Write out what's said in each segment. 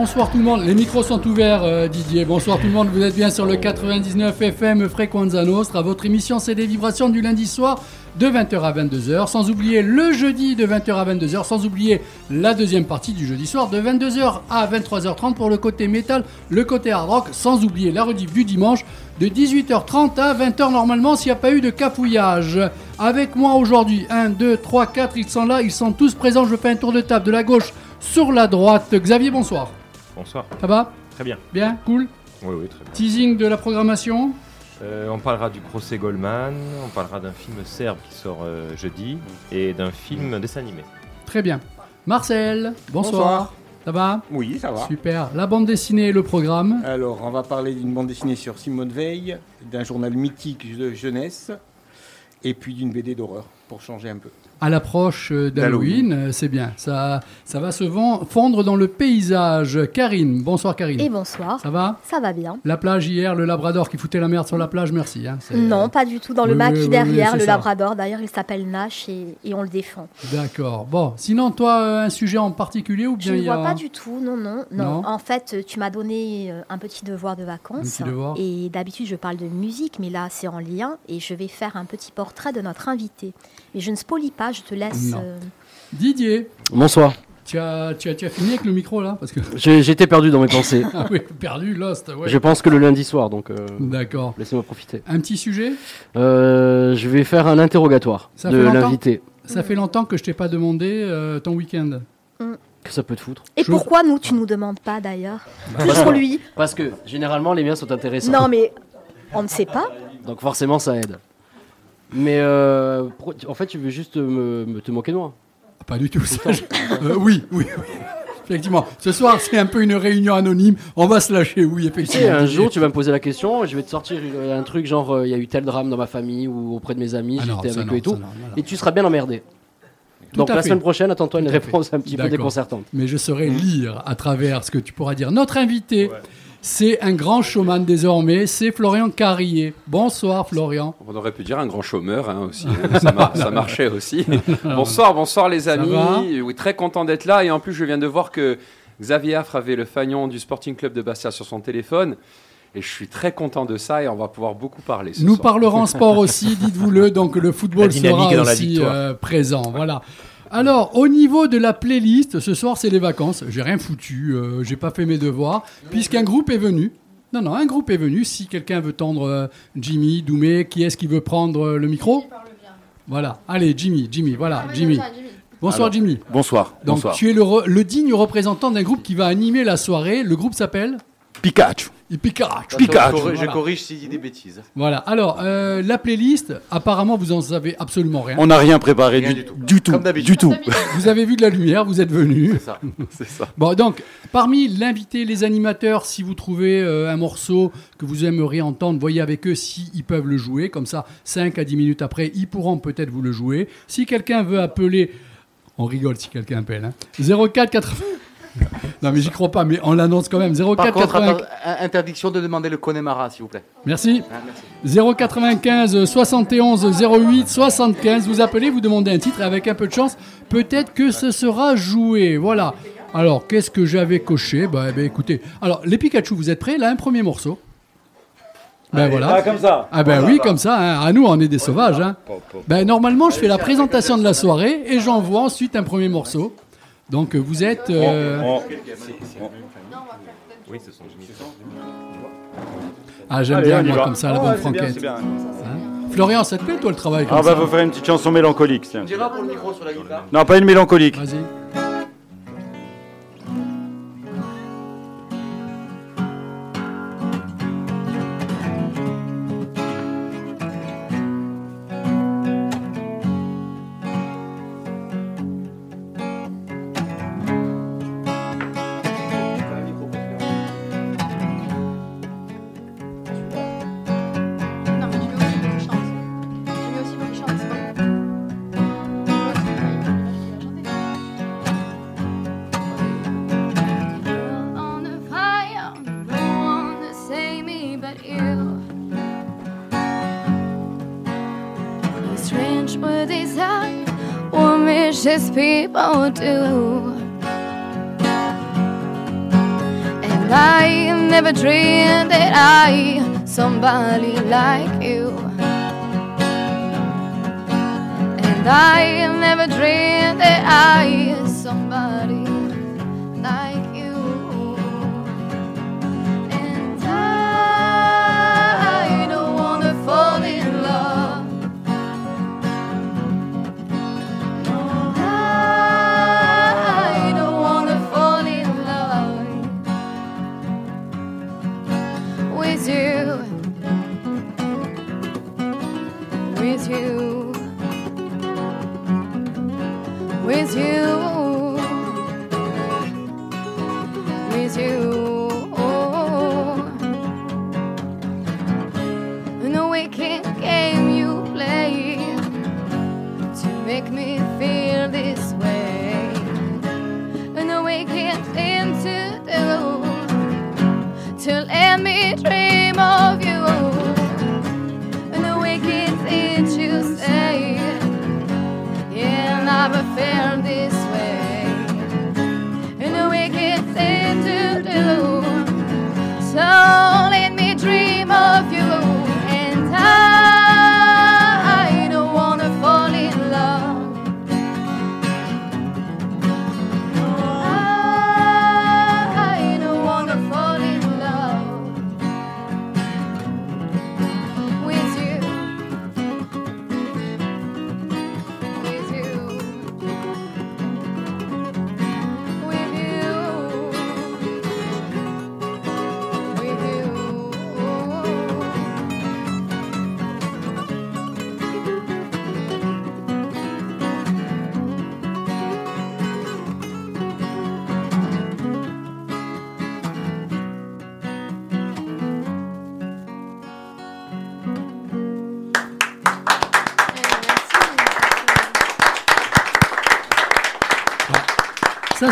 Bonsoir tout le monde, les micros sont ouverts euh, Didier. Bonsoir tout le monde, vous êtes bien sur le 99 FM Frequenza Nostra. Votre émission c'est des vibrations du lundi soir de 20h à 22h, sans oublier le jeudi de 20h à 22h, sans oublier la deuxième partie du jeudi soir de 22h à 23h30 pour le côté métal, le côté hard rock, sans oublier la rediff du dimanche de 18h30 à 20h normalement s'il n'y a pas eu de capouillage. Avec moi aujourd'hui, 1, 2, 3, 4, ils sont là, ils sont tous présents. Je fais un tour de table de la gauche sur la droite. Xavier, bonsoir. Bonsoir. Ça va Très bien. Bien Cool Oui, oui, très bien. Teasing de la programmation Euh, on parlera du procès Goldman, on parlera d'un film serbe qui sort euh, jeudi et d'un film dessin animé. Très bien. Marcel, bonsoir. Bonsoir. Ça va Oui, ça va. Super. La bande dessinée et le programme. Alors, on va parler d'une bande dessinée sur Simone Veil, d'un journal mythique de jeunesse, et puis d'une BD d'horreur, pour changer un peu. À l'approche euh, d'Halloween, euh, c'est bien. Ça, ça va se fondre dans le paysage. Karine, bonsoir Karine. Et bonsoir. Ça va? Ça va bien. La plage hier, le labrador qui foutait la merde sur la plage, merci. hein. Non, pas du tout. Dans le Oui, maquis oui, derrière, le ça. labrador. D'ailleurs, il s'appelle Nash et, et on le défend. D'accord. Bon, sinon, toi, euh, un sujet en particulier ou Je bien ne il y a... vois pas du tout. Non, non, non. Non? En fait, tu m'as donné un petit devoir de vacances. Un petit devoir. Et d'habitude, je parle de musique, mais là, c'est en lien. Et je vais faire un petit portrait de notre invité. Mais je ne spolie pas, je te laisse. Euh, Didier, Bonsoir. tu as, tu, as, tu as fini avec le micro là Parce que... J'ai- J'étais perdu dans mes pensées. Ah oui, perdu, lost, ouais. Je pense que le lundi soir, donc euh, D'accord. laissez-moi profiter. Un petit sujet? Euh, je vais faire un interrogatoire Ça de fait longtemps l'invité. Ça fait longtemps que je t'ai pas demandé euh, ton week-end. Que ça peut te foutre Et Je- pourquoi nous, tu nous demandes pas d'ailleurs? Bah, Plus pour lui. Parce que généralement les miens sont intéressants. Non, mais on ne sait pas. Donc forcément ça aide. Mais euh, pro- en fait, tu veux juste me, me- te moquer de moi. Pas du tout. ça, je- Euh, oui, oui, oui. Effectivement. Ce soir, c'est un peu une réunion anonyme. On va se lâcher, oui, Tu sais, effectivement. un jour, tu vas me poser la question, je vais te sortir euh, un truc genre euh, il y a eu tel drame dans ma famille ou auprès de mes amis, Ah non, j'étais ça avec non, eux et tout, ça non, non, non. et tu seras bien emmerdé. Tout Donc à la fait. semaine prochaine, attends-toi une à réponse un petit peu D'accord. déconcertante. Mais je saurais lire à travers ce que tu pourras dire. Notre invité, c'est un grand showman désormais, c'est Florian Carrier. Bonsoir Florian. On aurait pu dire un grand chômeur hein, aussi. ça, mar- ça marchait aussi. bonsoir, bonsoir les amis. Oui, très content d'être là. Et en plus, je viens de voir que Xavier Affre avait le fagnon du Sporting Club de Bastia sur son téléphone. Et je suis très content de ça et on va pouvoir beaucoup parler. Ce Nous soir. parlerons sport aussi, dites-vous-le, donc le football sera aussi euh, présent. Voilà. Alors, au niveau de la playlist, ce soir c'est les vacances. J'ai rien foutu, euh, j'ai pas fait mes devoirs, puisqu'un groupe est venu. Non, non, un groupe est venu. Si quelqu'un veut tendre euh, Jimmy, Doumé, qui est-ce qui veut prendre euh, le micro? Voilà. Allez, Jimmy, Jimmy, voilà, Jimmy. Bonsoir Alors, Jimmy. Bonsoir. Donc bonsoir. tu es le, re- le digne représentant d'un groupe qui va animer la soirée. Le groupe s'appelle? Pikachu. Pikachu. Pikachu. Je corrige- Je Voilà. corrige s'il dit des bêtises. Voilà. Alors, euh, la playlist, apparemment, vous en savez absolument rien. On n'a rien préparé Rien du, du tout. du tout. Comme d'habitude. Du tout. Vous avez vu de la lumière, vous êtes venu. C'est ça. C'est ça. Bon, donc, parmi l'invité, les animateurs, si vous trouvez euh, un morceau que vous aimeriez entendre, voyez avec eux s'ils peuvent le jouer. Comme ça, 5 à 10 minutes après, ils pourront peut-être vous le jouer. Si quelqu'un veut appeler, on rigole si quelqu'un appelle, hein. 04 80. Non, mais j'y crois pas, mais on l'annonce quand même. 04 Par contre, 80. atta- interdiction de demander le Connemara, s'il vous plaît. Merci. Ah, merci. 095 71 08 75. Vous appelez, vous demandez un titre et avec un peu de chance, peut-être que ce sera joué. Voilà. Alors, qu'est-ce que j'avais coché? Bah, eh ben, écoutez. Alors, les Pikachu, vous êtes prêts? Là, un premier morceau. Ben voilà. comme ça. Ah ben oui, comme ça. hein. À nous, on est des sauvages. Hein. Ben normalement, je fais la présentation de la soirée et j'envoie ensuite un premier morceau. Donc, euh, vous êtes. euh, Oui, ce sont Jimmy. Ah, j'aime bien moi comme ça, la bonne franquette. bien. Hein Florian, ça te plaît toi le travail comme Ah bah ça faut faire une petite chanson mélancolique. tiens. On dira pour le micro sur la guitare. Non, pas une mélancolique. Vas-y. Somebody like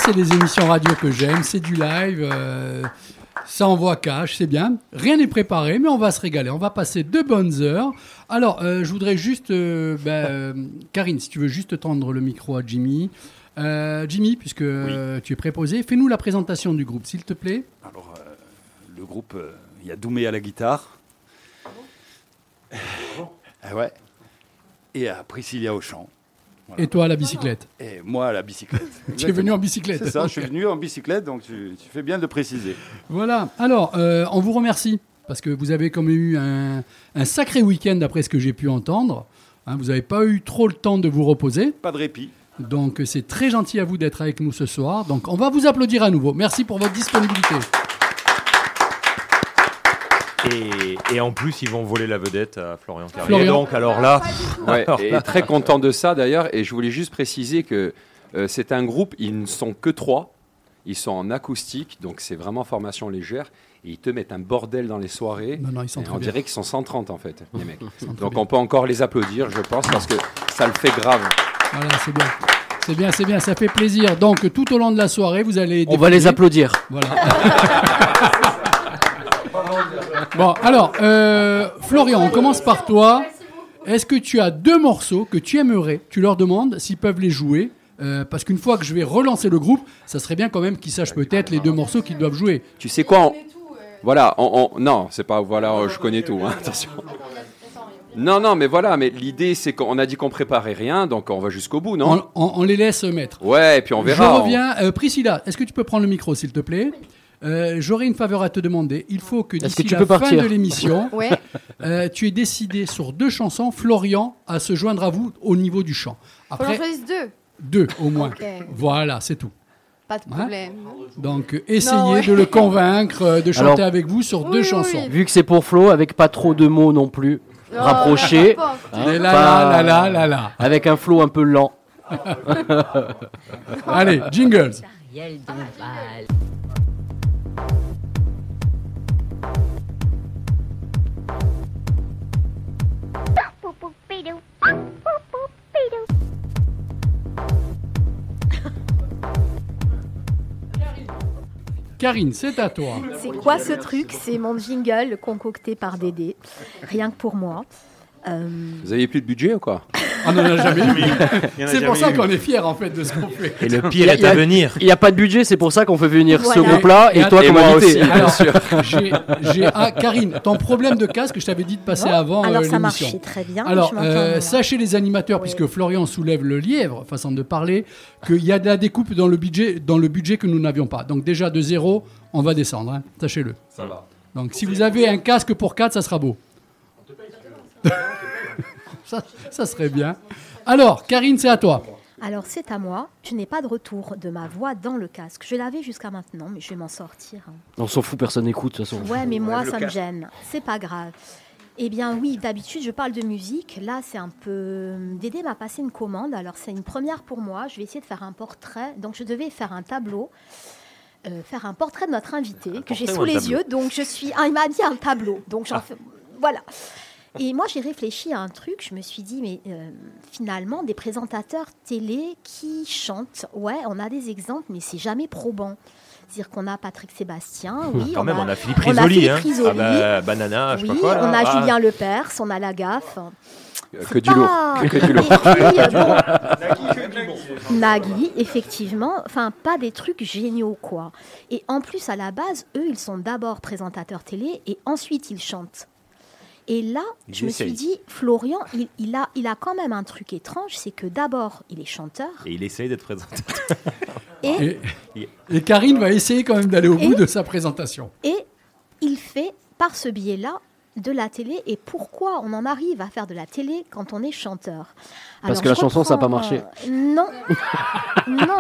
c'est des émissions radio que j'aime, c'est du live, euh, ça envoie cash, c'est bien. Rien n'est préparé, mais on va se régaler. On va passer de bonnes heures. Alors, euh, je voudrais juste, euh, ben, euh, Karine, si tu veux juste tendre le micro à Jimmy. Euh, Jimmy, puisque euh, tu es préposé, fais-nous la présentation du groupe, s'il te plaît. Alors, euh, le groupe, euh, il y a Doumé à la guitare. Ah ouais. Et à Priscilla au chant. Voilà. Et toi à la bicyclette. Et moi à la bicyclette. Tu es venu en bicyclette. C'est ça, je suis venu en bicyclette, donc tu, tu fais bien de le préciser. Voilà. Alors, euh, on vous remercie parce que vous avez quand même eu un, un sacré week-end d'après ce que j'ai pu entendre. Hein, vous n'avez pas eu trop le temps de vous reposer. Pas de répit. Donc c'est très gentil à vous d'être avec nous ce soir. Donc on va vous applaudir à nouveau. Merci pour votre disponibilité. Et, et en plus, ils vont voler la vedette à Florian Carrier. Florian. Donc, alors là, Ouais, alors et très content de ça d'ailleurs. Et je voulais juste préciser que euh, c'est un groupe, ils ne sont que trois. Ils sont en acoustique, donc c'est vraiment formation légère. Et ils te mettent un bordel dans les soirées. Non, non, ils sont Et très on bien. dirait qu'ils sont 130 en fait, les mecs. Donc on peut encore les applaudir, je pense, parce que ça le fait grave. Voilà, c'est bien. C'est bien, c'est bien, ça fait plaisir. Donc tout au long de la soirée, vous allez... On va les applaudir. Voilà. bon, alors, euh, Florian, on commence par toi. Est-ce que tu as deux morceaux que tu aimerais Tu leur demandes s'ils peuvent les jouer? euh, parce qu'une fois que je vais relancer le groupe, ça serait bien quand même qu'ils sachent peut-être les deux morceaux qu'ils doivent jouer. Tu sais quoi on- Voilà, on, on- non, c'est pas voilà, euh, je connais tout, hein, attention. Non, non, mais voilà, mais l'idée c'est qu'on a dit qu'on préparait rien, donc on va jusqu'au bout, non? On, les laisse mettre. Ouais, et puis on verra. Je reviens. Euh, Priscilla, est-ce que tu peux prendre le micro, s'il te plaît? Euh, J'aurais une faveur à te demander. Il faut que d'ici que tu la peux fin partir de l'émission, Ouais. euh, tu aies décidé sur deux chansons, Florian, à se joindre à vous au niveau du chant. Faut que j'en Après, choisisse deux. deux au moins. Voilà, c'est tout. Pas de Hein problème. Donc, essayez Non, ouais. de le convaincre euh, de chanter Alors- avec vous sur Oui, deux oui, chansons. oui. Vu que c'est pour Flo, avec pas trop de mots non plus, Non, rapprochés, hein, Et là, pas- là, là, là, là. avec un flow un peu lent. Allez, jingles. Karine, c'est à toi. C'est quoi ce truc? C'est mon jingle concocté par Dédé, rien que pour moi. Euh, Vous aviez plus de budget ou quoi On n'en a jamais eu. C'est pour ça qu'on est fiers en fait de ce qu'on fait. Et le pire a- est à venir. Il n'y a pas de budget, c'est pour ça qu'on fait venir ce Voilà. groupe-là et, Et- toi et comme moi invité. aussi. Alors, sûr. j'ai, j'ai- ah, Karine, ton problème de casque, je t'avais dit de passer avant Alors euh, ça l'émission. marchait très bien. Alors, je m'entends, euh, sachez les animateurs, puisque Florian soulève le lièvre, façon de parler, qu'il y a de la découpe dans le budget, dans le budget que nous n'avions pas. Donc déjà de zéro, on va descendre, hein, sachez-le. Ça va. Donc si vous avez un casque pour 4, ça sera beau. ça, ça serait bien. Alors, Karine, c'est à toi. Alors c'est à moi. Je n'ai pas de retour de ma voix dans le casque. Je l'avais jusqu'à maintenant, mais je vais m'en sortir. hein. On s'en fout, personne n'écoute de toute façon. Ouais, mais moi, ça me gêne. C'est pas grave. Eh bien, oui, d'habitude, je parle de musique. Là, c'est un peu. Dédé m'a passé une commande. Alors, c'est une première pour moi. Je vais essayer de faire un portrait. Donc, je devais faire un tableau. euh, faire un portrait de notre invité que j'ai sous les tableau? yeux. Donc, je suis. Ah, il m'a dit un tableau. Donc, j'en fais. Voilà. Et moi, j'ai réfléchi à un truc. Je me suis dit, mais euh, finalement, des présentateurs télé qui chantent, ouais, on a des exemples, mais c'est jamais probant. C'est-à-dire qu'on a Patrick Sébastien, oui. Quand même, on a Philippe on a Risoli. Philippe hein. Risoli. Ah bah, banana, je sais Oui, pas quoi. là. on a Ah. Julien Lepers, on a la gaffe. Euh, Que du lourd. Pas- Que, que du lourd. Euh, bon, Nagui, effectivement, enfin pas des trucs géniaux quoi. Et en plus à la base, eux, ils sont d'abord présentateurs télé et ensuite ils chantent. Et là, je me suis dit, Florian, il, il a, il a quand même un truc étrange, c'est que d'abord, il est chanteur Et il essaye d'être présenté. et, Et, et Karine va essayer quand même d'aller au bout de sa présentation. et il fait par ce biais-là de la télé. Et pourquoi on en arrive à faire de la télé quand on est chanteur Parce que la chanson, ça a pas marché. euh, non, non.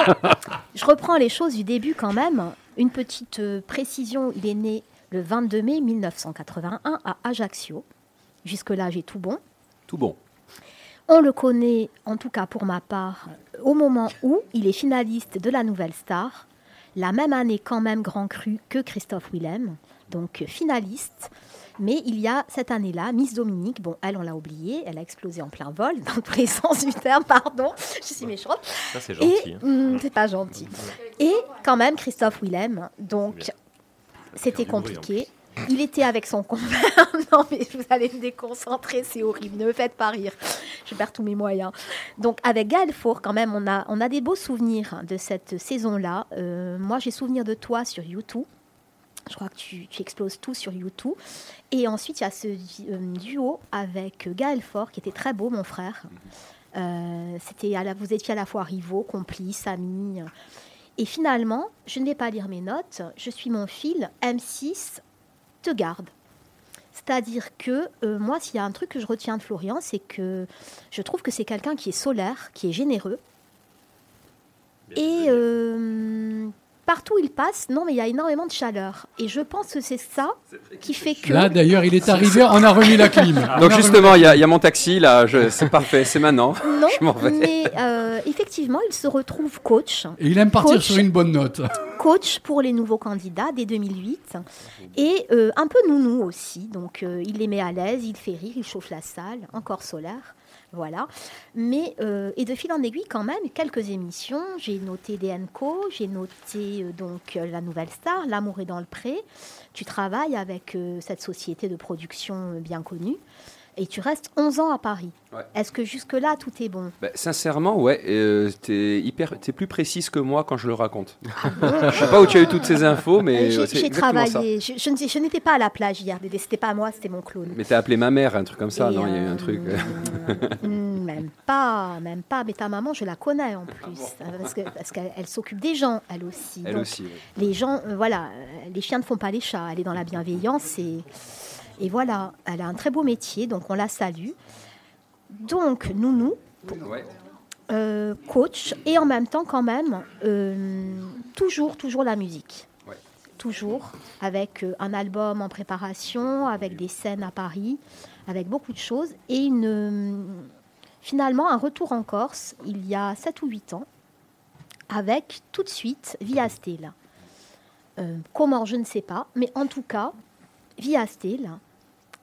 Je reprends les choses du début quand même. Une petite euh, précision, il est né le 22 mai 1981 à Ajaccio. Jusque-là, j'ai tout bon. Tout bon. On le connaît, en tout cas pour ma part, au moment où il est finaliste de la Nouvelle Star, la même année quand même grand cru que Christophe Willem, donc finaliste. Mais il y a cette année-là, Miss Dominique, bon, elle, on l'a oubliée, elle a explosé en plein vol, dans tous les sens du terme, pardon, je suis méchante. Ça, c'est gentil. Hein. hum, c'est pas gentil. Et quand même Christophe Willem, donc c'était compliqué. Il était avec son compère. non mais vous allez me déconcentrer, c'est horrible. Ne me faites pas rire. Je perds tous mes moyens. Donc avec Gaël Four, quand même, on a, on a des beaux souvenirs de cette saison-là. Euh, moi, j'ai souvenir de toi sur YouTube. Je crois que tu, tu exploses tout sur YouTube. Et ensuite, il y a ce euh, duo avec Gaël Faure, qui était très beau, mon frère. Euh, c'était à la, vous étiez à la fois rivaux, complices, amis. Et finalement, je ne vais pas lire mes notes. Je suis mon fil. M6 te garde. C'est-à-dire que euh, moi, s'il y a un truc que je retiens de Florian, c'est que je trouve que c'est quelqu'un qui est solaire, qui est généreux. Et euh, partout où il passe, non, mais il y a énormément de chaleur. Et je pense que c'est ça qui fait que. Là, d'ailleurs, il est arrivé, on a remis la clim. Donc justement, il y, a- il y a mon taxi là, je- c'est parfait, c'est maintenant. non, je m'en vais. mais euh, effectivement, il se retrouve coach. Et il aime partir Coach. sur une bonne note. coach pour les nouveaux candidats dès 2008 et euh, un peu nounou aussi. Donc euh, il les met à l'aise, il fait rire, il chauffe la salle, encore solaire. Voilà. Mais, euh, et de fil en aiguille, quand même, quelques émissions. J'ai noté DNCO, j'ai noté euh, donc euh, La Nouvelle Star, L'amour est dans le pré. Tu travailles avec cette société de production bien connue. Et tu restes 11 ans à Paris. Ouais. Est-ce que jusque-là, tout est bon? Bah, sincèrement, ouais, euh, t'es hyper, t'es plus précise que moi quand je le raconte. bon? Je sais pas où tu as eu toutes ces infos, mais Euh, J'ai euh, ça. travaillé. Je, je n'étais pas à la plage hier, Dédé. C'était pas moi, c'était mon clown. Mais t'as appelé ma mère, un truc comme ça, Et, non? Il y a eu euh, un truc. Hmm, même pas, même pas. Mais ta maman, je la connais en plus, euh, parce que parce qu'elle elle s'occupe des gens, elle aussi. Elle Donc, aussi. ouais. Les gens, euh, voilà, euh, les chiens ne font pas les chats. Elle est dans la bienveillance et et voilà, elle a un très beau métier, donc on la salue. Donc Nounou, Ouais. euh, coach et en même temps quand même euh, toujours toujours la musique Ouais. toujours avec euh, un album en préparation avec des scènes à Paris avec beaucoup de choses et une finalement un retour en Corse il y a 7 ou 8 ans avec tout de suite Via Stella Euh, comment je ne sais pas mais en tout cas Via Stella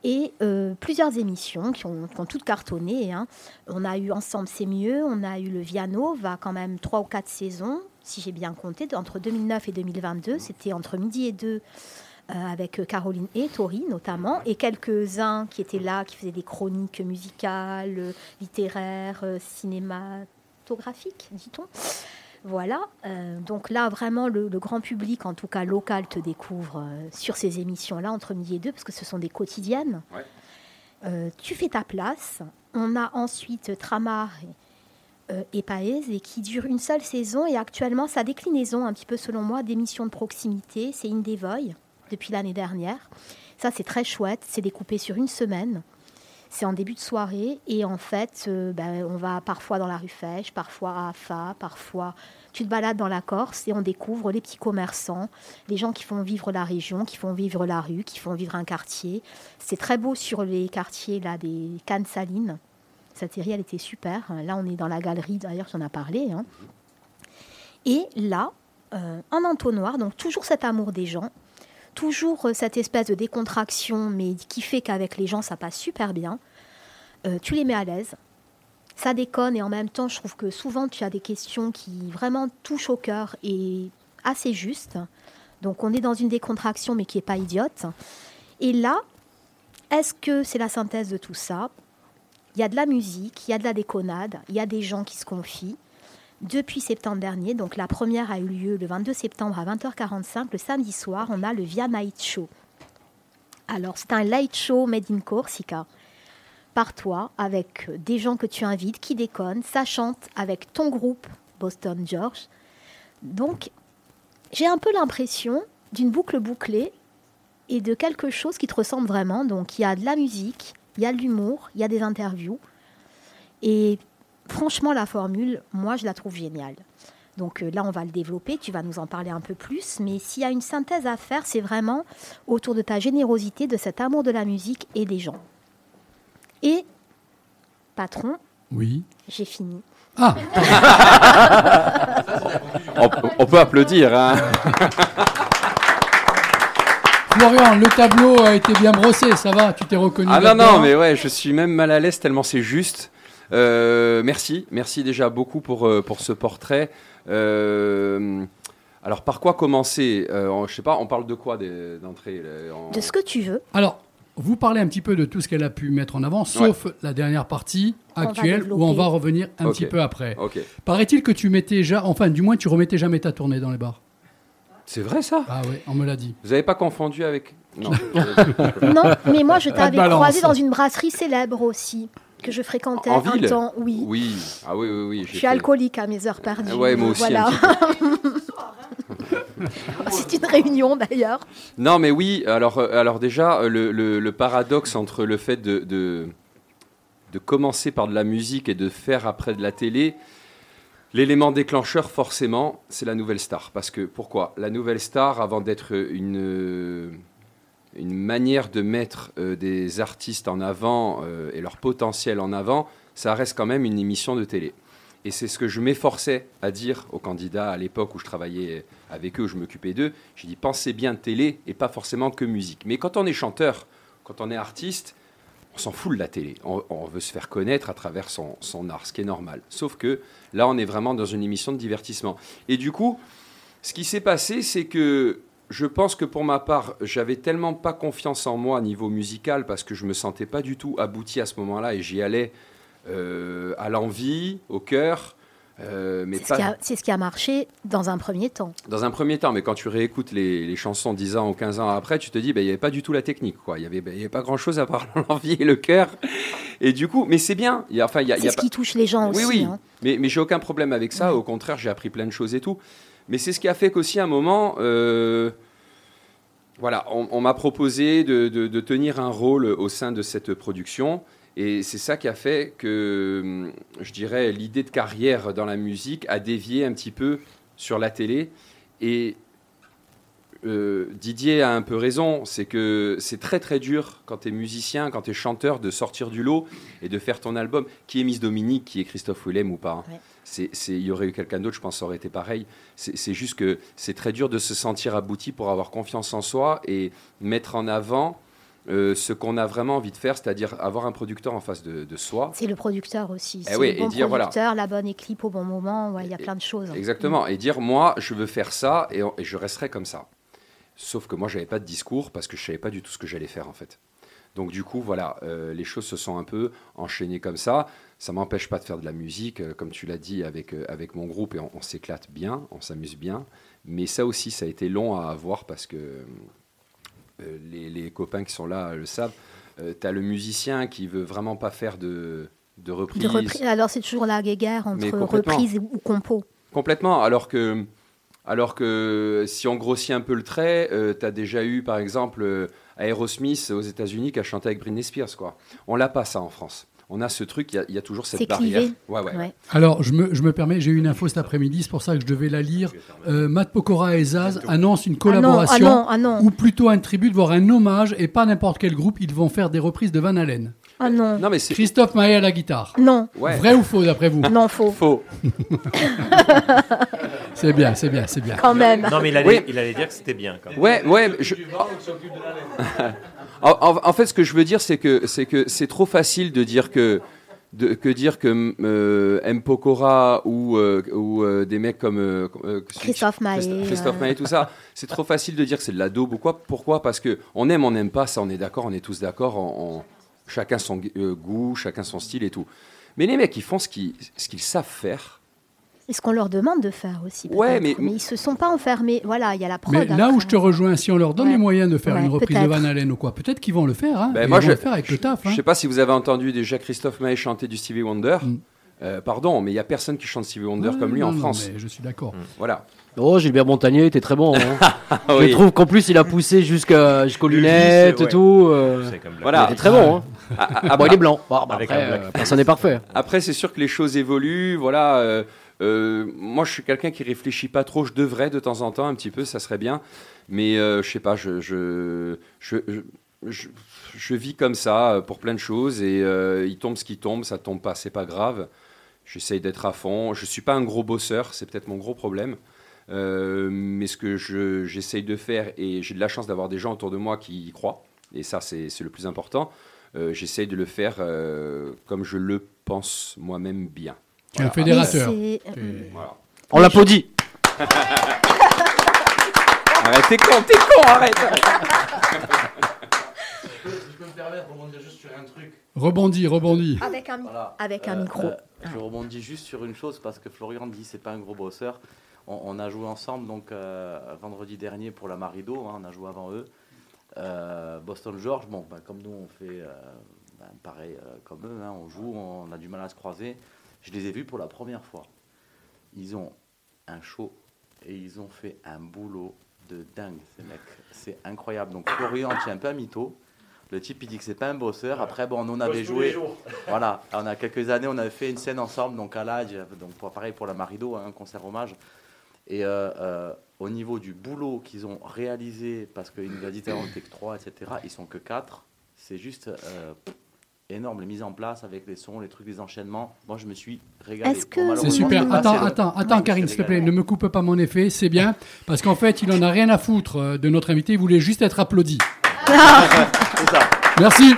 et euh, plusieurs émissions qui ont, toutes cartonné. hein. On a eu Ensemble c'est mieux, on a eu le Viano, va quand même trois ou quatre saisons, si j'ai bien compté, entre 2009 et 2022. C'était entre midi et deux euh, avec euh, Caroline et Tori notamment, et quelques-uns qui étaient là, qui faisaient des chroniques musicales, littéraires, cinématographiques, dit-on. Voilà, euh, donc là vraiment le, le grand public, en tout cas local, te découvre euh, sur ces émissions-là entre midi et deux, parce que ce sont des quotidiennes. Ouais. Euh, tu fais ta place. On a ensuite Tramar et, et Paez, et qui dure une seule saison. Et actuellement, sa déclinaison, un petit peu selon moi, d'émissions de proximité, c'est In Des Voy, depuis l'année dernière. Ça, c'est très chouette. C'est découpé sur une semaine. C'est en début de soirée. Et en fait, euh, ben, on va parfois dans la rue Fèche, parfois à Afa, parfois tu te balades dans la Corse et on découvre les petits commerçants, les gens qui font vivre la région, qui font vivre la rue, qui font vivre un quartier. C'est très beau sur les quartiers là des Cannes Salines. Cette série, elle était super. Là, on est dans la galerie, d'ailleurs, j'en ai parlé. hein. Et là, euh, en entonnoir, donc toujours cet amour des gens, toujours euh, cette espèce de décontraction, mais qui fait qu'avec les gens, ça passe super bien. Euh, tu les mets à l'aise. Ça déconne et en même temps, je trouve que souvent, tu as des questions qui vraiment touchent au cœur et assez justes. Donc, on est dans une décontraction, mais qui n'est pas idiote. Et là, est-ce que c'est la synthèse de tout ça? Il y a de la musique, il y a de la déconnade, il y a des gens qui se confient. Depuis septembre dernier, donc la première a eu lieu le 22 septembre à 20h45, le samedi soir, on a le Via Night Show. Alors, c'est un light show made in Corsica, par toi, avec des gens que tu invites, qui déconnent, ça chante avec ton groupe Boston George. Donc, j'ai un peu l'impression d'une boucle bouclée et de quelque chose qui te ressemble vraiment. Donc, il y a de la musique, il y a de l'humour, il y a des interviews. Et franchement, la formule, moi, je la trouve géniale. Donc euh, là, on va le développer, tu vas nous en parler un peu plus. Mais s'il y a une synthèse à faire, c'est vraiment autour de ta générosité, de cet amour de la musique et des gens. Et, patron, Oui. j'ai fini. Ah On, on peut applaudir. hein. Florian, le tableau a été bien brossé, ça va Tu t'es reconnu Ah non, non, mais ouais, je suis même mal à l'aise tellement c'est juste. Euh, merci, merci déjà beaucoup pour, euh, pour ce portrait. Euh, alors, par quoi commencer Euh, on- Je sais pas, on parle de quoi d'entrée en- De ce que tu veux. Alors, vous parlez un petit peu de tout ce qu'elle a pu mettre en avant, sauf la dernière partie actuelle où on va revenir un petit peu après. Ok. Paraît-il que tu mettais ja- enfin du moins tu remettais jamais ta tournée dans les bars. C'est vrai ça? Ah oui, on me l'a dit. Vous n'avez pas confondu avec Non. Non, mais moi, je t'avais croisé dans une brasserie célèbre aussi, que je fréquentais En un ville temps. Oui. Oui, ah oui, oui, oui. Je suis fait- alcoolique à mes heures perdues. Ouais, moi aussi, Voilà. un C'est une réunion d'ailleurs. Non, mais oui, alors, euh, alors déjà, euh, le, le- le paradoxe entre le fait de, de, de commencer par de la musique et de faire après de la télé, l'élément déclencheur, forcément, c'est la nouvelle star. Parce que, pourquoi? La nouvelle star, avant d'être une, une manière de mettre euh, des artistes en avant euh, et leur potentiel en avant, ça reste quand même une émission de télé. Et c'est ce que je m'efforçais à dire aux candidats à l'époque où je travaillais avec eux, où je m'occupais d'eux. J'ai dit pensez bien télé et pas forcément que musique. Mais quand on est chanteur, quand on est artiste, on s'en fout de la télé. On, veut se faire connaître à travers son, son art, ce qui est normal. Sauf que là, on est vraiment dans une émission de divertissement. Et du coup, ce qui s'est passé, c'est que je pense que pour ma part, j'avais tellement pas confiance en moi à niveau musical parce que je me sentais pas du tout abouti à ce moment-là et j'y allais euh, à l'envie, au cœur. euh, mais C'est ce, pas qui a- c'est ce qui a marché dans un premier temps. dans un premier temps, mais quand tu réécoutes les, les chansons 10 ans ou 15 ans après, tu te dis, ben, il n'y avait pas du tout la technique. quoi. Il n'y avait, ben, avait pas grand-chose à part l'envie et le cœur. Et du coup, mais c'est bien. Il y a, enfin, il y a, il y C'est a ce pas- qui touche les gens oui, aussi. oui, hein. mais, mais j'ai aucun problème avec ça. Au contraire, j'ai appris plein de choses et tout. Mais c'est ce qui a fait qu'aussi, à un moment, euh, voilà, on, m'a proposé de, tenir un rôle au sein de cette production. Et c'est ça qui a fait que, hum, je dirais, l'idée de carrière dans la musique a dévié un petit peu sur la télé. Et euh, Didier a un peu raison, c'est que c'est très très dur quand tu es musicien, quand tu es chanteur, de sortir du lot et de faire ton album. Qui est Miss Dominique, qui est Christophe Willem ou pas hein. Il y aurait eu quelqu'un d'autre, je pense, ça aurait été pareil. C'est juste que c'est très dur de se sentir abouti pour avoir confiance en soi et mettre en avant euh, ce qu'on a vraiment envie de faire, c'est-à-dire avoir un producteur en face de, de soi. C'est le producteur aussi. Eh oui, le et bon voilà. producteur, la bonne équipe au bon moment. Ouais, Il y a plein de choses. Exactement. Et dire, moi, je veux faire ça et, et je resterai comme ça. Sauf que moi, j'avais pas de discours parce que je savais pas du tout ce que j'allais faire en fait. Donc du coup, voilà, euh, les choses se sont un peu enchaînées comme ça. Ça m'empêche pas de faire de la musique, euh, comme tu l'as dit, avec, euh, avec mon groupe, et on, on s'éclate bien, on s'amuse bien. Mais ça aussi, ça a été long à avoir parce que euh, les, les copains qui sont là le savent. tu as le musicien qui veut vraiment pas faire de, de reprise. De repri- Alors c'est toujours la guéguerre entre reprise ou compo. Complètement. Alors que, alors que si on grossit un peu le trait, tu as déjà eu, par exemple, euh, Aerosmith aux États-Unis qui a chanté avec Britney Spears. Quoi. On l'a pas ça en France. On a ce truc, il y a- il y, a toujours cette barrière. clivé. Ouais, ouais. Ouais. Alors, je me, je me permets, j'ai eu une info cet après-midi, c'est pour ça que je devais la lire. Euh, Matt Pokora et Zaz annoncent une collaboration, ah non, ah non. ou plutôt un tribut, voire un hommage, et pas n'importe quel groupe, ils vont faire des reprises de Van Halen. Ah non. Non, mais c'est. Christophe Maé à la guitare. Non. Ouais. Vrai ou faux d'après vous? Non, faux. Faux. C'est bien, c'est bien, c'est bien. Quand même. Non, mais il allait, Oui. il allait dire que c'était bien. Quand même. Ouais, ouais. je- en, en- en fait, ce que je veux dire, c'est que c'est que c'est trop facile de dire que de, que dire que euh, M Pokora ou euh, ou euh, des mecs comme Christophe Maé, Christ- Christophe. Maé, tout ça, c'est trop facile de dire que c'est de la daube ou quoi. Pourquoi? Parce que on aime, on n'aime pas, ça, on est d'accord, on est tous d'accord. chacun son goût, chacun son style et tout. Mais les mecs, ils font ce qu'ils ce qu'ils savent faire. Et ce qu'on leur demande de faire aussi. Ouais, mais- ils se sont pas enfermés. Voilà, il y a la prod. Mais là où je te rejoins, si on leur donne Ouais. les moyens de faire Ouais, une reprise de. Van Halen ou quoi, peut-être qu'ils vont le faire. Hein, Ben, moi, ils vont je- le faire avec le taf. Je hein. sais pas si vous avez entendu déjà Christophe Maé chanter du Stevie Wonder. Mm. Euh, pardon, mais il y a personne qui chante Stevie Wonder Ouais, comme lui non, en non, France. mais je suis d'accord. Voilà. Oh, Gilbert Montagnier était très bon. hein. Ah Je oui. trouve qu'en plus, il a poussé jusqu'à jusqu'aux Le lunettes et ouais. tout. euh, C'est comme Black Voilà. Il était très bon. Hein. Ah, ah, bon, il est blanc. Bon, bah, après, euh, personne n'est parfait. Après, c'est sûr que les choses évoluent. Voilà. Euh, moi, je suis quelqu'un qui réfléchit pas trop. Je devrais de temps en temps un petit peu, ça serait bien. Mais euh, je sais pas. Je vis comme ça euh, pour plein de choses et euh, il tombe ce qui tombe, ça tombe pas, c'est pas grave. J'essaye d'être à fond. Je suis pas un gros bosseur, c'est peut-être mon gros problème. Mais ce que je- j'essaye de faire, et j'ai de la chance d'avoir des gens autour de moi qui y croient, et ça c'est le plus important, j'essaye de le faire comme je le pense moi-même bien. Tu es un fédérateur. Tu- Voilà. On l'applaudit. Arrête, t'es con, t'es con, arrête Je peux me permettre de rebondir juste sur un truc. Rebondis, rebondis. Avec un, mi- Voilà. avec un Euh, micro. euh, je rebondis juste sur une chose parce que Florian dit c'est pas un gros bosseur. On, on a joué ensemble donc euh, vendredi dernier pour la Marido, hein, on a joué avant eux. Euh, Boston George, bon, bah, comme nous on fait euh, bah, pareil euh, comme eux, hein, on joue, on a du mal à se croiser. Je les ai vus pour la première fois. Ils ont un show et ils ont fait un boulot de dingue, ces mecs. C'est incroyable. Donc Florian tient un peu à mytho. Le type il dit que c'est pas un bosseur. Après bon, on avait joué. Voilà, on a quelques années, on avait fait une scène ensemble, donc à l'âge, donc pareil pour la Marido, hein, un concert hommage. Et euh, euh, au niveau du boulot qu'ils ont réalisé, parce qu'il nous a dit on était que 3, etc., ils sont que 4, c'est juste euh, énorme, les mises en place avec les sons, les trucs, les enchaînements. Moi, je me suis régalé. Bon, C'est malheureusement, super. pas, Attends, attends, attends, Karine, s'il te plaît, ne me coupe pas mon effet, c'est bien, parce qu'en fait, il en a rien à foutre euh, de notre invité, il voulait juste être applaudi. C'est ça. Merci.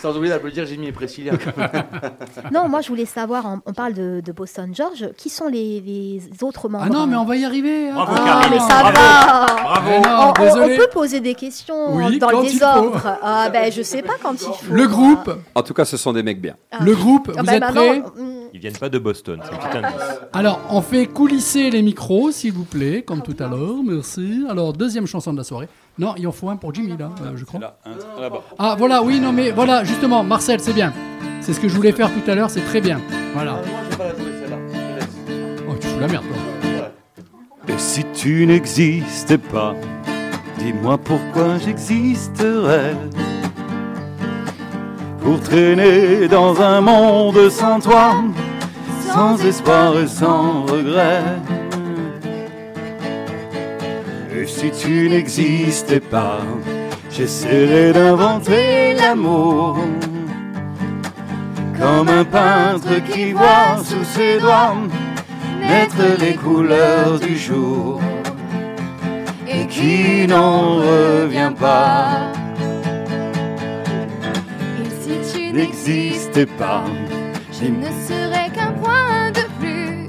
Sans oublier d'applaudir Jimmy et Priscilla. Non, moi je voulais savoir, on, on parle de, de Boston George, qui sont les, les autres membres? Ah non, mais on va y arriver. hein. Bravo, Ah, Karine. mais ça Bravo. va Bravo. On, on- on désolé. peut poser des questions Oui, dans quand le il désordre. Ah ben je sais pas quand il faut. Le groupe, En tout cas, ce sont des mecs bien. Ah. le groupe, Ah vous ben êtes prêts? mm, Ils viennent pas de Boston, c'est un petit indice. Alors, on fait coulisser les micros, s'il vous plaît, comme tout à l'heure. Merci. Alors, deuxième chanson de la soirée. Non, il en faut un pour Jimmy, là, euh, je crois. Là, là-bas. Ah, voilà, oui, non, mais voilà, justement, Marcel, c'est bien. C'est ce que je voulais faire tout à l'heure, c'est très bien. Voilà. Moi, je vais pas la jouer celle-là. Je laisse. Oh, tu fous la merde, toi. Et si tu n'existais pas, dis-moi pourquoi j'existerais. Pour traîner dans un monde sans toi, sans espoir et sans regret. Si tu n'existais pas, j'essaierais d'inventer l'amour. Comme un peintre qui voit sous ses doigts naître les couleurs du jour et qui n'en revient pas. Et si tu N'existait pas. je ne serais qu'un point de plus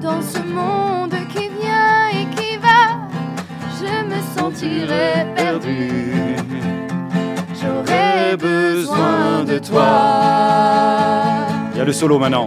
dans ce monde qui sentirais perdu. J'aurais besoin de toi. Il y a le solo maintenant.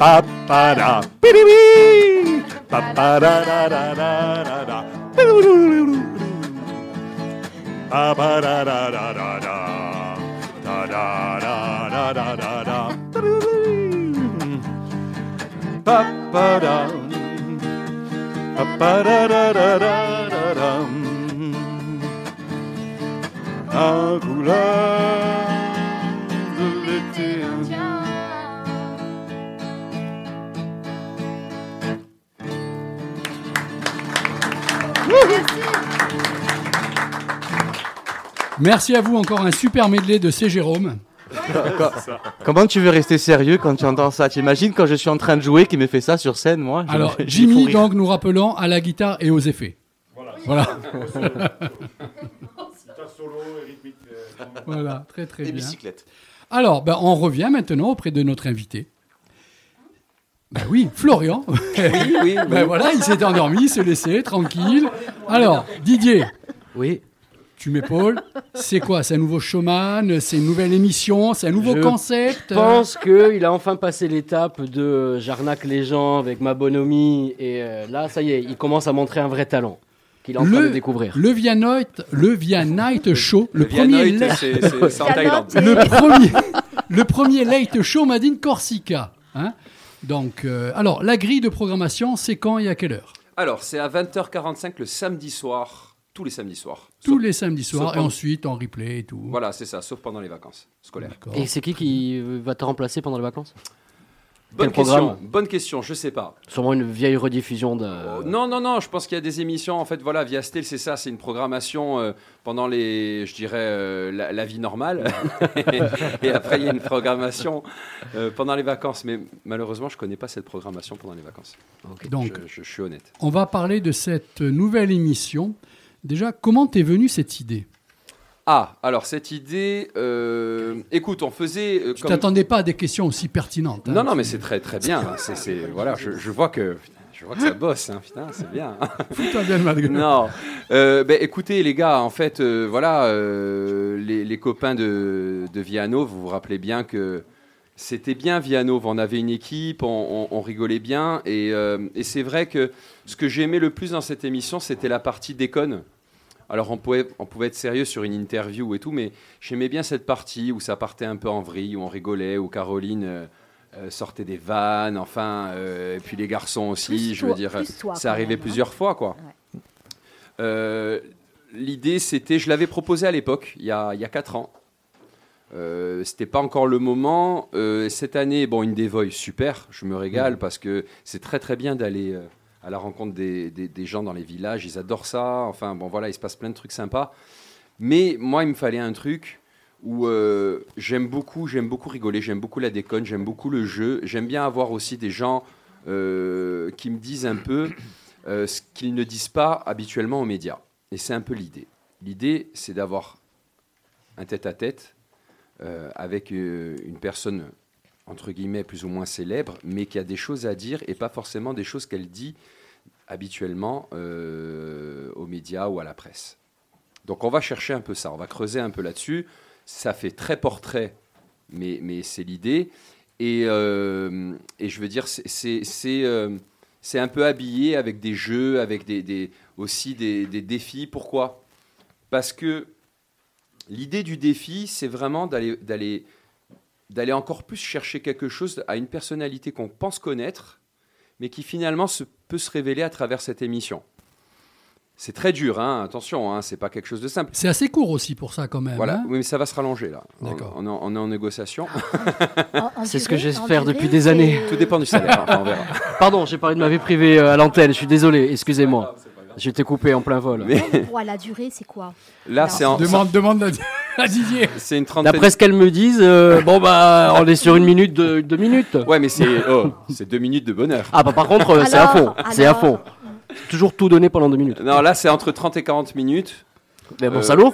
Hey! Papada, bidibi, papada da da da da da, papada da da da da, da da da da da da da, papada, papada da da da da da, la couleur de l'été Merci à vous, encore un super medley de C. Jérôme. Comment tu veux rester sérieux quand tu entends ça? T'imagines quand je suis en train de jouer qui me fait ça sur scène, moi? Alors, Jimmy, donc, nous rappelons à la guitare et aux effets. Voilà. Voilà, très très Et bien. bicyclette. Alors, ben, on revient maintenant auprès de notre invité. Ben oui, Florian. oui, oui. Ben voilà, il s'était endormi, il se laissait, tranquille. Alors, Didier. Oui. Tu m'épaules. C'est quoi C'est un nouveau showman C'est une nouvelle émission C'est un nouveau Je concept? Je pense qu'il a enfin passé l'étape de euh, j'arnaque les gens avec ma bonhomie et euh, là, ça y est, il commence à montrer un vrai talent qu'il est en train de découvrir. Le Via Night, le Via Night Show, le, premier, Night, la- c'est- c'est- c'est en Thaïlande. le premier, le premier late show Madine Corsica. hein. Donc, euh, alors la grille de programmation, c'est quand et à quelle heure? Alors, c'est à 20h45 le samedi soir, tous les samedis soirs. Tous Sauf- les samedis soirs et pendant- ensuite en replay et tout. Voilà, c'est ça, sauf pendant les vacances scolaires. Et c'est qui qui va te remplacer pendant les vacances? Bonne question, bonne question, je sais pas. Sûrement une vieille rediffusion de. Non, non, non, je pense qu'il y a des émissions, en fait, voilà, via Stel, c'est ça, c'est une programmation euh, pendant les, je dirais, euh, la, la vie normale. et après, il y a une programmation euh, pendant les vacances. Mais malheureusement, je connais pas cette programmation pendant les vacances. Donc- je, je- je suis honnête. On va parler de cette nouvelle émission. Déjà, comment t'es venue cette idée? Ah, alors cette idée, euh, écoute, on faisait. euh, Tu comme- t'attendais pas à des questions aussi pertinentes. hein. Non, non, mais c'est très, très bien. C'est, c'est- voilà, je, je vois que, je vois que ça bosse, hein, putain, c'est bien. Fous-toi bien de ma gueule. Non, Euh, ben, écoutez les gars, en fait, euh, voilà, euh, les, les copains de, de Vianov, vous vous rappelez bien que c'était bien Vianov. On avait une équipe, on, on- on rigolait bien, et, euh, et c'est vrai que ce que j'aimais le plus dans cette émission, c'était la partie déconne. Alors on pouvait, on pouvait être sérieux sur une interview et tout, mais j'aimais bien cette partie où ça partait un peu en vrille, où on rigolait, où Caroline euh, euh, sortait des vannes, enfin, euh, et puis les garçons aussi, Plus je toi- veux dire, toi, ça arrivait même, hein. plusieurs fois, quoi. L'idée, c'était, je l'avais proposé à l'époque, il y a, il y a 4 ans. Euh, c'était pas encore le moment. Euh, cette année, bon, une des Voice, super, je me régale Mhm. parce que c'est très très bien d'aller euh, à la rencontre des, des- des gens dans les villages, ils adorent ça. Enfin, bon, voilà, il se passe plein de trucs sympas. Mais moi, il me fallait un truc où euh, j'aime beaucoup, j'aime beaucoup rigoler, j'aime beaucoup la déconne, j'aime beaucoup le jeu. J'aime bien avoir aussi des gens qui me disent un peu ce qu'ils ne disent pas habituellement aux médias. Et c'est un peu l'idée. L'idée, c'est d'avoir un tête-à-tête euh, avec euh, une personne, entre guillemets, plus ou moins célèbre, mais qui a des choses à dire et pas forcément des choses qu'elle dit habituellement euh, aux médias ou à la presse. Donc on va chercher un peu ça, on va creuser un peu là-dessus. Ça fait très portrait, mais, mais c'est l'idée. Et, euh, et je veux dire, c'est- euh, un peu habillé avec des jeux, avec des, des- aussi des, des défis. Pourquoi? Parce que l'idée du défi, c'est vraiment d'aller encore plus chercher quelque chose à une personnalité qu'on pense connaître, mais qui finalement se, peut se révéler à travers cette émission. C'est très dur, hein, attention, hein, c'est pas quelque chose de simple. C'est assez court aussi pour ça quand même. Voilà, hein. oui, mais ça va se rallonger là. On, D'accord. on est en- on est en négociation. En C'est ce que j'espère depuis des années. Tout dépend du salaire, enfin, on verra. Pardon, j'ai parlé de ma vie privée euh, à l'antenne, je suis désolé, excusez-moi. Été coupé en plein vol. Mais pour la durée, c'est quoi là, c'est en- Demande, demande à, à Didier. c'est une trentaine. D'après ce qu'elles me disent, euh, bon bah on est sur une minute, de, deux minutes. Ouais, mais c'est oh, c'est deux minutes de bonheur. Ah bah par contre, euh, c'est à Alors, fond, c'est à fond. Toujours tout donner pendant deux minutes. Non, là, c'est entre 30 et 40 minutes. Mais bon, Euh, salaud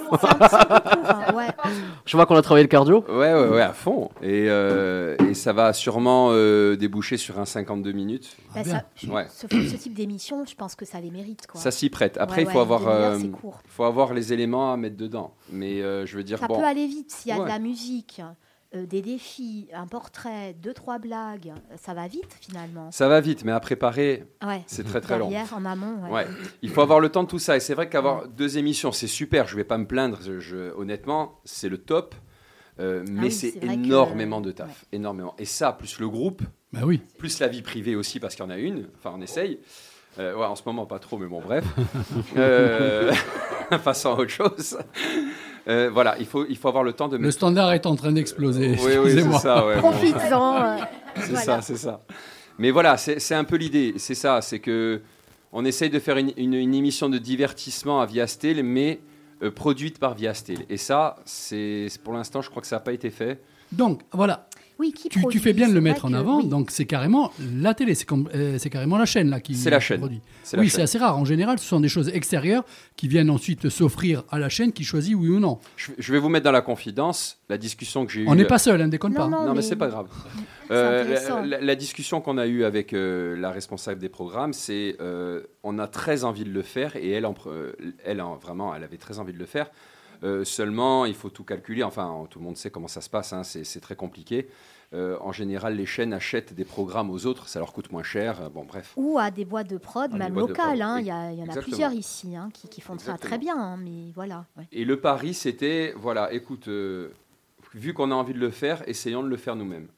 Je vois qu'on a travaillé le cardio. Ouais, ouais, ouais, à fond. Et, euh, et ça va sûrement euh, déboucher sur un 52 minutes. Bah, bien. ça- je- Ouais. ce, ce type d'émission, je pense que ça les mérite. Quoi. Ça s'y prête. Après, Ouais, il faut ouais, avoir, euh, faut avoir les éléments à mettre dedans. Mais euh, je veux dire, Ça bon, peut aller vite. S'il y a Ouais. de la musique, euh, des défis, un portrait, deux, trois blagues, ça va vite finalement. ça va vite, mais à préparer, Ouais. c'est très très long. Derrière, en amont. ouais. Ouais. Il faut avoir le temps de tout ça. Et c'est vrai qu'avoir deux émissions, c'est super. Je vais pas me plaindre. Je- je- honnêtement, c'est le top. Euh, mais Ah oui, c'est que- énormément de taf. Énormément. Et ça, plus le groupe, Bah oui. plus la vie privée aussi, parce qu'il y en a une. Enfin, on essaye. Euh, ouais, en ce moment, pas trop, mais bon, bref. euh... Passons à autre chose. Euh, voilà, il faut, il faut avoir le temps de Le mettre. standard est en train d'exploser. Oui, oui, c'est Excusez-moi. ça. ouais, bon. Profites-en. euh, C'est voilà. ça, c'est ça. Mais voilà, c'est c'est un peu l'idée. C'est ça, c'est que on essaye de faire une, une- une émission de divertissement à Viastel, mais euh, produite par Viastel. Et ça, c'est pour l'instant, je crois que ça n'a pas été fait. Donc voilà, Oui, qui tu, fais bien de le mettre en que- avant. oui. Donc c'est carrément la télé, c'est euh, carrément la chaîne là qui C'est la qui chaîne. produit. C'est la Oui, c'est assez rare. En général, ce sont des choses extérieures qui viennent ensuite s'offrir à la chaîne qui choisit oui ou non. Je, je vais vous mettre dans la confidence la discussion que j'ai eue. On n'est pas seul, hein, déconne Non, pas. non, Non, mais, mais- c'est pas grave. Euh, la, discussion qu'on a eue avec euh, la responsable des programmes, c'est euh, on a très envie de le faire et elle, en euh, elle en- vraiment, elle avait très envie de le faire. Euh, seulement, il faut tout calculer. Enfin, tout le monde sait comment ça se passe. hein, c'est très compliqué. Euh, en général, les chaînes achètent des programmes aux autres, ça leur coûte moins cher. Euh, Bon, bref. Ou à des boîtes de prod, À même locales. hein. Il y, en a Exactement. plusieurs ici hein, qui, qui font ça très bien. mais voilà. ouais. Et le pari, c'était, voilà, écoute, euh, vu qu'on a envie de le faire, essayons de le faire nous-mêmes.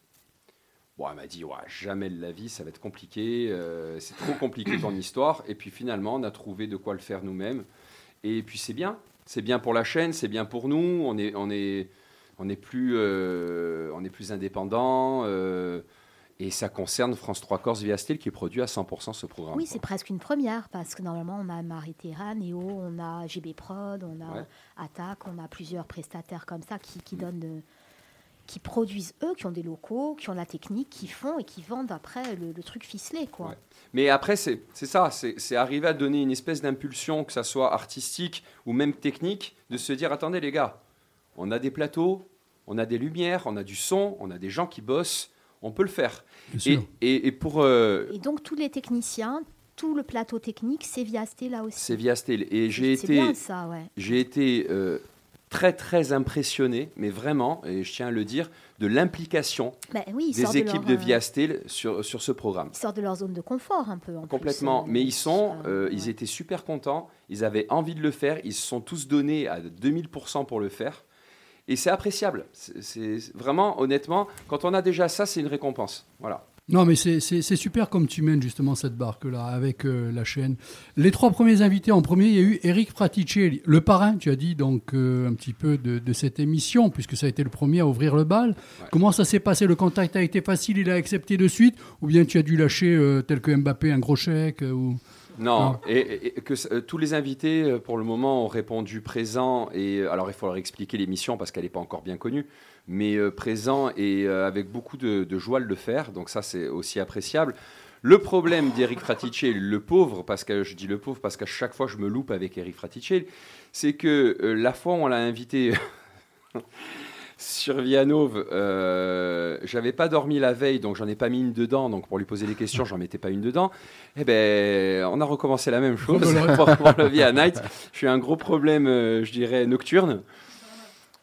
Bon, elle m'a dit, ouais, jamais de la vie, ça va être compliqué, euh, c'est trop compliqué ton histoire. Et puis finalement, on a trouvé de quoi le faire nous-mêmes. Et puis c'est bien, c'est bien pour la chaîne, c'est bien pour nous. On est, on est, on est plus, euh, on est plus indépendant. euh, et ça concerne France 3 Corse via Steel qui produit à 100% ce programme. Oui, c'est presque une première parce que normalement on a Maritera, Neo, on a GB Prod, on a Ouais. On a plusieurs prestataires comme ça qui, qui donnent, de- qui produisent eux, qui ont des locaux, qui ont la technique, qui font et qui vendent après le, le truc ficelé, quoi. Ouais. Mais après, c'est c'est ça, c'est c'est arriver à donner une espèce d'impulsion, que ça soit artistique ou même technique, de se dire, attendez les gars, on a des plateaux, on a des lumières, on a du son, on a des gens qui bossent, on peut le faire. Bien Et, sûr. et- et pour... euh, Et donc tous les techniciens, tout le plateau technique, c'est via Sté là aussi. c'est. Et j'ai C'est été, bien ça, ouais. j'ai été euh, très très impressionné, mais vraiment, et je tiens à le dire, de l'implication Bah oui, des de équipes leur, de euh, Viastel sur, sur ce programme. Ils sortent de leur zone de confort un peu. en Complètement. euh, Mais ils sont, euh, euh, ils étaient super contents. Ils avaient envie de le faire. Ils se sont tous donnés à 2000% pour le faire. Et c'est appréciable. C'est- vraiment, honnêtement, quand on a déjà ça, c'est une récompense. Voilà. Non, mais c'est super comme tu mènes justement cette barque-là avec euh, la chaîne. Les trois premiers invités, en premier, il y a eu Eric Fraticelli, le parrain, tu as dit, donc euh, un petit peu de, de cette émission, puisque ça a été le premier à ouvrir le bal. Comment ça s'est passé? Le contact a été facile, il a accepté de suite? Ou bien tu as dû lâcher, euh, tel que Mbappé, un gros chèque ou... Non, Non. Et, que euh, tous les invités, euh, pour le moment, ont répondu présent. Et euh, alors, il faut leur expliquer l'émission parce qu'elle n'est pas encore bien connue, mais euh, présent et euh, avec beaucoup de, de joie de le faire. Donc ça, c'est aussi appréciable. Le problème d'Eric Fraticelli, le pauvre, parce que je dis le pauvre parce qu'à chaque fois je me loupe avec Eric Fraticelli, c'est que la fois où on l'a invité sur Vianov, euh, j'avais pas dormi la veille, donc j'en ai pas mis une dedans. Donc pour lui poser des questions, j'en mettais pas une dedans. Eh ben, on a recommencé la même chose pour, pour le Via Night. Je suis un gros problème, euh, je dirais, nocturne.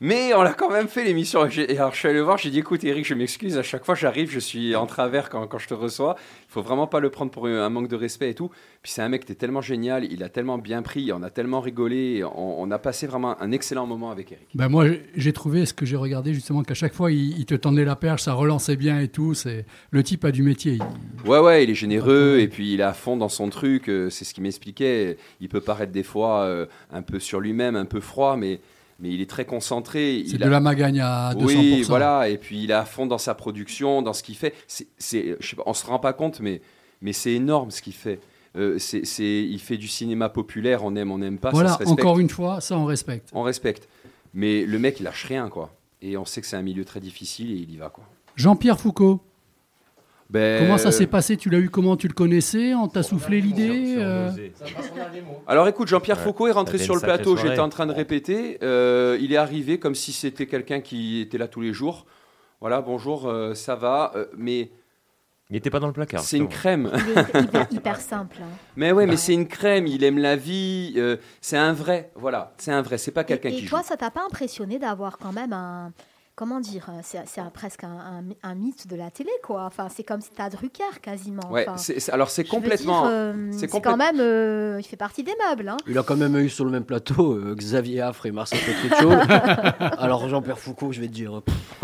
Mais on l'a quand même fait l'émission. Et alors je suis allé le voir, j'ai dit écoute Eric, je m'excuse, à chaque fois j'arrive, je suis en travers quand, quand je te reçois. Il faut vraiment pas le prendre pour un manque de respect et tout. Puis c'est un mec qui est tellement génial, il a tellement bien pris, on a tellement rigolé, on, on a passé vraiment un excellent moment avec Eric. Ben moi, j'ai- trouvé ce que j'ai regardé justement qu'à chaque fois, il, il te tendait la perche, ça relançait bien et tout. C'est le type a du métier. Il- Ouais, ouais, il est généreux et puis il est à fond dans son truc. euh, c'est ce qu'il m'expliquait. Il peut paraître des fois euh, un peu sur lui-même, un peu froid, mais, mais il est très concentré. C'est de a- la magagne à 200%. Oui, voilà. Et puis il est à fond dans sa production, dans ce qu'il fait. C'est, c'est, je sais pas, on se rend pas compte, mais, mais c'est énorme ce qu'il fait. Euh, c'est, c'est- il fait du cinéma populaire, on aime, on n'aime pas. ça voilà, se encore une fois, ça on respecte. On respecte. Mais le mec, il lâche rien, quoi. Et on sait que c'est un milieu très difficile et il y va, quoi. Jean-Pierre Foucault, Ben, comment ça s'est passé? Tu l'as eu comment? Tu le connaissais? On t'a soufflé l'idée euh, Alors écoute, Jean-Pierre Ouais, Foucault est rentré sur le plateau, j'étais en train de répéter. euh, il est arrivé comme si c'était quelqu'un qui était là tous les jours. Voilà, bonjour, euh, ça va. euh, mais Il n'était pas dans le placard. c'est une crème. Il est hyper, hyper simple. hein. mais ouais, mais c'est une crème, il aime la vie. euh, c'est un vrai, voilà, c'est un vrai, c'est pas quelqu'un Et, et qui toi, joue. ça t'a pas impressionné d'avoir quand même un. Comment dire C'est c'est presque un, un- un mythe de la télé, quoi. Enfin, c'est comme si t'as Drucker quasiment. Ouais, Enfin, alors c'est complètement. dire, euh, c'est quand même. euh, il fait partie des meubles. Hein. Il a quand même eu sur le même plateau euh, Xavier Affre et Marcel Petruccio. Alors Jean-Pierre Foucault, je vais te dire.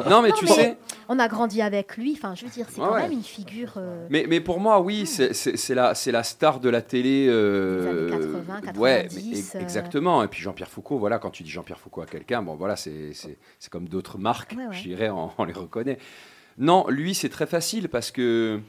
Non, mais tu mais sais. On a grandi avec lui. Enfin, je veux dire, c'est Ouais, quand ouais. même une figure. euh, Mais, mais pour moi, oui, c'est- c'est la, star de la télé. euh, Des années 80, ouais, 90, mais euh. exactement. Et puis Jean-Pierre Foucault, voilà, quand tu dis Jean-Pierre Foucault à quelqu'un, bon, voilà, c'est comme d'autres marques, Ouais, ouais. je dirais, on, on les reconnaît. Non, lui, c'est très facile parce que.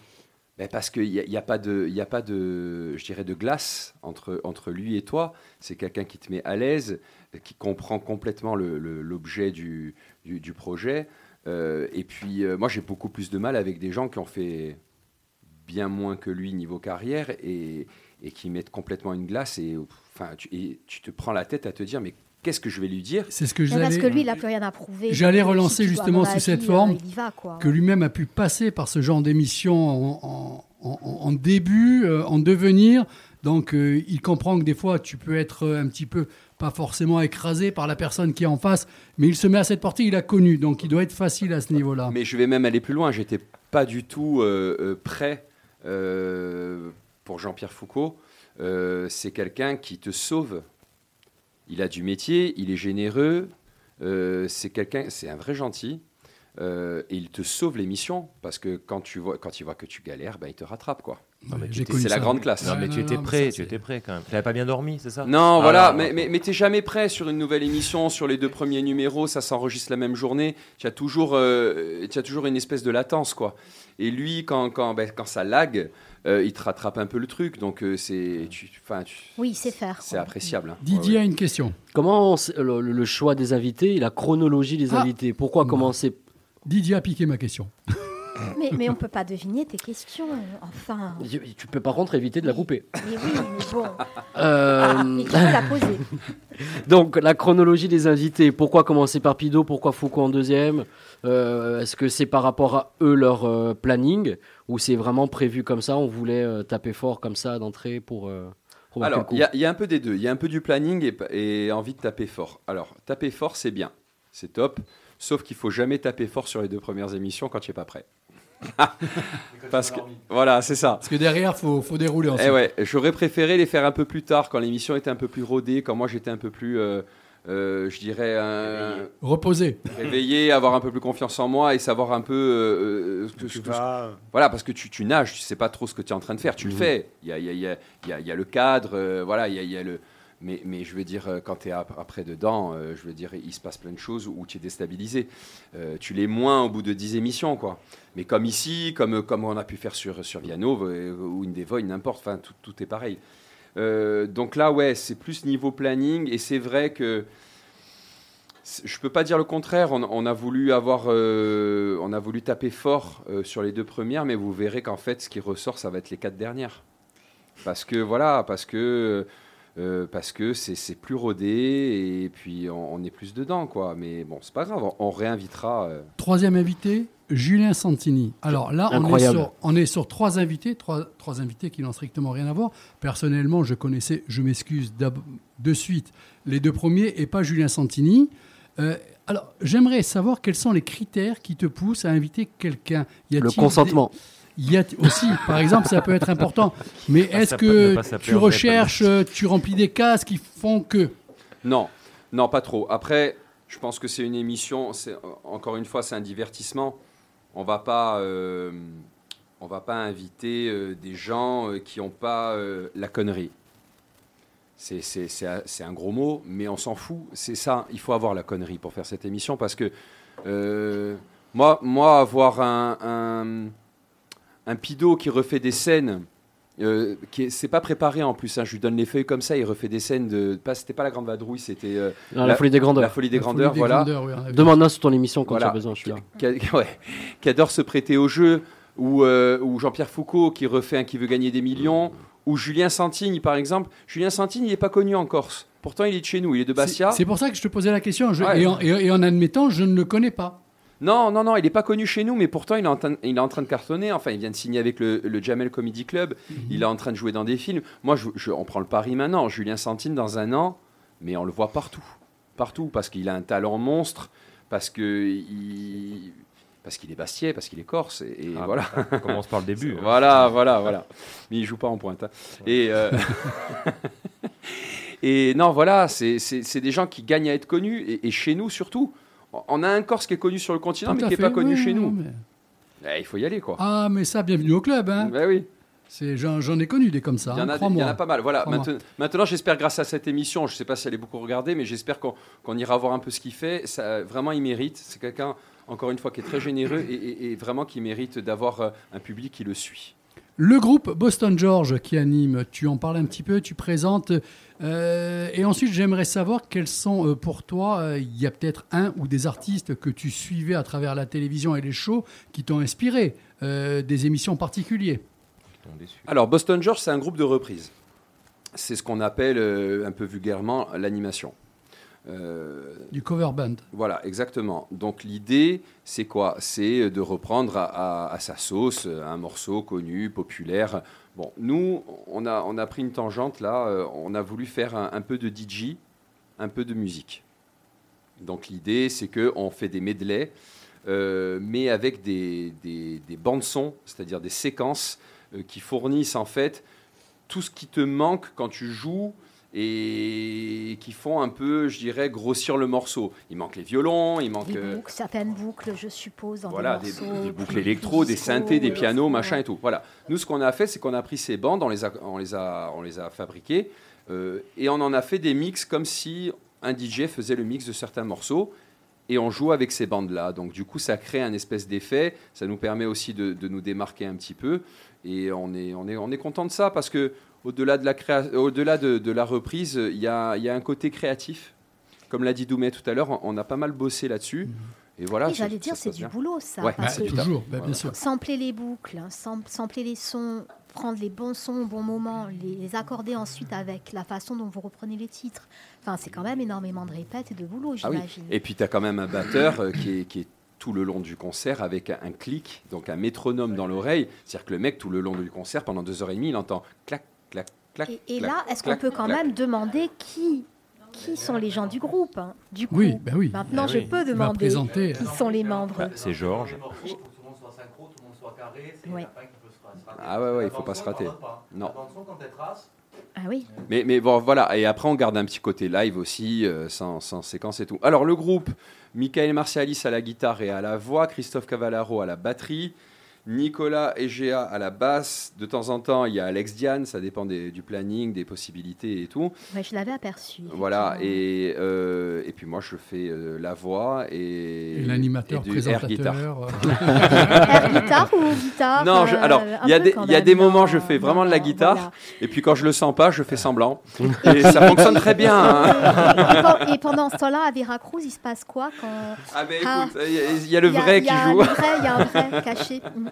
ben, parce qu'il n'y a, y a pas de, y a pas de, je dirais, de glace entre, entre lui et toi. C'est quelqu'un qui te met à l'aise, qui comprend complètement l'objet du, du, du projet. Euh, et puis, euh, moi, j'ai beaucoup plus de mal avec des gens qui ont fait bien moins que lui niveau carrière et, et qui mettent complètement une glace et, enfin, tu, et tu te prends la tête à te dire mais qu'est-ce que je vais lui dire C'est ce que mais parce j'allais. que lui, il n'a plus rien à prouver. J'allais relancer justement sous cette euh, forme il y va, quoi. que lui-même a pu passer par ce genre d'émission en, en- en- en début, euh, en devenir. Donc euh, il comprend que des fois tu peux être euh, un petit peu, pas forcément écrasé par la personne qui est en face, mais il se met à cette portée, il a connu, donc il doit être facile à ce niveau-là. Mais je vais même aller plus loin. J'étais pas du tout euh, euh, prêt euh, pour Jean-Pierre Foucault. Euh, c'est quelqu'un qui te sauve. Il a du métier, il est généreux. euh, c'est quelqu'un, c'est un vrai gentil. euh, et il te sauve l'émission parce que quand tu vois, quand il voit que tu galères, ben il te rattrape quoi. Non, mais Ouais, tu j'ai étais- connu c'est la grande classe. Non, mais non, tu étais non, prêt, ça, tu étais prêt quand même. Tu n'avais pas bien dormi, c'est ça? Non, Ah, voilà, non, mais, mais, mais t'es jamais prêt sur une nouvelle émission, sur les deux premiers numéros, ça s'enregistre la même journée. Tu as toujours, euh, tu as toujours une espèce de latence, quoi. Et lui, quand, quand, ben, quand ça lag, euh, il te rattrape un peu le truc, donc euh, c'est, tu, enfin, tu- Oui, sait faire. c'est appréciable. hein. Didier Ouais, ouais. a une question. Comment on le, le choix des invités et la chronologie des Ah. invités Pourquoi commencer? Didier a piqué ma question. Mais, mais on peut pas deviner tes questions. Enfin. Tu tu peux par contre éviter de la couper. Mais oui, mais bon. Euh, Mais qui peut la poser Donc la chronologie des invités, pourquoi commencer par Pido, pourquoi Foucault en deuxième? Euh, Est-ce que c'est par rapport à eux leur euh, planning ou c'est vraiment prévu comme ça On voulait euh, taper fort comme ça d'entrée pour, euh, Alors, il y, a- il y a un peu des deux. Il y a un peu du planning et, et envie de taper fort. Alors, taper fort, c'est bien, c'est top. Sauf qu'il faut jamais taper fort sur les deux premières émissions quand tu n'es pas prêt. Parce que voilà, c'est ça. Parce que derrière, faut, faut dérouler ensuite. Eh ouais, j'aurais préféré les faire un peu plus tard, quand l'émission était un peu plus rodée, quand moi j'étais un peu plus, euh, euh, je dirais, un- Reposer. réveillé, avoir un peu plus confiance en moi et savoir un peu euh, euh, ce que- ce Tu que- vas. voilà, parce que tu, tu nages, tu sais pas trop ce que tu es en train de faire, tu le fais. Il y a, il y a- il y a- il y a- il y a le cadre, euh, voilà, il y a, il y a le. Mais, mais je veux dire, euh, quand tu es après dedans, euh, je veux dire, il se passe plein de choses où tu es déstabilisé. Euh, tu l'es moins au bout de 10 émissions, quoi. Mais comme ici, comme, comme on a pu faire sur, sur Viano euh, ou Indevoy, n'importe, enfin, tout, tout est pareil. Euh, donc là, ouais, c'est plus niveau planning, et c'est vrai que je peux pas dire le contraire. On, a voulu avoir, euh, on a voulu taper fort euh, sur les deux premières, mais vous verrez qu'en fait, ce qui ressort, ça va être les quatre dernières. Parce que voilà, parce que parce que c'est plus rodé et puis on, est plus dedans, quoi. Mais bon, c'est pas grave. On, réinvitera. Troisième invité, Julien Santini. Alors là, on est, sur, on est sur trois invités, trois, trois invités qui n'ont strictement rien à voir. Personnellement, je connaissais, je m'excuse de suite, les deux premiers et pas Julien Santini. Euh, Alors, j'aimerais savoir quels sont les critères qui te poussent à inviter quelqu'un. Y Le consentement. des- y a aussi, par exemple, ça peut être important. Mais Ah, est-ce que tu recherches, tu remplis des cases qui font que? Non, non, pas trop. Après, je pense que c'est une émission. c'est- Encore une fois, c'est un divertissement. On va pas, euh, va pas inviter euh, des gens euh, qui n'ont pas la connerie. C'est- un- gros mot, mais on s'en fout. C'est ça. Il faut avoir la connerie pour faire cette émission parce que moi, moi, avoir un, un, un pido qui refait des scènes. Euh, qui est- c'est pas préparé en plus. hein. Je lui donne les feuilles comme ça. Il refait des scènes de. Pas, c'était pas la grande vadrouille, c'était euh, Non, la folie des grandeurs. La folie des La folie grandeurs, des voilà. grandeurs, oui. Demande-un sur ton émission quand Voilà. tu as besoin, je suis là. Qui, ouais, qui adore se prêter au jeu. Ou, euh, ou Jean-Pierre Foucault qui refait un qui veut gagner des millions. Ou Julien Santigne, par exemple. Julien Santigne, il n'est pas connu en Corse. Pourtant, il est de chez nous. Il est de Bastia. C'est c'est pour ça que je te posais la question. Je- Ouais. et, en, et- et en admettant, je ne le connais pas. Non, non, non, il n'est pas connu chez nous, mais pourtant il est, en train, il est en train de cartonner. Enfin, il vient de signer avec le, le Jamel Comedy Club. Il est en train de jouer dans des films. Moi, je, je- on prend le pari maintenant. Julien Santine, dans un an, mais on le voit partout. Partout, parce qu'il a un talent monstre, parce que il- Parce qu'il est bastiais, parce qu'il est corse, et, et Ah, voilà. on commence par le début. hein. voilà, voilà, voilà. Mais il joue pas en pointe. hein. Et, euh, et non, voilà, c'est des gens qui gagnent à être connus, et, et chez nous surtout. On a un Corse qui est connu sur le continent, Tout mais qui n'est pas connu oui, chez nous. mais- Eh, il faut y aller, quoi. Ah, mais ça, bienvenue au club. Hein. Ben oui. C'est- J'en ai connu des comme ça. Il y en hein, a, des- il y en a pas mal. Voilà. Maintenant, maintenant, j'espère grâce à cette émission, je ne sais pas si elle est beaucoup regardée, mais j'espère qu'on ira voir un peu ce qu'il fait. Ça, vraiment, il mérite. C'est quelqu'un, encore une fois, qui est très généreux et, et- et vraiment qui mérite d'avoir euh, un public qui le suit. Le groupe Boston George qui anime, tu en parles un petit peu, tu présentes. Euh, et ensuite, j'aimerais savoir quels sont euh, pour toi, euh, il y a peut-être un ou des artistes que tu suivais à travers la télévision et les shows qui t'ont inspiré, des émissions particulières. Alors, Boston George, c'est un groupe de reprises. C'est ce qu'on appelle un peu vulgairement l'animation. Du cover band. Voilà, exactement. Donc l'idée, c'est quoi? C'est de reprendre à, à- à sa sauce un morceau connu, populaire. Bon, nous, on a, pris une tangente là, euh, on a voulu faire un, un peu de DJ, un peu de musique. Donc l'idée, c'est qu'on fait des medleys, euh, mais avec des, des, des bandes-sons, c'est-à-dire des séquences euh, qui fournissent en fait tout ce qui te manque quand tu joues et qui font un peu, je dirais, grossir le morceau. Il manque les violons, il manque Des euh, boucles, certaines boucles, je suppose, dans voilà, des des, morceaux. des boucles électro, des synthés, des pianos, machin et tout. Voilà. Nous, ce qu'on a fait, c'est qu'on a pris ces bandes, on les a, on les a, on les a fabriquées euh, et on en a fait des mix comme si un DJ faisait le mix de certains morceaux et on joue avec ces bandes-là. Donc du coup, ça crée un espèce d'effet. Ça nous permet aussi de, de nous démarquer un petit peu et on est, on est, on est content de ça parce que au-delà de la créa- au-delà de, de la reprise, il y a, il y a un côté créatif. Comme l'a dit Doumet tout à l'heure, on a pas mal bossé là-dessus. Et voilà. Oui, j'allais dire, c'est du bien. boulot, ça. Ouais, parce bah, que toujours, bah, bien sûr. Sampler les boucles, hein, sam- sampler les sons, prendre les bons sons au bon moment, les, les accorder ensuite avec la façon dont vous reprenez les titres. Enfin, c'est quand même énormément de répètes et de boulot, Ah oui. j'imagine. Et puis tu as quand même un batteur euh, qui, est, qui est tout le long du concert avec un, un clic, donc un métronome dans l'oreille. C'est-à-dire que le mec, tout le long du concert, pendant deux heures et demie, il entend clac, clac, clac. Et, et clac, là, est-ce qu'on peut quand clac. même demander qui qui sont les gens du groupe hein Du coup, Oui, ben oui. maintenant Ben je oui. peux demander présenter. qui sont les membres. Bah, c'est Georges. Ah ouais, ouais, il faut pas se rater. Non. Ah oui. Mais, mais bon, voilà. Et après, on garde un petit côté live aussi, euh, sans, sans séquence et tout. Alors, le groupe, Michael Marcialis à la guitare et à la voix, Christophe Cavallaro à la batterie, Nicolas Egea à la basse. De temps en temps, il y a Alex Diane, ça dépend des- du planning, des possibilités et tout. Ouais, je l'avais aperçu. Voilà, et, euh, et puis moi je fais euh, la voix et, Et l'animateur, et du air guitar. présentateur. Air guitare ou guitare Non, je- euh, alors il y a des, y a des non, moments je fais vraiment de la guitare voilà. et puis quand je le sens pas je fais semblant et ça fonctionne très bien. hein. Et, pen- et pendant ce temps-là, à Veracruz, il se passe quoi quand Ah ben Ah. écoute, il y a- il y, a le Il y a- vrai y qui a joue. Il y a un vrai caché.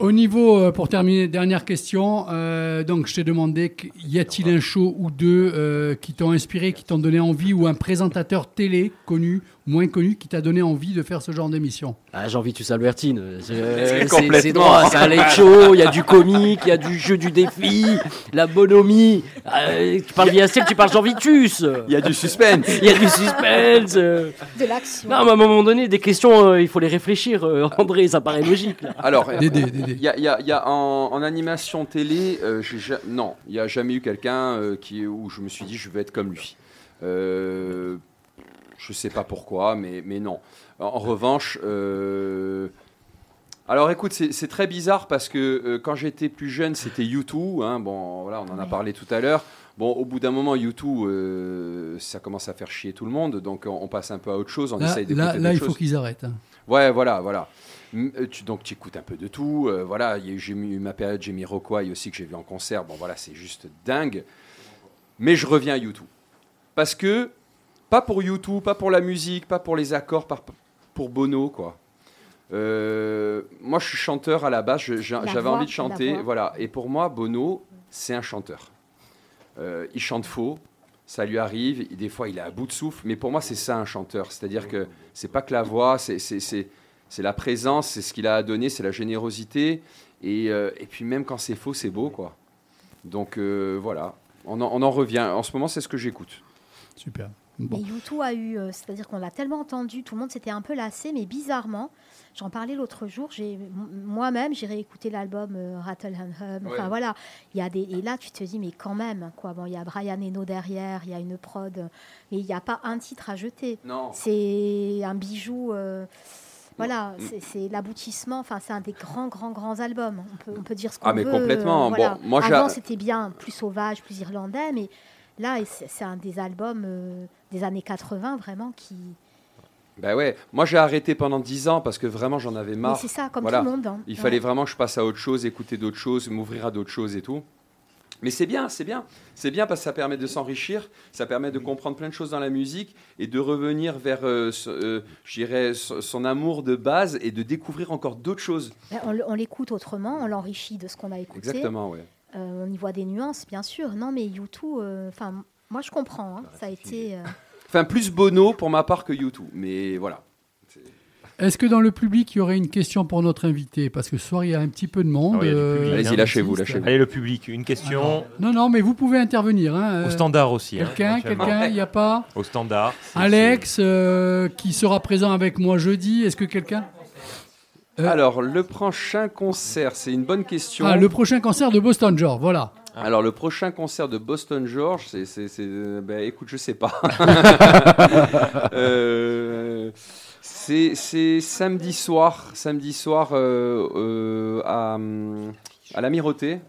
Au niveau, euh, pour terminer, dernière question. euh, donc, je t'ai demandé, y a-t-il un show ou deux euh, qui t'ont inspiré, qui t'ont donné envie, ou un présentateur télé connu, moins connu, qui t'a donné envie de faire ce genre d'émission? Ah, Jean Vitus Albertine, c'est complètement. c'est droit, c'est un late show, il y a du comique, il y a du jeu du défi, la bonhomie. Euh, tu parles via tu parles Jean Vitus. Il y a du suspense. Il y a du suspense. De l'action. Non, mais à un moment donné, des questions, euh, il faut les réfléchir, André, ça paraît logique. Là. Alors, Dédé. Il y a, il y a- il y a en, en animation télé, euh, j'ai ja- non, il n'y a jamais eu quelqu'un euh, qui où je me suis dit je vais être comme lui. Euh, je sais pas pourquoi, mais, mais non. En, en revanche, euh, alors écoute, c'est très bizarre parce que euh, quand j'étais plus jeune, c'était YouTube. Hein, bon, voilà, on en a parlé tout à l'heure. Bon, au bout d'un moment, YouTube, euh, ça commence à faire chier tout le monde, donc on, on passe un peu à autre chose, on Là, essaye d'écouter là, là, il faut qu'ils arrêtent. hein. Ouais, voilà, voilà. Euh, donc tu écoutes un peu de tout. euh, voilà, eu- j'ai mis ma période, j'ai mis Rockway aussi que j'ai vu en concert. Bon, voilà, c'est juste dingue. Mais je reviens à YouTube parce que pas pour YouTube, pas pour la musique, pas pour les accords, pas pour Bono, quoi. Euh, moi, je suis chanteur à la base. J'avais envie de chanter, voilà. Et pour moi, Bono, c'est un chanteur. Euh, il chante faux, ça lui arrive. Des fois, il est à bout de souffle. Mais pour moi, c'est ça un chanteur. C'est-à-dire que c'est pas que la voix, c'est c'est- la présence, c'est ce qu'il a à donner, c'est la générosité. Et, euh, et puis même quand c'est faux, c'est beau, quoi. Donc euh, voilà, on en, on en revient. En ce moment, c'est ce que j'écoute. Super. Mais Bon. YouTube a eu, euh, c'est-à-dire qu'on l'a tellement entendu, tout le monde s'était un peu lassé, mais bizarrement, j'en parlais l'autre jour, moi-même j'ai réécouté l'album euh, Rattle and Hum. Enfin Ouais. voilà, il y a des et là tu te dis mais quand même quoi. Bon, il y a Brian Eno derrière, il y a une prod, mais il n'y a pas un titre à jeter. Non. C'est un bijou. Voilà, Mm. c'est- l'aboutissement. Enfin, c'est un des grands, grands, grands albums. On peut, on peut dire ce qu'on Ah, mais veut. complètement. euh, voilà. Bon, moi, Avant, c'était bien plus sauvage, plus irlandais, mais là, c'est un des albums euh, des années 80 vraiment qui. Ben ouais, moi j'ai arrêté pendant 10 ans parce que vraiment j'en avais marre. c'est ça, comme Voilà. tout le monde. hein. Il Ouais. fallait vraiment que je passe à autre chose, écouter d'autres choses, m'ouvrir à d'autres choses et tout. Mais c'est bien, c'est bien. C'est bien parce que ça permet de s'enrichir, ça permet de comprendre plein de choses dans la musique et de revenir vers, euh, euh, son amour de base et de découvrir encore d'autres choses. Ben, On, l'écoute autrement, on l'enrichit de ce qu'on a écouté. Exactement, ouais. Euh, on y voit des nuances, bien sûr. Non, mais YouTube, euh, enfin, moi je comprends. hein. Ça a été. euh, Enfin, plus Bono pour ma part que YouTube. Mais voilà. Est-ce que dans le public, il y aurait une question pour notre invité? Parce que ce soir, il y a un petit peu de monde. Ah oui, euh, public, Allez-y, hein. lâchez-vous. Allez, le public, une question Alors, non, non, mais vous pouvez intervenir. hein, au euh, standard aussi. hein, Quelqu'un, quelqu'un, il n'y a pas? Au standard. Alex, euh, qui sera présent avec moi jeudi. Est-ce que quelqu'un? Euh, Alors, le prochain concert, c'est une bonne question. Ah, le prochain concert de Boston George, voilà. Alors, le prochain concert de Boston George, c'est. ben, écoute, je sais pas. Euh, c'est c'est samedi soir, samedi soir euh, euh, à, à l'Amirauté,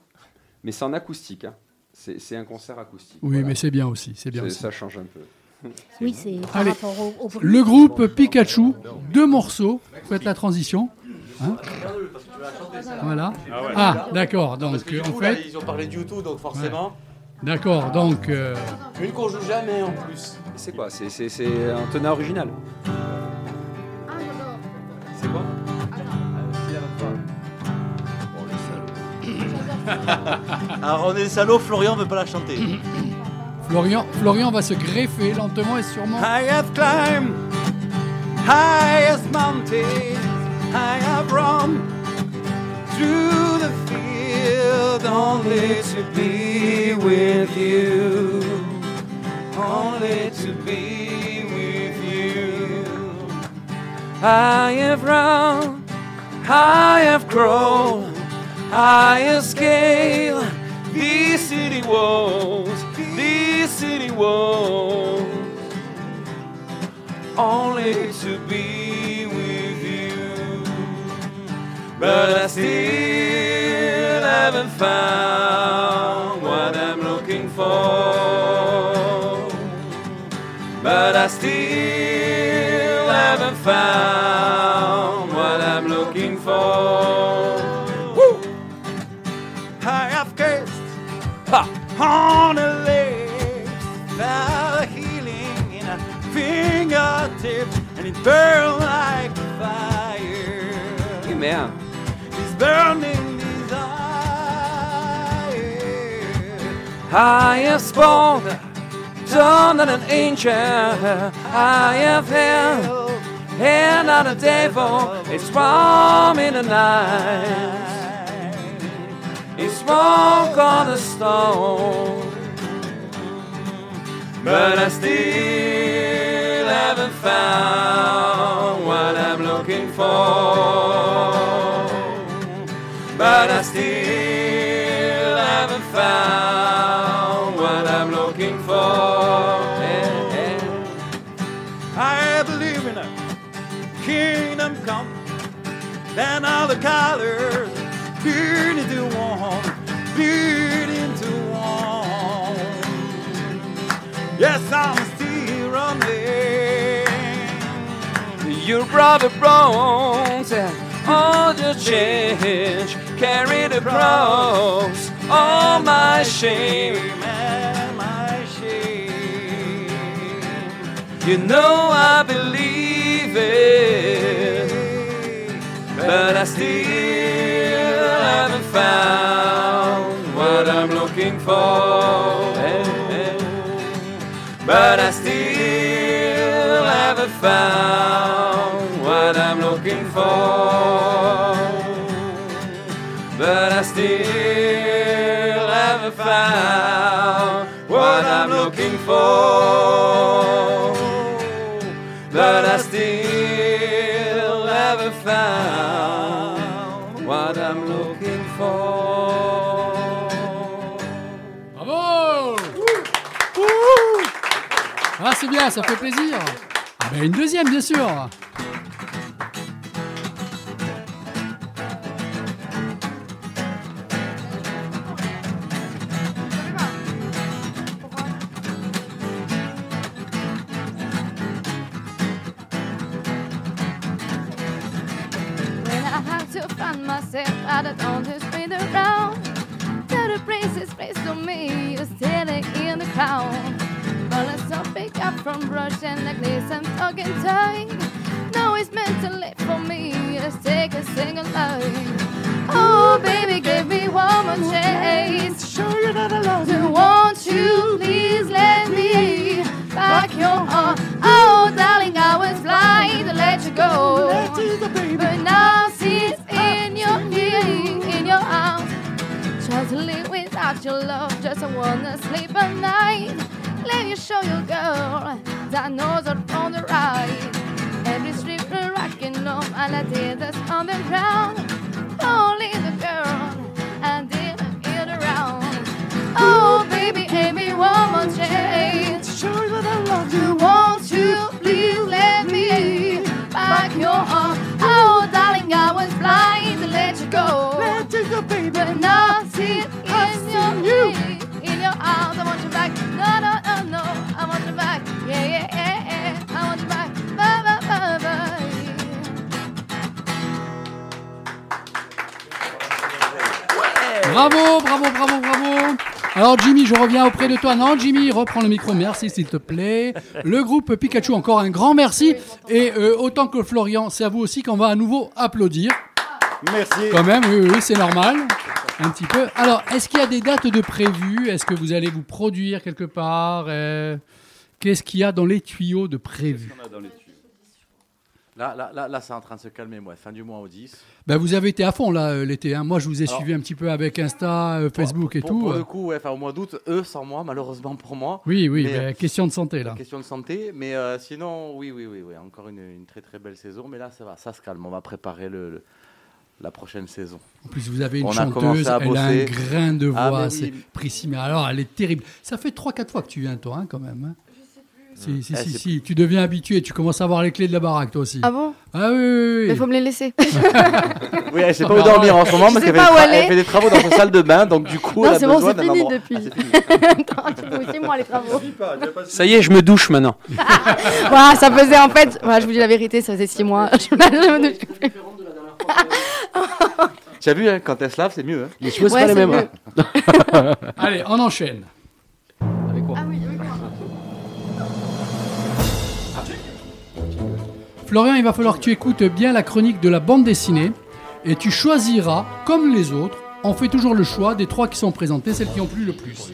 mais c'est en acoustique. hein. C'est c'est un concert acoustique. Oui, voilà. mais c'est bien aussi, c'est bien C'est- aussi. Ça change un peu. Oui, c'est par Allez. rapport au. Le groupe Pikachu, deux morceaux. Faites la transition. Hein voilà. Ah, d'accord. Donc, en fait, ils ont parlé de YouTube, donc forcément. d'accord. Donc, euh, Une qu'on joue jamais en plus. C'est quoi? C'est c'est- c'est un tonneau original. C'est quoi Alors on est salaud, Florian veut pas la chanter. Florian, Florian va se greffer lentement et sûrement. I have climbed highest mountain. I have run through the field only to be with you. I have run, I have grown, I have scaled these city walls, these city walls only to be with you. But I still haven't found what I'm looking for. But I still haven't found what I'm looking for. Woo! I have kissed ha, on the lips, felt healing in a fingertip, and it burned like fire. Merde. It's burning desire. I have spawned, done an angel. I have held hand on the devil. It's warm in the night. It's smoke on the stone. But I still haven't found what I'm looking for. But I still haven't found Then all the colors bleed into one, bleed into one. Yes, I'm still running. Your brother Bronx all the change, carry the cross, all my shame. You know I believe it, but I still haven't found what I'm looking for. But I still haven't found what I'm looking for. But I still haven't found what I'm looking for. Found what I'm looking for. Bravo Ah, c'est bien, ça fait plaisir. Ah ben, une deuxième, bien sûr. To find myself, I don't know to spin around. Tell the princess place to me, you're standing in the crowd. But let's not pick up from brush and necklace, I'm talking tight. No, it's meant to live for me, just take a single line. Oh, baby, give me one more chance. Show you that I love you. Won't you please let me back your heart? Oh, darling, I was blind to let you go. But now she's to live without your love, just wanna sleep at night. Let you show your girl that knows what on the right. Every strip rocking on and I did that's on the ground. Only the girl I didn't get around. Oh, baby, me one more chance. Show you that I love you. Won't you please let me back your arm? Oh, darling, I was blind you go. Let you go, baby. But now see it in your in your arms. I want you back. No, no, no, no. I want you back. Yeah, yeah, yeah, yeah. I want you back. Bye, bye, bye, bye. Bravo, bravo, bravo, bravo. Alors Jimmy, je reviens auprès de toi. Non, Jimmy, reprends le micro. Merci, s'il te plaît. Le groupe Pikachu, encore un grand merci. Et euh, autant que Florian, c'est à vous aussi qu'on va à nouveau applaudir. Merci. Quand même, oui, oui, c'est normal. Un petit peu. Alors, est-ce qu'il y a des dates de prévues? Est-ce que vous allez vous produire quelque part? Euh, Qu'est-ce qu'il y a dans les tuyaux de prévu Là, là, là, là c'est en train de se calmer, moi. Fin du mois au 10. ben, Vous avez été à fond là euh, l'été. hein. Moi, je vous ai Alors, suivi un petit peu avec Insta, euh, Facebook et pour, tout. Pour le coup, ouais, enfin, au mois d'août, eux sans moi, malheureusement pour moi. Oui, oui, Mais, ben, euh, question de santé là. Question de santé, mais euh, sinon, oui, oui, oui, oui, encore une, une très très belle saison. Mais là, ça va, ça se calme. On va préparer le, le- la prochaine saison. En plus, vous avez une On a chanteuse, à elle a un grain de Ah, voix, mais c'est précis. Mais alors, elle est terrible. Ça fait 3-4 fois que tu viens, toi, hein, quand même. hein. Si, si, Eh, si, si, tu deviens habitué, tu commences à avoir les clés de la baraque, toi aussi. Ah bon? Ah oui, oui, oui. Il faut me les laisser. Oui, elle sait pas où dormir en ce moment Je parce sais qu'elle fait, pas des où tra- aller. elle fait des travaux dans sa salle de bain, donc du coup, Non, elle a c'est bon, besoin c'est d'un fini endroit. depuis. Attends, tu peux aussi moi les travaux. Ça y est, je me douche maintenant. Voilà, ça faisait en fait, voilà, je vous dis la vérité, ça faisait 6 mois. Je me douche plus. Tu as vu, hein, quand elle se lave, c'est mieux. Hein. Les cheveux, Ouais, c'est mieux. Allez, on enchaîne. Avec quoi? Ah oui. Florian, il va falloir que tu écoutes bien la chronique de la bande dessinée et tu choisiras, comme les autres, on fait toujours le choix des trois qui sont présentés, celles qui ont plu le plus.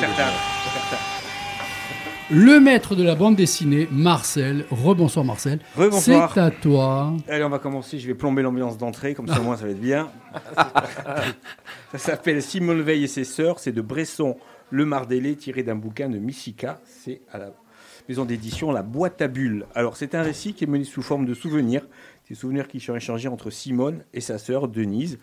Certains. Le maître de la bande dessinée, Marcel. Rebonsoir Marcel. Rebonsoir. C'est à toi. Allez, on va commencer. Je vais plomber l'ambiance d'entrée, comme ça au moins ça va être bien. ça s'appelle Simone Veil et ses sœurs. C'est de Bresson, Le Mardelé, tiré d'un bouquin de Missika. C'est à la maison d'édition La Boîte à Bulles. Alors, c'est un récit qui est mené sous forme de souvenirs. Des souvenirs qui sont échangés entre Simone et sa sœur Denise.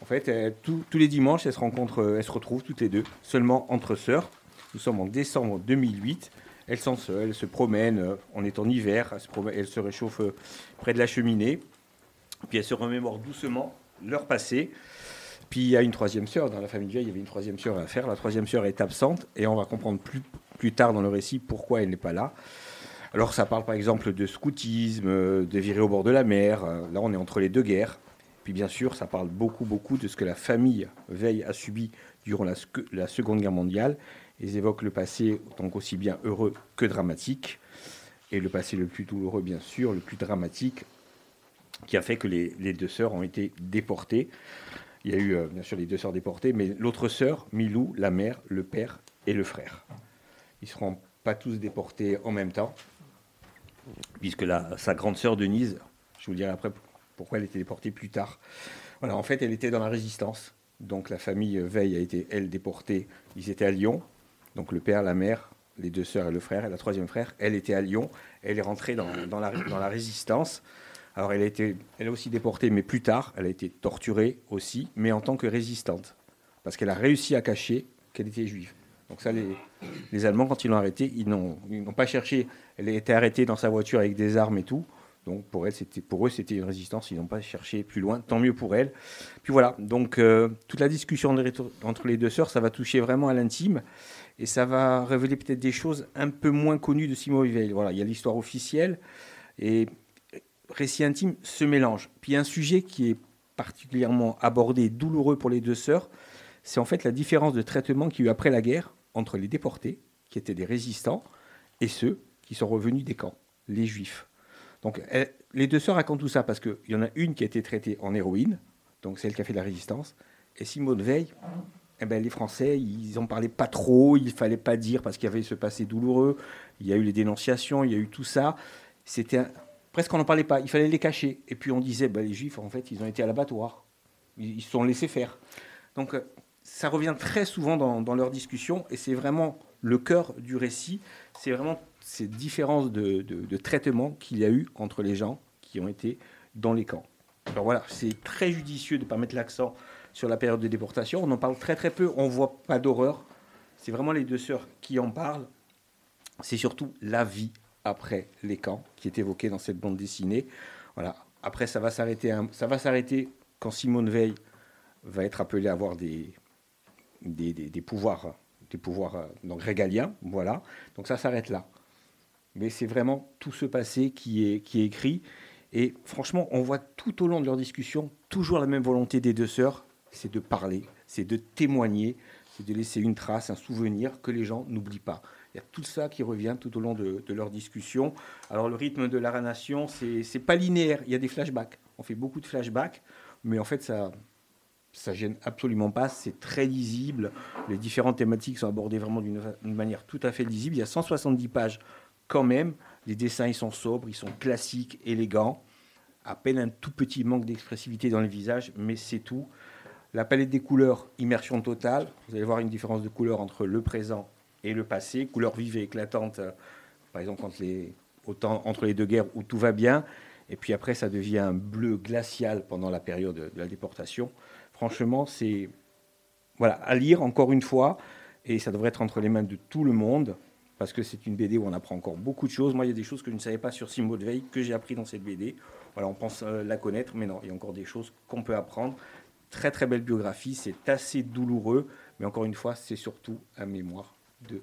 En fait, tous- les dimanches, elles se rencontrent, euh, elles se retrouvent toutes les deux, seulement entre sœurs. Nous sommes en décembre 2008. Elles sont seules, elles se promènent. euh, On est en hiver. Elles se, se réchauffent euh, près de la cheminée. Puis elles se remémorent doucement leur passé. Puis il y a une troisième sœur. Dans la famille vieille, il y avait une troisième sœur à faire. La troisième sœur est absente. Et on va comprendre plus, plus tard dans le récit pourquoi elle n'est pas là. Alors ça parle par exemple de scoutisme, euh, de virer au bord de la mer. Là, on est entre les deux guerres. Puis bien sûr, ça parle beaucoup, beaucoup de ce que la famille Veil a subi durant la Seconde Guerre mondiale. Ils évoquent le passé tant qu'aussi bien heureux que dramatique. Et le passé le plus douloureux, bien sûr, le plus dramatique, qui a fait que les, deux sœurs ont été déportées. Il y a eu euh, bien sûr les deux sœurs déportées, mais l'autre sœur, Milou, la mère, le père et le frère. Ils ne seront pas tous déportés en même temps, puisque sa grande sœur Denise, je vous dirai après pourquoi elle était déportée plus tard. Voilà, en fait, elle était dans la résistance. Donc la famille Veil a été, elle, déportée. Ils étaient à Lyon. Donc le père, la mère, les deux sœurs et le frère, et la troisième frère, elle était à Lyon. Elle est rentrée dans, la, résistance. Alors elle a été, elle a aussi déportée, mais plus tard, elle a été torturée aussi, mais en tant que résistante, parce qu'elle a réussi à cacher qu'elle était juive. Donc ça, les, Allemands, quand ils l'ont arrêtée, ils n'ont pas cherché. Elle a été arrêtée dans sa voiture avec des armes et tout. Donc pour, elle, pour eux, c'était une résistance. Ils n'ont pas cherché plus loin. Tant mieux pour elle. Puis voilà. Donc euh, toute la discussion entre les deux sœurs, ça va toucher vraiment à l'intime. Et ça va révéler peut-être des choses un peu moins connues de Simone Veil. Voilà, il y a l'histoire officielle. Et récit intime se mélange. Puis un sujet qui est particulièrement abordé, douloureux pour les deux sœurs, c'est en fait la différence de traitement qu'il y a eu après la guerre entre les déportés, qui étaient des résistants, et ceux qui sont revenus des camps, les juifs. Donc les deux sœurs racontent tout ça parce qu'il y en a une qui a été traitée en héroïne, donc celle qui a fait la résistance, et Simone Veil, eh ben, les Français, ils n'en parlaient pas trop, il fallait pas dire parce qu'il y avait ce passé douloureux, il y a eu les dénonciations, il y a eu tout ça. C'était presque on n'en parlait pas, il fallait les cacher. Et puis on disait, ben, les Juifs, en fait, ils ont été à l'abattoir, ils se sont laissés faire. Donc euh, ça revient très souvent dans, dans leurs discussions, et c'est vraiment le cœur du récit, c'est vraiment ces différences de- de traitement qu'il y a eu entre les gens qui ont été dans les camps. Alors voilà, c'est très judicieux de ne pas mettre l'accent sur la période de déportation. On en parle très très peu, on voit pas d'horreur. C'est vraiment les deux sœurs qui en parlent. C'est surtout la vie après les camps qui est évoquée dans cette bande dessinée. Voilà. Après, ça va s'arrêter. Ça va s'arrêter quand Simone Veil va être appelée à avoir des, des, des- des pouvoirs, des pouvoirs euh, donc régaliens. Voilà. Donc ça s'arrête là. Mais c'est vraiment tout ce passé qui est, qui est écrit. Et franchement, on voit tout au long de leur discussion toujours la même volonté des deux sœurs, c'est de parler, c'est de témoigner, c'est de laisser une trace, un souvenir que les gens n'oublient pas. Il y a tout ça qui revient tout au long de, leur discussion. Alors le rythme de la narration, c'est pas linéaire, il y a des flashbacks. On fait beaucoup de flashbacks, mais en fait ça ça gêne absolument pas, c'est très lisible. Les différentes thématiques sont abordées vraiment d'une manière tout à fait lisible. Il y a 170 pages quand même. Les dessins, ils sont sobres, ils sont classiques, élégants. À peine un tout petit manque d'expressivité dans les visages, mais c'est tout. La palette des couleurs, immersion totale. Vous allez voir une différence de couleur entre le présent et le passé. Couleurs vives et éclatantes, euh, par exemple, entre les deux guerres où tout va bien. Et puis après, ça devient un bleu glacial pendant la période de la déportation. Franchement, c'est voilà, à lire encore une fois. Et ça devrait être entre les mains de tout le monde. Parce que c'est une BD où on apprend encore beaucoup de choses. Moi, il y a des choses que je ne savais pas sur Simone Veil que j'ai appris dans cette BD. Voilà, on pense euh, la connaître, mais non, il y a encore des choses qu'on peut apprendre. Très très belle biographie, c'est assez douloureux, mais encore une fois, c'est surtout un mémoire de.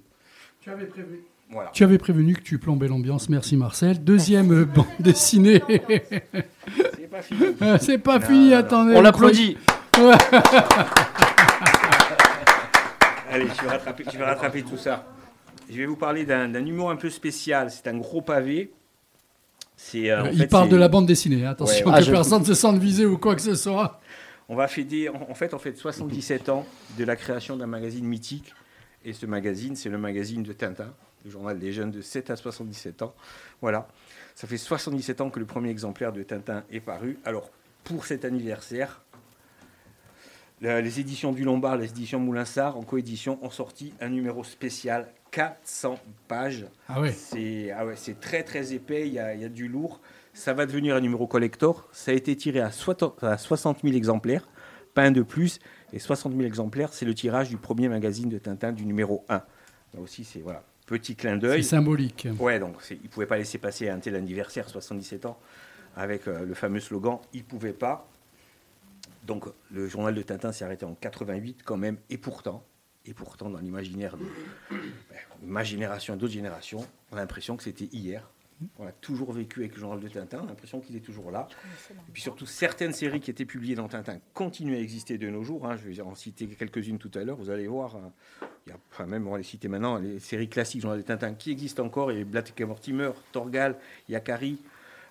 Tu avais prévu. Voilà. Tu avais prévenu que tu plombais l'ambiance, merci Marcel. Deuxième euh, bande dessinée. C'est pas fini. Euh, C'est pas Non, fini, non, non. attendez. On l'applaudit. Allez, je vais rattraper, je vais rattraper tout ça. Je vais vous parler d'un humour un peu spécial. C'est un gros pavé. Euh, en Il fait, parle de la bande dessinée, hein. attention Ouais, que. Ah, je- personne ne se sente visé ou quoi que ce soit. On va fêter, en fait, on fête 77 ans de la création d'un magazine mythique. Et ce magazine, c'est le magazine de Tintin, le journal des jeunes de 7 à 77 ans. Voilà. Ça fait 77 ans que le premier exemplaire de Tintin est paru. Alors, pour cet anniversaire, les éditions du Lombard, les éditions Moulinsart, en coédition, ont sorti un numéro spécial, 400 pages. Ah ouais. C'est ah ouais, c'est très très épais, il y, a, il y a du lourd. Ça va devenir un numéro collector. Ça a été tiré à 60 à 60 000 exemplaires, pas un de plus. Et 60 000 exemplaires, c'est le tirage du premier magazine de Tintin du numéro 1. Là aussi, c'est voilà, petit clin d'œil. C'est symbolique. Ouais, donc il ne pouvait pas laisser passer un tel anniversaire, 77 ans, avec euh, le fameux slogan Il ne pouvait pas. Donc le journal de Tintin s'est arrêté en 88 quand même, et pourtant, et pourtant dans l'imaginaire de, ben, de ma génération et d'autres générations, on a l'impression que c'était hier. On a toujours vécu avec le journal de Tintin, l'impression qu'il est toujours là. Et puis surtout, certaines séries qui étaient publiées dans Tintin continuent à exister de nos jours. hein. Je vais en citer quelques-unes tout à l'heure. Vous allez voir, hein. il y a, enfin, même on va les citer maintenant, les séries classiques journal de Tintin qui existent encore. Il y avait Black et Mortimer, Torgal, Yakari,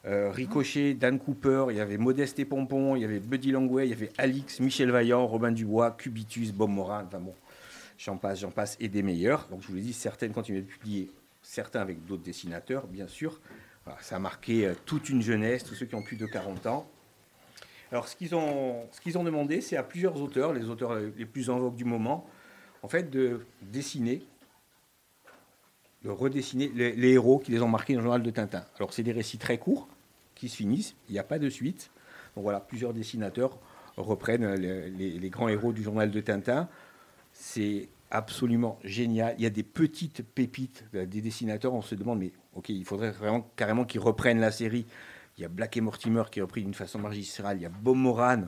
euh, Ricochet, Dan Cooper, il y avait Modeste et Pompon, il y avait Buddy Langway, il y avait Alix, Michel Vaillant, Robin Dubois, Cubitus, Bob Moran, enfin bon, j'en passe, j'en passe, et des meilleurs. Donc je vous l'ai dit, certaines continuent de publier, certains avec d'autres dessinateurs, bien sûr. Ça a marqué euh, toute une jeunesse, tous ceux qui ont plus de 40 ans. Alors ce qu'ils ont, ce qu'ils ont demandé, c'est à plusieurs auteurs, les auteurs les plus en vogue du moment, en fait, de dessiner de redessiner les, héros qui les ont marqués dans le journal de Tintin. Alors c'est des récits très courts qui se finissent, il n'y a pas de suite. Donc voilà, plusieurs dessinateurs reprennent les, les- les grands héros du journal de Tintin. C'est absolument génial. Il y a des petites pépites euh, des dessinateurs. On se demande, mais ok, il faudrait vraiment carrément qu'ils reprennent la série. Il y a Black et Mortimer qui est repris d'une façon magistrale. Il y a Bob Moran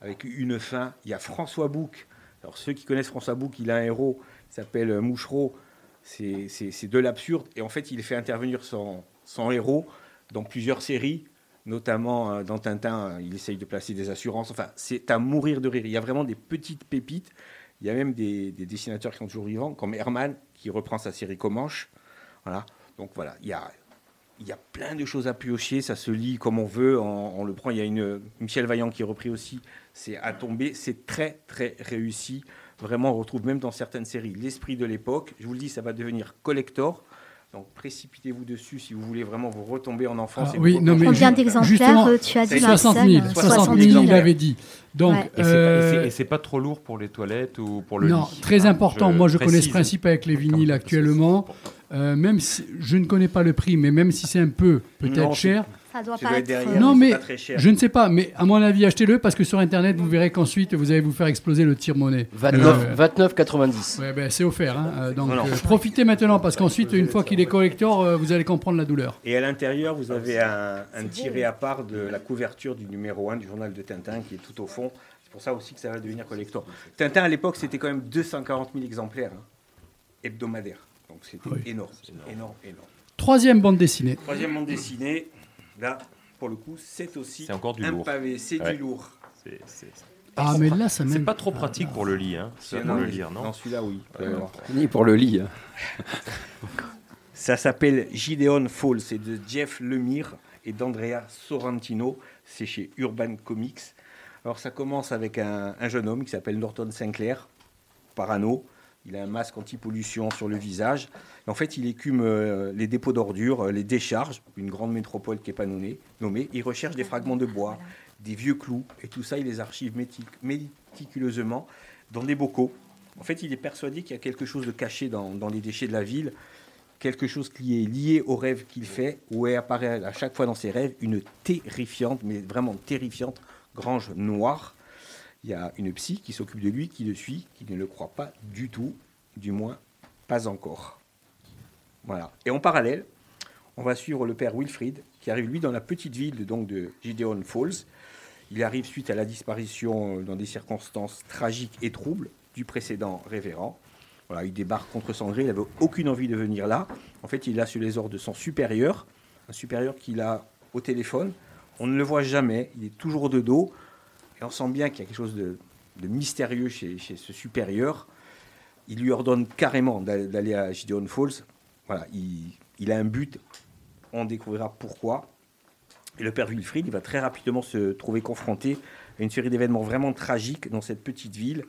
avec une fin. Il y a François Bouc. Alors ceux qui connaissent François Bouc, il a un héros qui s'appelle euh, Mouchereau. C'est de l'absurde. Et en fait, il fait intervenir son, son héros dans plusieurs séries, notamment euh, dans Tintin, il essaye de placer des assurances. Enfin, c'est à mourir de rire. Il y a vraiment des petites pépites. Il y a même des, des dessinateurs qui sont toujours vivants, comme Herman, qui reprend sa série Comanche. Voilà. Donc voilà, il y a, il y a plein de choses à piocher. Ça se lit comme on veut. On, on le prend. Il y a une Michel Vaillant qui est repris aussi. C'est à tomber. C'est très très réussi. Vraiment, on retrouve même dans certaines séries l'esprit de l'époque. Je vous le dis, ça va devenir collector. Donc précipitez-vous dessus si vous voulez vraiment vous retomber en enfance. Ah et oui, vous non, mais Combien d'exemplaires, euh, tu as dit, 60 000, Marcel 60 000, il avait dit. Donc, Ouais. Et c'est pas- euh, et c'est- pas trop lourd pour les toilettes ou pour le non, lit très Ah, important. Moi, je connais ce principe avec les vinyles actuellement. Euh, même si je ne connais pas le prix, mais même si c'est un peu peut-être cher. Ça doit pas être. derrière, Non, mais mais c'est pas très cher. je ne sais pas. Mais à mon avis, achetez-le parce que sur Internet, vous verrez qu'ensuite, vous allez vous faire exploser le tire-monnaie. 29, Euh, 29,90. ouais, ben, c'est offert. hein. Euh, donc, Non, non. euh, profitez maintenant parce qu'ensuite, une fois qu'il est collector, euh, vous allez comprendre la douleur. Et à l'intérieur, vous avez un, un tiré à part de la couverture du numéro 1 du journal de Tintin qui est tout au fond. C'est pour ça aussi que ça va devenir collector. Tintin, à l'époque, c'était quand même 240 000 exemplaires hein, hebdomadaires. Donc c'était Oui. énorme, énorme, énorme. Troisième bande dessinée. Troisième bande dessinée, là, pour le coup, c'est aussi C'est encore du un lourd. pavé, c'est Ouais. du lourd. C'est- c'est- Ah, mais là, ça C'est même. pas trop pratique pour le lit, hein. Ça, pour le lire, non? Non, celui-là, oui. Ni pour le lit. hein. Ça s'appelle Gideon Falls, c'est de Jeff Lemire et d'Andrea Sorrentino, c'est chez Urban Comics. Alors ça commence avec un, un jeune homme qui s'appelle Norton Sinclair, parano. Il a un masque anti-pollution sur le visage. Et en fait, il écume euh, les dépôts d'ordures, euh, les décharges, une grande métropole qui n'est pas nommée, nommée. Il recherche des fragments de bois, des vieux clous, et tout ça, il les archive métic- méticuleusement dans des bocaux. En fait, il est persuadé qu'il y a quelque chose de caché dans, dans les déchets de la ville, quelque chose qui est lié au rêve qu'il fait, où elle apparaît à chaque fois dans ses rêves une terrifiante, mais vraiment terrifiante, grange noire. Il y a une psy qui s'occupe de lui, qui le suit, qui ne le croit pas du tout, du moins pas encore. Voilà. Et en parallèle, on va suivre le père Wilfrid, qui arrive lui dans la petite ville de, donc de Gideon Falls. Il arrive suite à la disparition euh, dans des circonstances tragiques et troubles du précédent révérend. Voilà, il débarque contre son gré, il n'avait aucune envie de venir là. En fait, il là sur les ordres de son supérieur, un supérieur qu'il a au téléphone. On ne le voit jamais, il est toujours de dos. Et on sent bien qu'il y a quelque chose de, mystérieux chez, ce supérieur. Il lui ordonne carrément d'a- d'aller à Gideon Falls. Voilà, il, a un but, on découvrira pourquoi. Et le père Wilfrid, il va très rapidement se trouver confronté une série d'événements vraiment tragiques dans cette petite ville.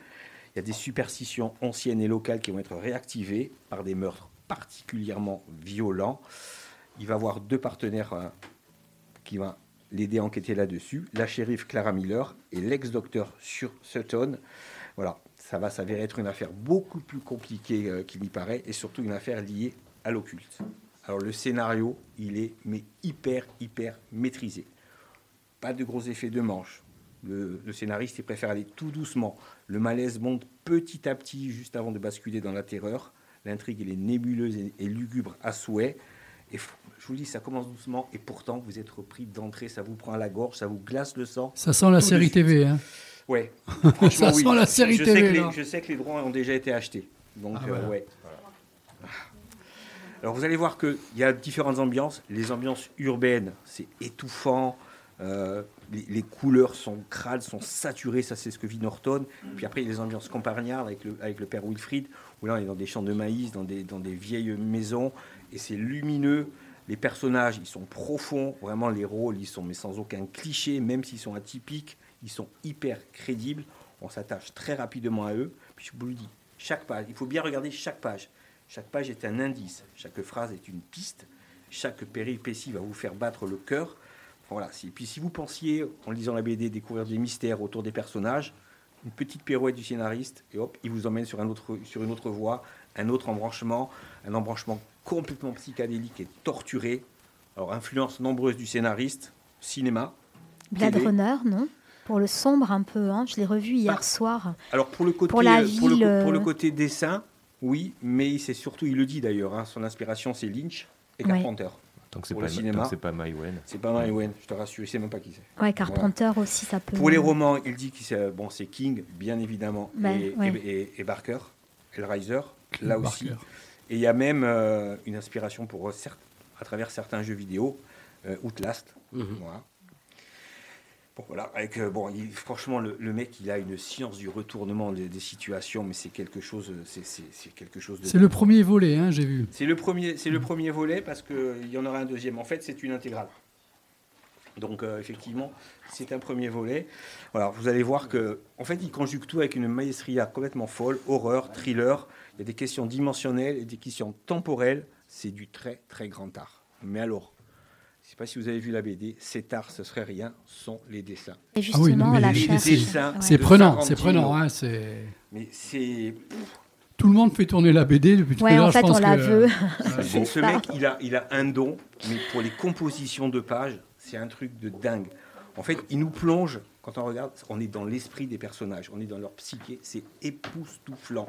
Il y a des superstitions anciennes et locales qui vont être réactivées par des meurtres particulièrement violents. Il va avoir deux partenaires euh, qui vont l'aider à enquêter là-dessus, la shérif Clara Miller et l'ex-docteur sur Sutton. Voilà, ça va s'avérer être une affaire beaucoup plus compliquée euh, qu'il n'y paraît et surtout une affaire liée à l'occulte. Alors le scénario, il est mais hyper, hyper maîtrisé. Pas de gros effets de manche. Le, scénariste, il préfère aller tout doucement. Le malaise monte petit à petit juste avant de basculer dans la terreur. L'intrigue, elle est nébuleuse et, et lugubre à souhait. Et je vous dis, ça commence doucement et pourtant, vous êtes repris d'entrée. Ça vous prend à la gorge, ça vous glace le sang. Ça sent la série. TV. Hein. Ouais. Ça oui. sent la série je TV, Sais que les, là. je sais que les droits ont déjà été achetés. Donc, Ah, euh, voilà. ouais. Alors, vous allez voir qu'il y a différentes ambiances. Les ambiances urbaines, c'est étouffant. Euh, les, les couleurs sont crades, sont saturées. Ça, c'est ce que vit Norton. Puis après, il y a les ambiances campagnardes avec le, avec le père Wilfried, où là, on est dans des champs de maïs, dans des, dans des vieilles maisons. Et c'est lumineux. Les personnages, ils sont profonds. Vraiment, les rôles, ils sont, mais sans aucun cliché, même s'ils sont atypiques, ils sont hyper crédibles. On s'attache très rapidement à eux. Puis je vous le dis, chaque page, il faut bien regarder chaque page. Chaque page est un indice, chaque phrase est une piste, chaque péripétie va vous faire battre le cœur. Voilà. Si- Puis si vous pensiez, en lisant la BD, découvrir des mystères autour des personnages, une petite pirouette du scénariste, et hop, il vous emmène sur, un autre, sur une autre voie, un autre embranchement, un embranchement complètement psychédélique et torturé. Alors, influence nombreuse du scénariste, cinéma. Blade télé. Runner, non? Pour le sombre un peu, hein. je l'ai revu hier soir. Alors pour le côté, Pour la pour le, ville, co- pour le côté dessin, oui, mais c'est surtout, il le dit d'ailleurs, hein, son inspiration c'est Lynch et Ouais. Carpenter. Donc c'est Pour pas, le cinéma. c'est pas Maïwen. C'est pas Maïwen, je te rassure, il sait même pas qui c'est. Ouais, Carpenter aussi, ça peut. Pour les romans, il dit que c'est bon, c'est King, bien évidemment, Ben, et, ouais. et- et- et Barker, Hellraiser, King là aussi. Et il y a même euh, une inspiration pour euh, cer- à travers certains jeux vidéo, euh, Outlast. Voilà. Bon, voilà, avec, euh, bon, il- franchement, le, le mec, il a une science du retournement des, des situations, mais c'est quelque chose, c'est, c'est- c'est quelque chose de. C'est le premier volet, hein, j'ai vu. C'est le premier, c'est le premier volet parce qu'il y en aura un deuxième. En fait, c'est une intégrale. Donc, euh, effectivement, c'est un premier volet. Voilà, vous allez voir que, en fait, il conjugue tout avec une maestria complètement folle, horreur, thriller. Il y a des questions dimensionnelles et des questions temporelles. C'est du très, très grand art. Mais alors, je ne sais pas si vous avez vu la BD, cet art, ce serait rien, sont les dessins. Et justement, la les- cherche. c'est- dessins C'est de prenant, c'est prenant. Hein, c'est... Mais c'est. Tout le monde fait tourner la BD depuis tout à l'heure. en fait, je pense on la que- veut. Ce, mec, il a, il a un don, mais pour les compositions de pages, c'est un truc de dingue. En fait, il nous plonge, quand on regarde, on est dans l'esprit des personnages, on est dans leur psyché, c'est époustouflant.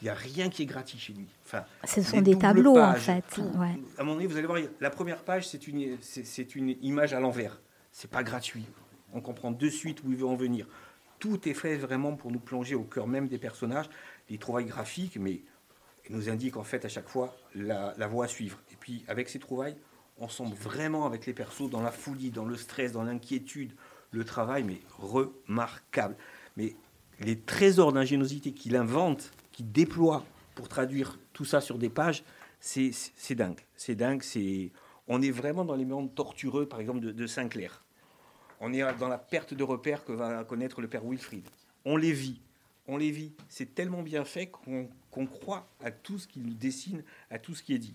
Il n'y a rien qui est gratuit chez lui. Enfin, Ce sont des tableaux, en fait. tout. Ouais. À un moment donné, vous allez voir, la première page, c'est une, c'est, une image à l'envers. C'est pas gratuit. On comprend de suite où il veut en venir. Tout est fait vraiment pour nous plonger au cœur même des personnages. Les trouvailles graphiques, mais nous indique en fait à chaque fois la, la voie à suivre. Et puis avec ces trouvailles, on semble vraiment avec les persos dans la folie, dans le stress, dans l'inquiétude, le travail, mais remarquable. Mais les trésors d'ingéniosité qu'il invente, qu'il déploie pour traduire tout ça sur des pages, c'est dingue. C'est dingue. C'est on est vraiment dans les mondes tortureux, par exemple de, de Sinclair. On est dans la perte de repères que va connaître le père Wilfried. On les vit, on les vit. C'est tellement bien fait qu'on qu'on croit à tout ce qu'il nous dessine, à tout ce qui est dit.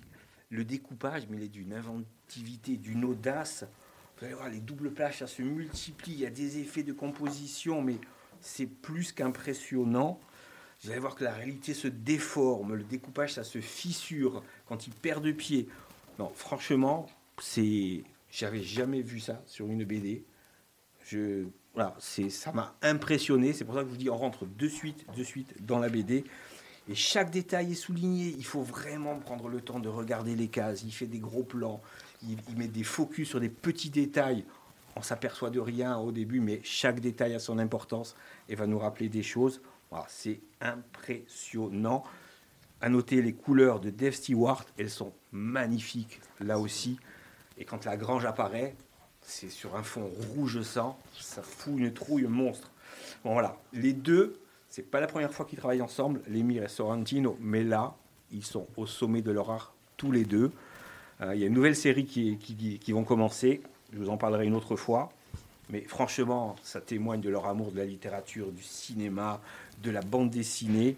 Le découpage, mais il est d'une inventivité, d'une audace. Vous allez voir, les doubles plages, ça se multiplie. Il y a des effets de composition, mais c'est plus qu'impressionnant. Vous allez voir que la réalité se déforme, le découpage, ça se fissure quand il perd de pied. Non, franchement, c'est, j'avais jamais vu ça sur une BD. Voilà, c'est, ça m'a impressionné. C'est pour ça que je vous dis, on rentre de suite, de suite dans la BD. Et chaque détail est souligné. Il faut vraiment prendre le temps de regarder les cases. Il fait des gros plans. Il, il met des focus sur des petits détails. On s'aperçoit de rien au début, mais chaque détail a son importance et va nous rappeler des choses. Voilà, c'est impressionnant. À noter les couleurs de Dave Stewart, elles sont magnifiques là aussi. Et quand la grange apparaît, c'est sur un fond rouge sang, ça fout une trouille monstre. Bon voilà, les deux, c'est pas la première fois qu'ils travaillent ensemble, Lemire et Sorrentino, mais là, ils sont au sommet de leur art tous les deux. Euh, Il y a une nouvelle série qui, qui, qui vont commencer, je vous en parlerai une autre fois. Mais franchement, ça témoigne de leur amour de la littérature, du cinéma, de la bande dessinée.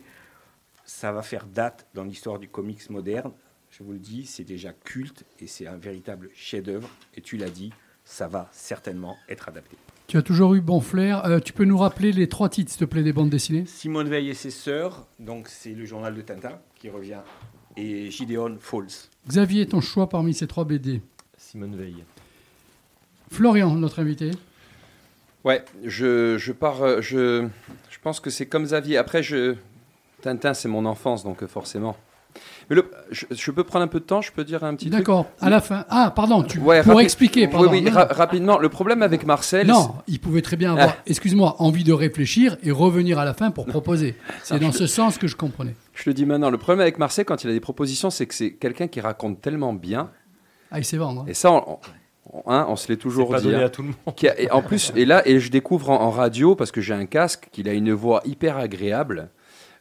Ça va faire date dans l'histoire du comics moderne. Je vous le dis, c'est déjà culte et c'est un véritable chef-d'œuvre. Et tu l'as dit, ça va certainement être adapté. Tu as toujours eu bon flair. Euh, tu peux nous rappeler les trois titres, s'il te plaît, des bandes dessinées? Simone Veil et ses sœurs, donc c'est le journal de Tintin qui revient, et Gideon Falls. Xavier, ton choix parmi ces trois BD Simone Veil. Florian, notre invité. Ouais, je, je pars. euh, Je, je pense que c'est comme Xavier. Après, je, Tintin, c'est mon enfance, donc euh, forcément. Mais le, je, je peux prendre un peu de temps, je peux dire un petit D'accord, à la fin. Ah, pardon, tu, Ouais, pour expliquer, pardon. Oui, oui, Non. ra- rapidement. Le problème avec Marcel. Non, il pouvait très bien avoir, Ah. excuse-moi, envie de réfléchir et revenir à la fin pour proposer. C'est dans ce sens que je comprenais. Je le dis maintenant. Le problème avec Marcel, quand il a des propositions, c'est que c'est quelqu'un qui raconte tellement bien. Ah, il sait vendre. hein. Et ça, on, on- hein, on se l'est toujours pas dit. donné hein. à tout le monde. Qui a- et en plus, et là, et je découvre en, en radio parce que j'ai un casque qu'il a une voix hyper agréable.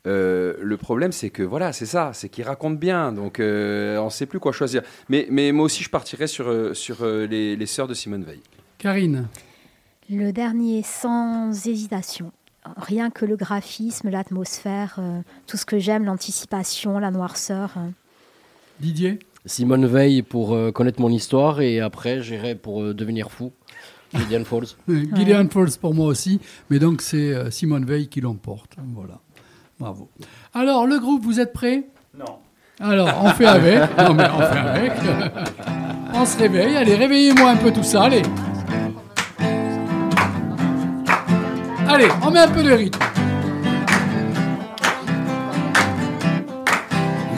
Euh, le problème, c'est que voilà, c'est ça, c'est qu'il raconte bien, donc euh, on ne sait plus quoi choisir. Mais, mais moi aussi, je partirais sur, euh, sur les, les sœurs de Simone Veil. Karine, Le dernier, sans hésitation. Rien que le graphisme, l'atmosphère, euh, tout ce que j'aime, l'anticipation, la noirceur. euh. Didier Simone Veil pour euh, connaître mon histoire et après j'irai pour euh, devenir fou. Gideon Falls. Gideon Falls pour moi aussi, mais donc c'est euh, Simone Veil qui l'emporte. Voilà. Bravo. Alors, le groupe, vous êtes prêts? Non. Alors, on fait avec. Non, mais on fait avec. on se réveille. Allez, réveillez-moi un peu tout ça. Allez. Allez, on met un peu de rythme.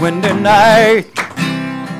When the night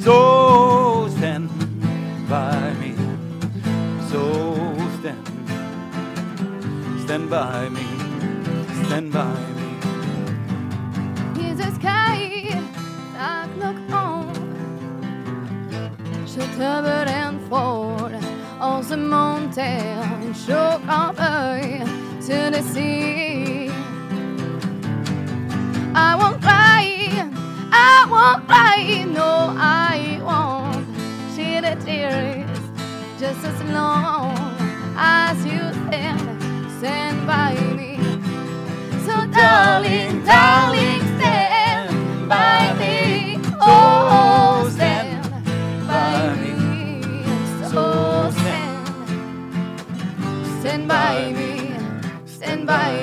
So stand by me. So stand. Stand by me. Stand by me. Jesus Christ, I look on. Kört över en får och så montern tjock av öj till the. I won't cry. I won't cry, no, I won't shed a tears just as long as you stand, stand by me. So darling, darling, stand by me. Oh, stand by me. So stand, stand by me, stand by me.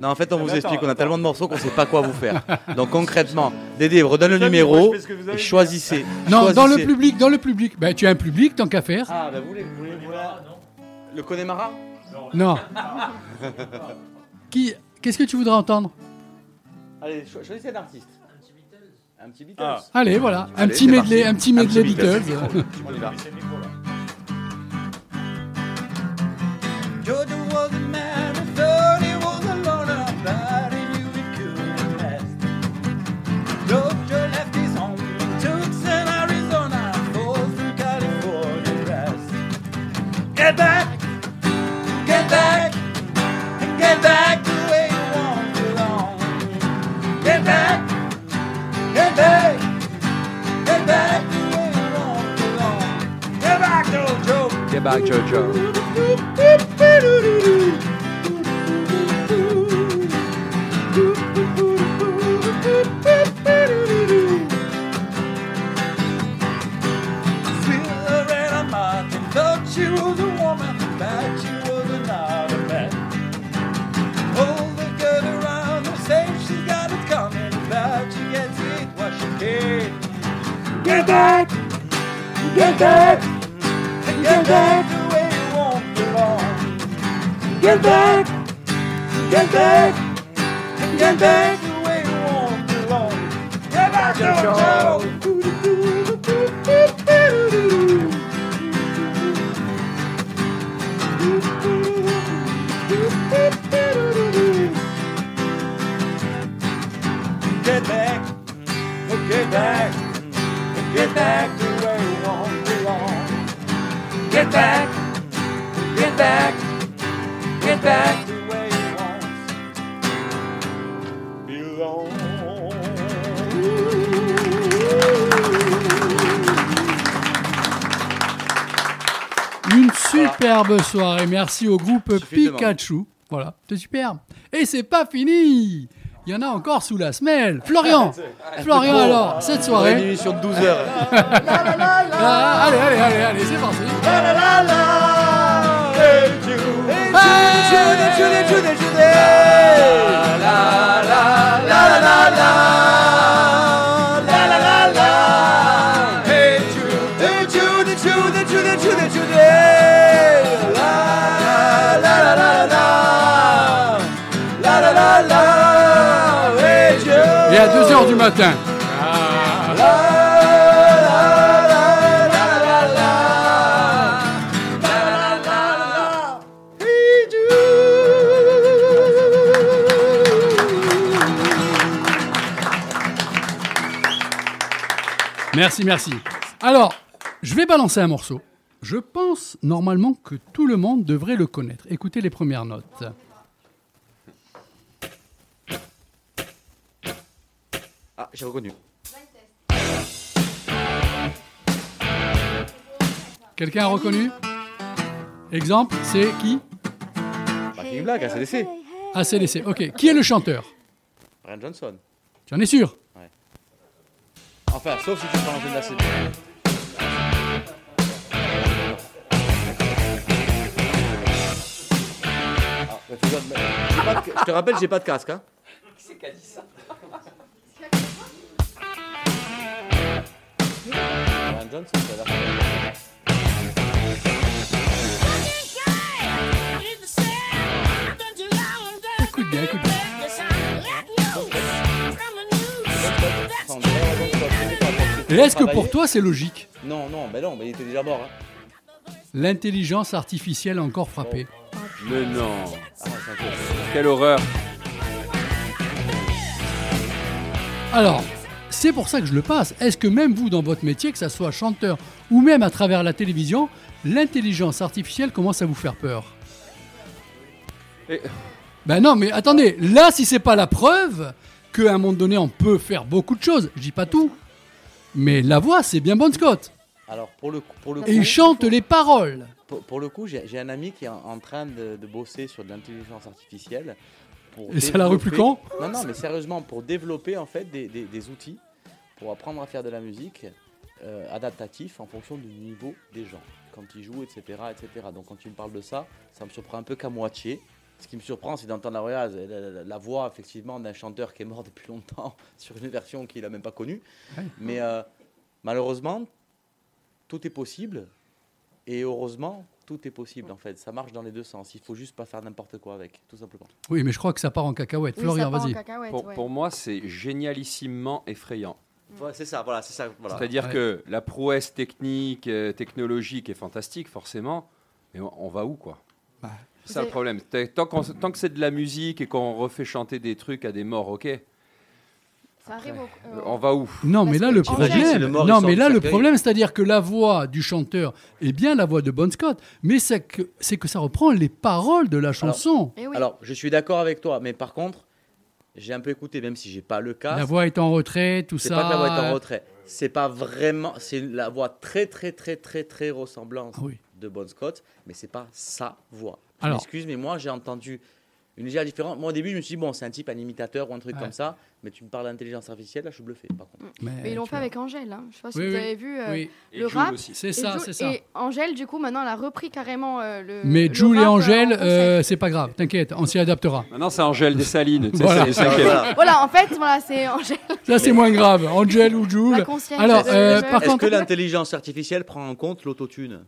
Non, en fait, on vous explique, on a tellement de morceaux qu'on sait pas quoi vous faire. Donc concrètement, Dédé redonne le numéro et choisissez. Non, dans le public, dans le public. Ben, tu as un public, tant qu'à faire. Ah, bah vous voulez, vous voulez voir le Connemara Non. Qui, qu'est-ce que tu voudrais entendre? Allez, cho- choisissez un artiste. Un petit Beatles. Ah. Allez, voilà, un Allez, petit medley, parti. un petit medley Beatles. Beatles. On y va. Georgia was a man Get back, get back, and get back the way you want belong. Get back, get back, get back the way you want belong. Get back, Jojo. Loretta she was a woman, but she was another man. Hold the girl around her, say she's got it coming, but she gets it what she can. Get back, get back, get back the way you won't belong. Get back, get back, get back the way you won't belong. Get back, Jojo. Get back to where you won't belong. Get back, get back, get back to where you won't Une superbe soirée. Merci au groupe Pikachu. Voilà, c'est superbe. Et c'est pas fini. Il y en a encore sous la semelle. Florian, Florian alors, cette soirée. une émission de 12 heures. Ah, allez, allez, allez, allez, c'est parti. Merci, merci. Alors, je vais balancer un morceau. Je pense normalement que tout le monde devrait le connaître. Écoutez les premières notes. Ah, j'ai reconnu. Quelqu'un a reconnu? Exemple, c'est qui? Backing Black, ACDC. ACDC. Ok. Qui est le chanteur? Brian Johnson. Tu en es sûr Ouais. Enfin, sauf si tu prends l'antenne d'ACDC. Ah, ouais, fais gaffe, mais j'ai pas de- Je te rappelle, j'ai pas de casque. Hein. C'est qui a dit ça? Brian Johnson, ça a l'air. Écoute bien, écoute bien. Et est-ce que pour toi c'est logique Non, non, mais non, mais il était déjà mort. Hein. L'intelligence artificielle a encore frappé. Mais non. Ah, Quelle horreur. Alors, c'est pour ça que je le passe. Est-ce que même vous, dans votre métier, que ça soit chanteur ou même à travers la télévision, l'intelligence artificielle commence à vous faire peur? Et- Ben non, mais attendez, là, si c'est pas la preuve qu'à un moment donné, on peut faire beaucoup de choses, je dis pas tout, mais la voix, c'est bien Bon Scott. Alors, pour le, coup- pour le Et il chante les paroles. Pour, pour le coup, j'ai un ami qui est en, en train de, de bosser sur de l'intelligence artificielle. Pour Et ça la développer- quand Non, non, mais sérieusement, pour développer en fait des, des- des outils pour apprendre à faire de la musique euh, adaptatif en fonction du niveau des gens, quand ils jouent, etc., etc. Donc quand tu me parles de ça, ça me surprend un peu qu'à moitié. Ce qui me surprend, c'est d'entendre la, regarde, la, la- la voix effectivement d'un chanteur qui est mort depuis longtemps sur une version qu'il n'a même pas connue. Ouais. Mais euh, malheureusement, tout est possible. Et heureusement, tout est possible en fait. Ça marche dans les deux sens. Il faut juste pas faire n'importe quoi avec, tout simplement. Oui, mais je crois que ça part en cacahuète. Oui, Florian, vas-y. cacahuète, Pour, ouais. pour moi, c'est génialissimement effrayant. Ouais, c'est ça, voilà, c'est ça. Voilà. C'est-à-dire Ouais. que la prouesse technique, euh, technologique est fantastique, forcément, mais on, on va où, quoi? Bah, C'est ça le problème. Tant tant que c'est de la musique et qu'on refait chanter des trucs à des morts, ok. Ça arrive au- Euh, on va où? Non, mais là, le problème, c'est le mort, il non, sort mais du là, le cercueil. problème, c'est-à-dire que la voix du chanteur est bien la voix de Bon Scott, mais c'est que, ça reprend les paroles de la chanson. eh oui. Alors, je suis d'accord avec toi, mais par contre, j'ai un peu écouté, même si j'ai pas le cas. la voix est en retrait, tout C'est ça. pas que la voix est en retrait. C'est pas vraiment. C'est la voix très, très, très, très, très ressemblante Ah oui. de Bon Scott, mais c'est pas sa voix. Je Alors. m'excuse, mais moi j'ai entendu une légère différence. Moi au début, je me suis dit, bon, c'est un type, un imitateur ou un truc Ouais. comme ça, mais tu me parles d'intelligence artificielle, là je suis bluffé par contre. Mais ils l'ont fait avec Angèle. Hein. Je sais pas si Oui, vous oui. avez vu euh, Oui. le rap. C'est Et ça, c'est ça. Et Angèle, du coup, maintenant, elle a repris carrément euh, le. Mais le Jules et rap, euh, Angèle, euh, c'est pas grave, t'inquiète, on s'y adaptera. Maintenant, c'est Angèle Dessalines. tu sais, Voilà. Voilà, en fait, voilà, c'est Angèle. Ça, c'est moins grave. Angèle ou Jules. Alors, euh, par Est-ce contre, que l'intelligence artificielle prend en compte l'autotune?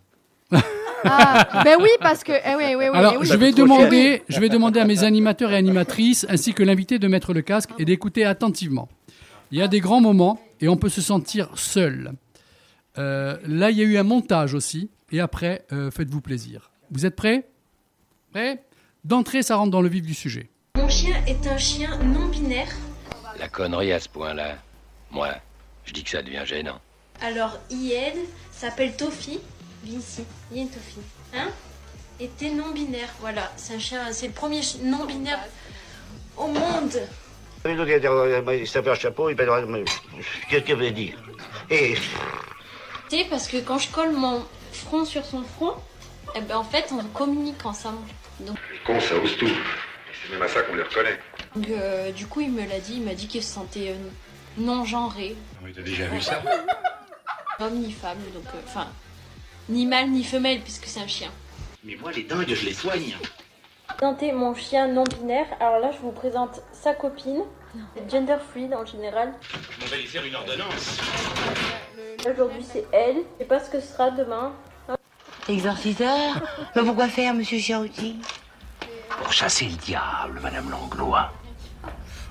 Ah, ben oui, parce que. eh oui, oui, oui, Alors, oui. je vais demander, je vais demander à mes animateurs et animatrices, ainsi que l'invité, de mettre le casque et d'écouter attentivement. Il y a des grands moments et on peut se sentir seul. Euh, là, il y a eu un montage aussi. Et après, euh, faites-vous plaisir. Vous êtes prêts? Prêts? D'entrée, ça rentre dans le vif du sujet. Mon chien est un chien non binaire. La connerie à ce point-là, moi, je dis que ça devient gênant. Alors, Ied s'appelle Tofi. Viens ici, viens Tofi. Hein? Était non binaire. Voilà, c'est un chien, c'est le premier chi- non binaire au monde. Il s'appelle un chapeau, il peut Qu'est-ce qu'il veut dire Et Tu sais, parce que quand je colle mon front sur son front, eh ben, en fait, on communique ensemble. Donc, Con, ça ose tout. C'est même à ça qu'on les reconnaît. donc, euh, du coup, il me l'a dit, il m'a dit qu'il se sentait euh, non genré. Oui, t'as déjà vu ça? Homme ni femme, donc, euh, enfin, ni mâle ni femelle, puisque c'est un chien. Mais moi, les dingues, je les soigne. Présenter mon chien non binaire. Alors là, je vous présente sa copine, gender fluid en général. On va lui faire une ordonnance. Aujourd'hui, c'est elle. Je sais pas ce que ce sera demain. Exorciseur Mais pourquoi faire, monsieur Chiarouti Pour chasser le diable, madame Langlois.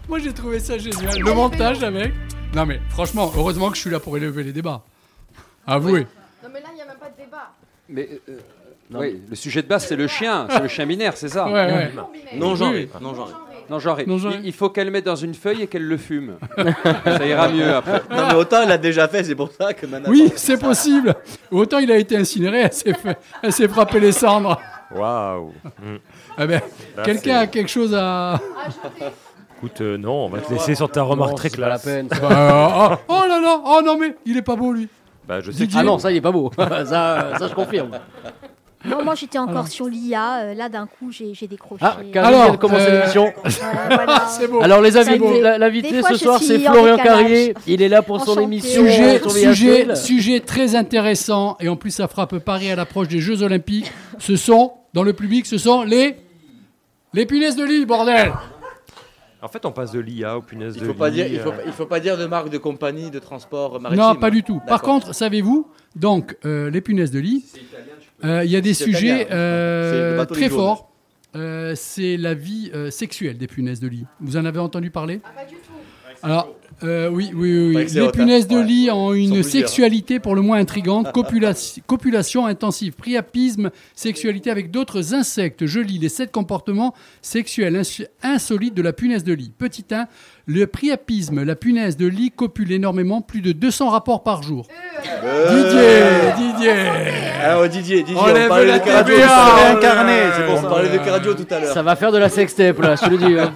Moi, j'ai trouvé ça génial. Le montage avec. Non, mais franchement, heureusement que je suis là pour élever les débats. Avouez. Non, mais là, il n'y a même pas de débat. Mais euh, oui, le sujet de base, c'est le chien, c'est le chien binaire, c'est ça Ouais, ouais. Non genré, Oui. non genré. Non genré. Il, il faut qu'elle le mette dans une feuille et qu'elle le fume. ça ira mieux après. Non mais autant elle l'a déjà fait, c'est pour ça que maintenant. Oui, c'est possible. Autant il a été incinéré, elle s'est, fait- elle s'est frappé les cendres. Waouh. Eh ben, quelqu'un a quelque chose à. Écoute, euh, non, on va te laisser sur ta remarque Non, très c'est pas la classe. peine. Bah, oh, oh là là, oh non mais il est pas beau lui. Bah, je sais que Ah non, ça il est pas beau. ça, ça je confirme. Non, moi j'étais encore Alors. sur l'IA. euh, là, d'un coup, j'ai j'ai décroché. Ah, Karine vient de commencer euh, l'émission. Voilà, voilà. C'est beau. Alors les Des l'invité fois, ce je soir c'est en Florian décalage. Carrier. Il est là pour son Enchanté. émission. Sujet, sur sujet, sujet très intéressant et en plus ça frappe Paris à l'approche des Jeux Olympiques. Ce sont, dans le public, ce sont les les punaises de lit, bordel. En fait, on passe de l'IA aux punaises Il de faut pas lit, dire, il faut, euh, il faut pas dire de marque de compagnie de transport maritime. Non, pas du tout. Par contre, savez-vous, donc euh, les punaises de lit, euh, il y a des sujets euh, bateau très forts. Euh, c'est la vie euh, sexuelle des punaises de lit. Vous en avez entendu parler? Pas du tout. Alors, euh, oui, oui, oui. Les punaises de Ouais. lit ont une sexualité pour le moins intrigante. Copulation, copulation intensive, priapisme, sexualité avec d'autres insectes. Je lis les sept comportements sexuels ins- insolites de la punaise de lit. Petit 1, le priapisme. La punaise de lit copule énormément, plus de 200 rapports par jour. Euh. Didier, Didier. Ah, oh, Didier, Didier, Enlève on parlait la de c'est pour On parlait de cardio tout à l'heure. Ça va faire de la sextape là, je te le dis. hein.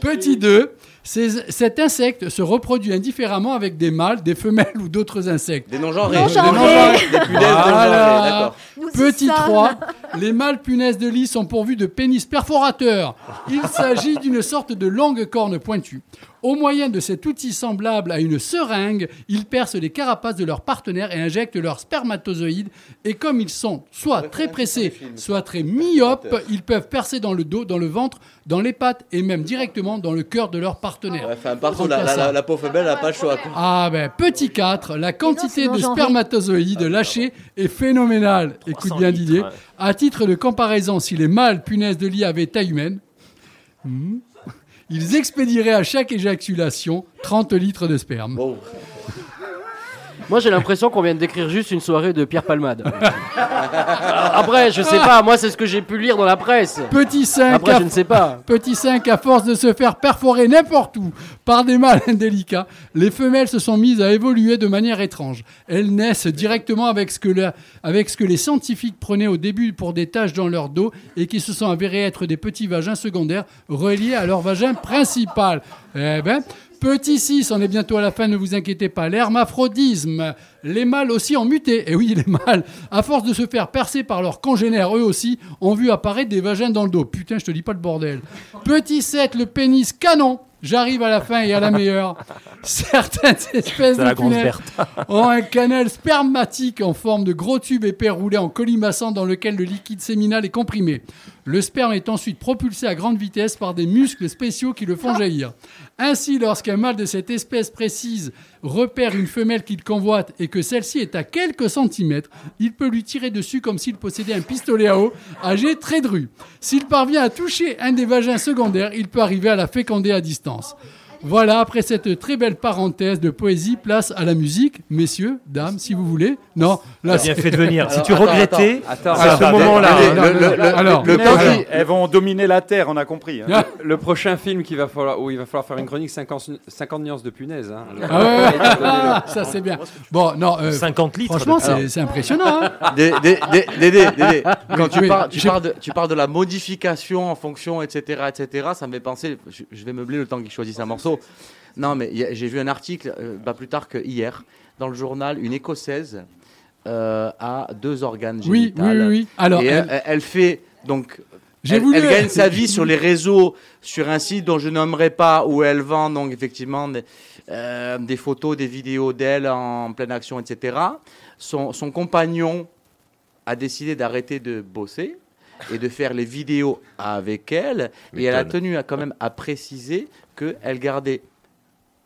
Petit 2, ces- cet insecte se reproduit indifféremment avec des mâles, des femelles ou d'autres insectes. Des non-genrés. Non-genrés. Des non-genrés. Des Voilà. d'accord. Petit ça. 3, les mâles punaises de lit sont pourvus de pénis perforateurs. Il s'agit d'une sorte de longue corne pointue. Au moyen de cet outil semblable à une seringue, ils percent les carapaces de leurs partenaires et injectent leurs spermatozoïdes. Et comme ils sont soit très pressés, soit très myopes, ils peuvent percer dans le dos, dans le ventre, dans les pattes et même directement dans le cœur de leur partenaire. Ouais, enfin, partout, la, la, la, la pauvre belle, elle a pas le choix. quoi. Ah ben, petit 4, la quantité de spermatozoïdes lâchés est phénoménale. Écoute bien litres, Didier. ouais. À titre de comparaison, si les mâles punaises de lit avaient taille humaine, hmm, ils expédieraient à chaque éjaculation 30 litres de sperme. Moi j'ai l'impression qu'on vient de décrire juste une soirée de Pierre Palmade. Après, je sais pas, moi c'est ce que j'ai pu lire dans la presse. Petit 5, Après, à, je ne sais pas. petit 5, à force de se faire perforer n'importe où par des mâles indélicats, les femelles se sont mises à évoluer de manière étrange. Elles naissent directement avec ce que, la- avec ce que les scientifiques prenaient au début pour des taches dans leur dos et qui se sont avérés être des petits vagins secondaires reliés à leur vagin principal. Eh ben, Petit 6, on est bientôt à la fin, ne vous inquiétez pas. L'hermaphrodisme, les mâles aussi ont muté. Et oui, les mâles, à force de se faire percer par leurs congénères, eux aussi, ont vu apparaître des vagins dans le dos. Putain, je te dis pas le bordel. Petit 7, le pénis canon. J'arrive à la fin et à la meilleure. Certaines espèces de punaises ont un canal spermatique en forme de gros tube épais roulé en colimaçon dans lequel le liquide séminal est comprimé. Le sperme est ensuite propulsé à grande vitesse par des muscles spéciaux qui le font jaillir. Ainsi, lorsqu'un mâle de cette espèce précise repère une femelle qu'il convoite et que celle-ci est à quelques centimètres, il peut lui tirer dessus comme s'il possédait un pistolet à eau âgé très dru. S'il parvient à toucher un des vagins secondaires, il peut arriver à la féconder à distance. Voilà, après cette très belle parenthèse de poésie, place à la musique. Messieurs, dames, si vous voulez. Non, T'as bien c'est- fait de venir. Si tu regrettais, attends, à ce moment-là. hein. Alors, le- le elles vont dominer la Terre, on a compris. hein. Le prochain film qu'il va falloir, où il va falloir faire une chronique 50, 50 nuances de punaise. hein. Ah ouais, ah, ça c'est bien. Bon, non. euh, 50 litres Franchement, c'est impressionnant. hein. Dé- dé- dé- Dédé, Dédé, quand tu, oui, parles, tu, parles de, tu parles de la modification en fonction, etc., etc., ça me fait penser, je, je vais meubler le temps qu'il choisisse un morceau. Non, mais il y a- j'ai vu un article, euh, pas plus tard que hier, dans le journal, une écossaise euh, a deux organes Oui, génitaux. oui, oui, oui. Alors, Et elle- elle, elle fait, donc, J'ai elle, voulu- elle gagne sa vie sur les réseaux, sur un site dont je nommerai pas, où elle vend donc effectivement des, euh, des photos, des vidéos d'elle en pleine action, etc. Son, son compagnon a décidé d'arrêter de bosser et de faire les vidéos avec elle. Et elle a M'étonne. tenu à, quand même à préciser qu'elle gardait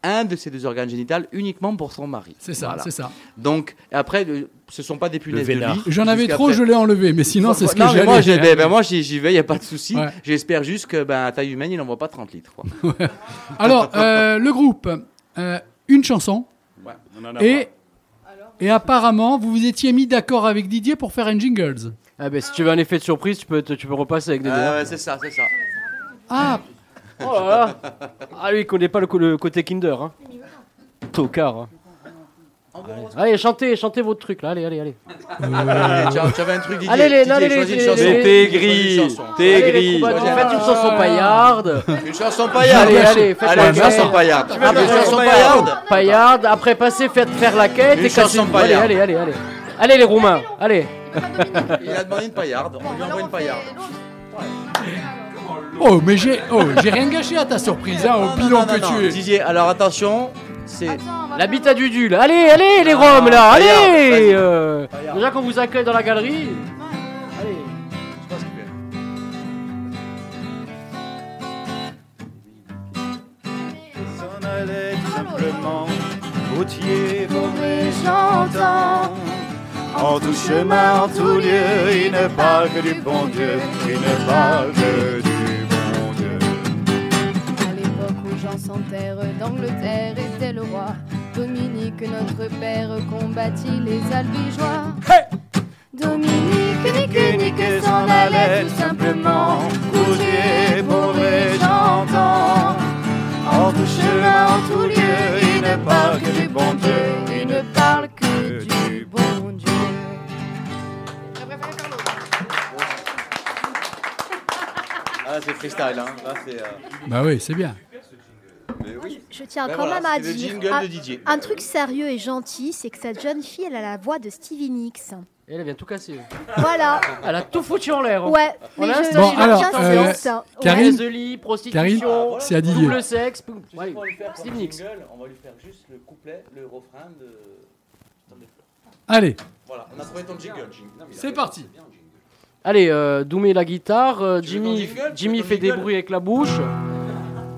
un de ses deux organes génitaux uniquement pour son mari. C'est ça, c'est ça. Donc, après, euh, ce sont pas des punaises de lit. J'en avais trop, après- je l'ai enlevé. Mais sinon, c'est ce que non, j'ai moi, j'ai- ben, ben, moi, j'y vais, il n'y a pas de souci. Ouais. J'espère juste que, ben, à taille humaine, il n'envoie pas 30 litres. quoi. Alors, euh, le groupe, euh, une chanson. Ouais, on en a Et, et apparemment, vous vous étiez mis d'accord avec Didier pour faire un jingles. Ah ben, si tu veux un effet de surprise, tu peux, te- tu peux repasser avec des Ah ouais, c'est ça, c'est ça. Ah, Oh là là Ah lui, il connaît pas le, côté Kinder. Hein. Tocard. hein. Allez, chantez, chantez votre truc là, allez, allez, allez. Euh, tu as- tu avais un truc, Didier. Allez, les, Didier, allez, les, choisis une les- chanson. les- Mais les- t'es gris, choisis une chanson. t'es Allez, les gris. troubadours, Faites une un- chanson paillarde. Une chanson paillarde. Allez, allez, faites Allez, une chanson paillarde. Tu veux Ah, mais une une chanson chanson paillarde. Paillarde, après passer, faites faire la quête Une et casser- chanson Allez, paillarde. allez, allez, allez. Allez les Roumains, allez. Il a demandé une paillarde. On lui envoie une paillarde. Oh, mais j'ai oh, j'ai rien gâché à ta surprise, hein, au non, que non, tu es. Didier, alors attention, c'est. L'habitat du Dul. Allez, allez les Roms là, allez. euh, Déjà qu'on vous accueille dans la galerie. Allez. S'en allait tout simplement, routier, j'entends En tout chemin, en tout lieu, il ne parle que du bon Dieu, il ne parle que du terre d'Angleterre était le roi, Dominique, notre père, combattit les albigeois. Dominique, nique, nique, s'en allait tout simplement, routier, pauvre et j'entends. En tout chemin, en tout lieu, il ne parle que du bon Dieu, il ne parle que du bon Dieu. Ah, c'est freestyle, hein. Là, c'est. euh, Bah oui, c'est bien. Je tiens Ben quand voilà, même à dire un, de Didier. un truc sérieux et gentil, c'est que cette jeune fille, elle a la voix de Stevie Nicks. Et elle vient tout casser. Voilà. Elle a tout foutu en l'air. hein. Ouais, On mais a je- Bon, alors, euh. Karine- Ouais, prostitution, c'est à Didier. double sexe. Ouais, le Nicks. on va lui faire juste le couplet, le refrain de. Allez, Voilà, on a trouvé ton jingle. A c'est parti. Allez, euh, Doumé la guitare, euh, Jimmy, Jimmy fait des bruits avec la bouche.